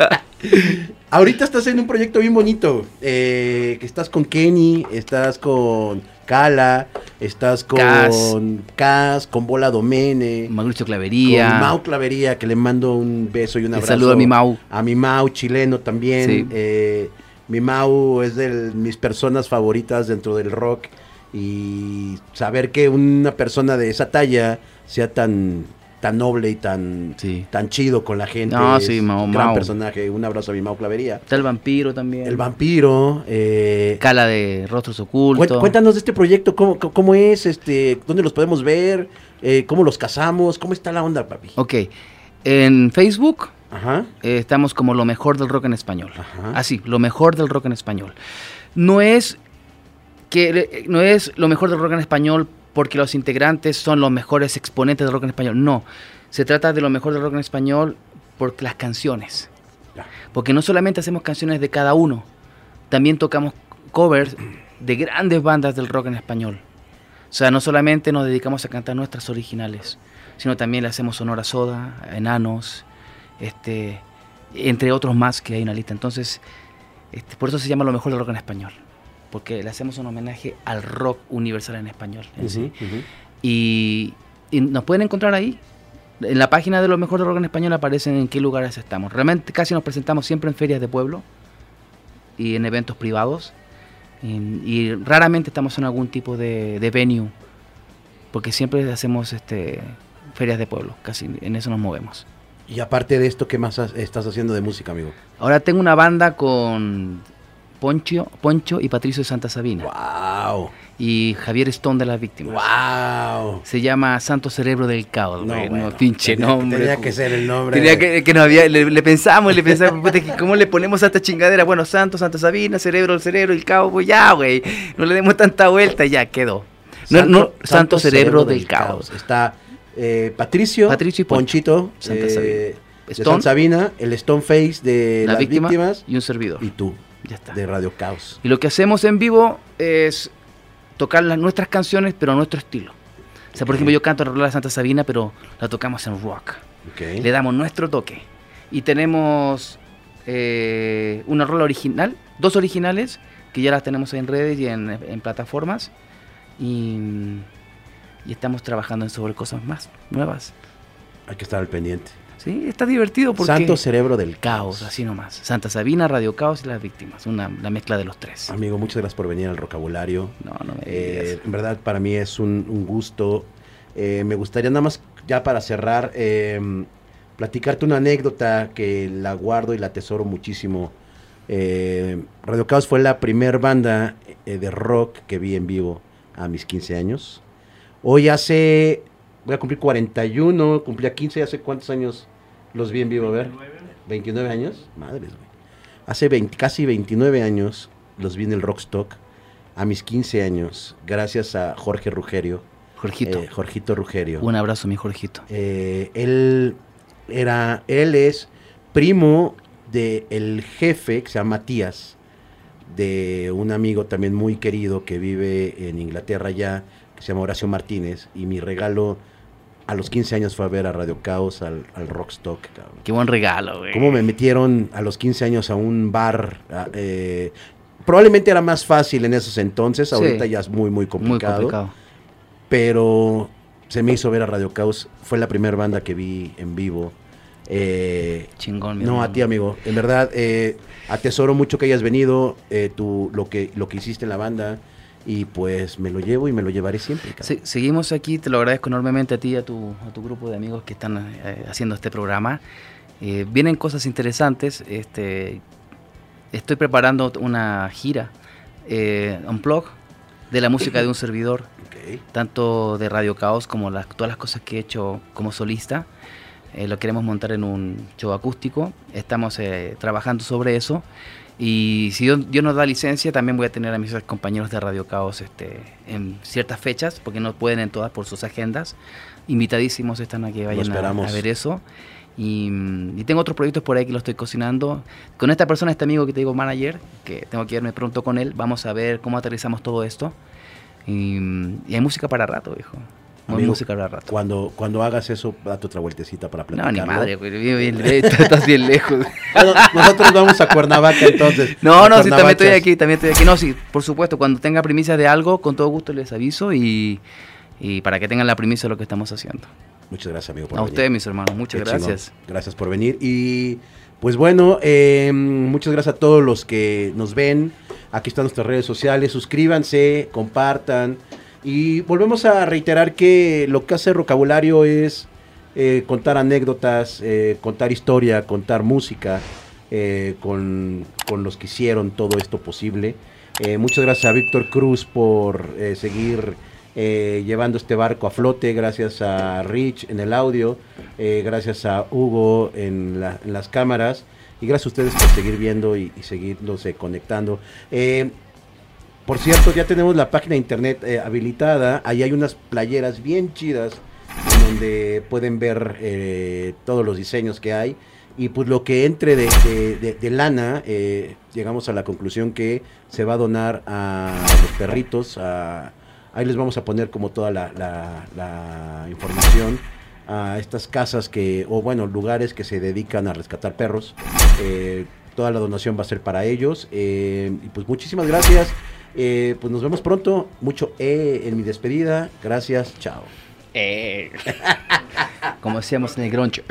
Ahorita estás en un proyecto bien bonito. eh, que estás con Kenny, estás con Cala, estás con Cas, con Bola Domene,
Mauricio Clavería.
con Mau Clavería, que le mando un beso y un abrazo.
saludo a mi Mau.
A mi Mau, chileno también.
Sí.
Eh, mi Mau es de mis personas favoritas dentro del rock. Y saber que una persona de esa talla sea tan, tan noble y tan,
Sí.
tan chido con la gente.
No, sí,
un gran personaje. Un abrazo a mi Mau Clavería.
Está el vampiro también.
El vampiro. eh,
Cala de rostros ocultos.
cuéntanos de este proyecto, cómo, cómo- es, este, dónde los podemos ver, eh, cómo los casamos, cómo está la onda, papi.
Ok. En Facebook
Ajá.
eh, estamos como lo mejor del rock en español.
Ajá.
Así, lo mejor del rock en español. No es que no es lo mejor del rock en español porque los integrantes son los mejores exponentes del rock en español. No. Se trata de lo mejor del rock en español por las canciones. Porque no solamente hacemos canciones de cada uno, también tocamos covers de grandes bandas del rock en español. O sea, no solamente nos dedicamos a cantar nuestras originales, sino también le hacemos honor a Soda, a Enanos, este, entre otros más que hay en la lista. Entonces, este, por eso se llama lo mejor del rock en español, porque le hacemos un homenaje al rock universal en español. en sí.
Ujú.
Y, y nos pueden encontrar ahí. En la página de lo mejor del rock en español aparecen en qué lugares estamos. Realmente casi nos presentamos siempre en ferias de pueblo y en eventos privados. Y, y raramente estamos en algún tipo de, de venue, porque siempre hacemos este, ferias de pueblo, casi en eso nos movemos.
Y aparte de esto, ¿qué más has- estás haciendo de música, amigo?
Ahora tengo una banda con Poncho, Poncho y Patricio de Santa Sabina
¡Wow!
y Javier Stone de las Víctimas.
¡Wow!
Se llama Santo Cerebro del Caos,
No, bueno,
no, pinche
tenía-
nombre.
tenía que ser el nombre.
Tenía que, que no había, le, le pensamos, le pensamos, ¿cómo le ponemos a esta chingadera? Bueno, Santo, Santa Sabina, Cerebro, el Cerebro, el Caos, pues ya, güey, no le demos tanta vuelta, ya quedó. No, no, Santo, Cerebro, del, Caos.
Está eh, Patricio,
Patricio y.
Ponchito,
Santa
eh,
Sabina.
de
Stone.
Santa Sabina, el Stone Face de
La
las
víctima
víctimas
y un servidor.
y tú,
ya está.
de Radio Caos.
Y lo que hacemos en vivo es tocar las, nuestras canciones, pero a nuestro estilo. O sea, por
Ok.
ejemplo, yo canto la Santa Sabina, pero la tocamos en rock. Le damos nuestro toque. Y tenemos eh, una rola original, dos originales, que ya las tenemos en redes y en, en plataformas. Y, y estamos trabajando sobre cosas más nuevas.
Hay que estar al pendiente.
Sí, está divertido porque...
Santo Cerebro del
Caos, así nomás. Santa Sabina, Radio Caos y las víctimas. Una, la mezcla de los tres.
Amigo, muchas gracias por venir al Rocabulario.
No, no me
Eh, en verdad, para mí es un, un gusto. Eh, me gustaría nada más, ya para cerrar, eh, platicarte una anécdota que la guardo y la atesoro muchísimo. Eh, Radio Caos fue la primer banda eh, de rock que vi en vivo a mis 15 años. Hoy hace, voy a cumplir 41, cumplía 15, ¿hace cuántos años los vi en vivo? A ver, 29 años, madres, güey. Hace 20 casi 29 años los vi en el Rockstock a mis 15 años, gracias a Jorge Rugerio,
Jorgito.
eh, Jorgito Rugerio.
Un abrazo, mi Jorgito.
Eh, él era, él es primo de el jefe que se llama Matías, de un amigo también muy querido que vive en Inglaterra ya, que se llama Horacio Martínez, y mi regalo a los 15 años fue a ver a Radio Caos, al, al Rockstock, cabrón.
Qué buen regalo, güey.
¿Cómo me metieron a los 15 años a un bar? a- eh, probablemente era más fácil en esos entonces,
Sí.
ahorita ya es muy, muy
Muy
complicado.
complicado.
Pero se me hizo ver a Radio Caos, fue la primera banda que vi en vivo. Eh,
Chingón, mi
no, a ti, amigo. En verdad, eh, atesoro mucho que hayas venido, eh, tu, lo, que, lo que hiciste en la banda. Y pues me lo llevo y me lo llevaré siempre.
seguimos aquí, te lo agradezco enormemente a ti y a tu, a tu grupo de amigos que están eh, haciendo este programa. Eh, vienen cosas interesantes. Este, estoy preparando una gira, eh, un blog de la música de un servidor,
Ok.
tanto de Radio Caos como las, todas las cosas que he hecho como solista. Eh, lo queremos montar en un show acústico. Estamos eh, trabajando sobre eso. Y si Dios, Dios nos da licencia, también voy a tener a mis compañeros de Radio Caos este, en ciertas fechas, porque no pueden en todas por sus agendas. Invitadísimos están a que vayan a, ver eso. Y, y tengo otros proyectos por ahí que lo estoy cocinando. Con esta persona, este amigo que te digo, manager, que tengo que irme pronto con él, vamos a ver cómo aterrizamos todo esto. Y, y hay música para rato, viejo. música a rato.
Cuando, cuando hagas eso, date otra vueltecita para
platicar. No, ni madre, güey, bien, estás bien lejos.
nosotros vamos a Cuernavaca entonces.
No, no, sí, también estoy aquí, también estoy aquí. No, sí, por supuesto, cuando tenga primicia de algo, con todo gusto les aviso y, y para que tengan la primicia de lo que estamos haciendo.
Muchas gracias, amigo.
a ustedes, mis hermanos, muchas gracias.
Gracias por venir. Y pues bueno, eh, muchas gracias a todos los que nos ven. Aquí están nuestras redes sociales. Suscríbanse, compartan. Y volvemos a reiterar que lo que hace vocabulario es eh, contar anécdotas, eh, contar historia, contar música con, con, los que hicieron todo esto posible. muchas gracias a Víctor Cruz por seguir eh, llevando este barco a flote, gracias a Rich en el audio, eh, gracias a Hugo en, las cámaras y gracias a ustedes por seguir viendo y, seguirnos conectando. Eh, por cierto, ya tenemos la página de internet habilitada, ahí hay unas playeras bien chidas donde pueden ver todos los diseños que hay y pues lo que entre de, lana, llegamos a la conclusión que se va a donar a los perritos, Ahí les vamos a poner como toda la, información a estas casas que, o bueno, lugares que se dedican a rescatar perros. Eh, toda la donación va a ser para ellos. Eh, y pues muchísimas gracias. Eh, pues nos vemos pronto. Mucho E en mi despedida. Gracias. Chao.
Como decíamos en el grunge.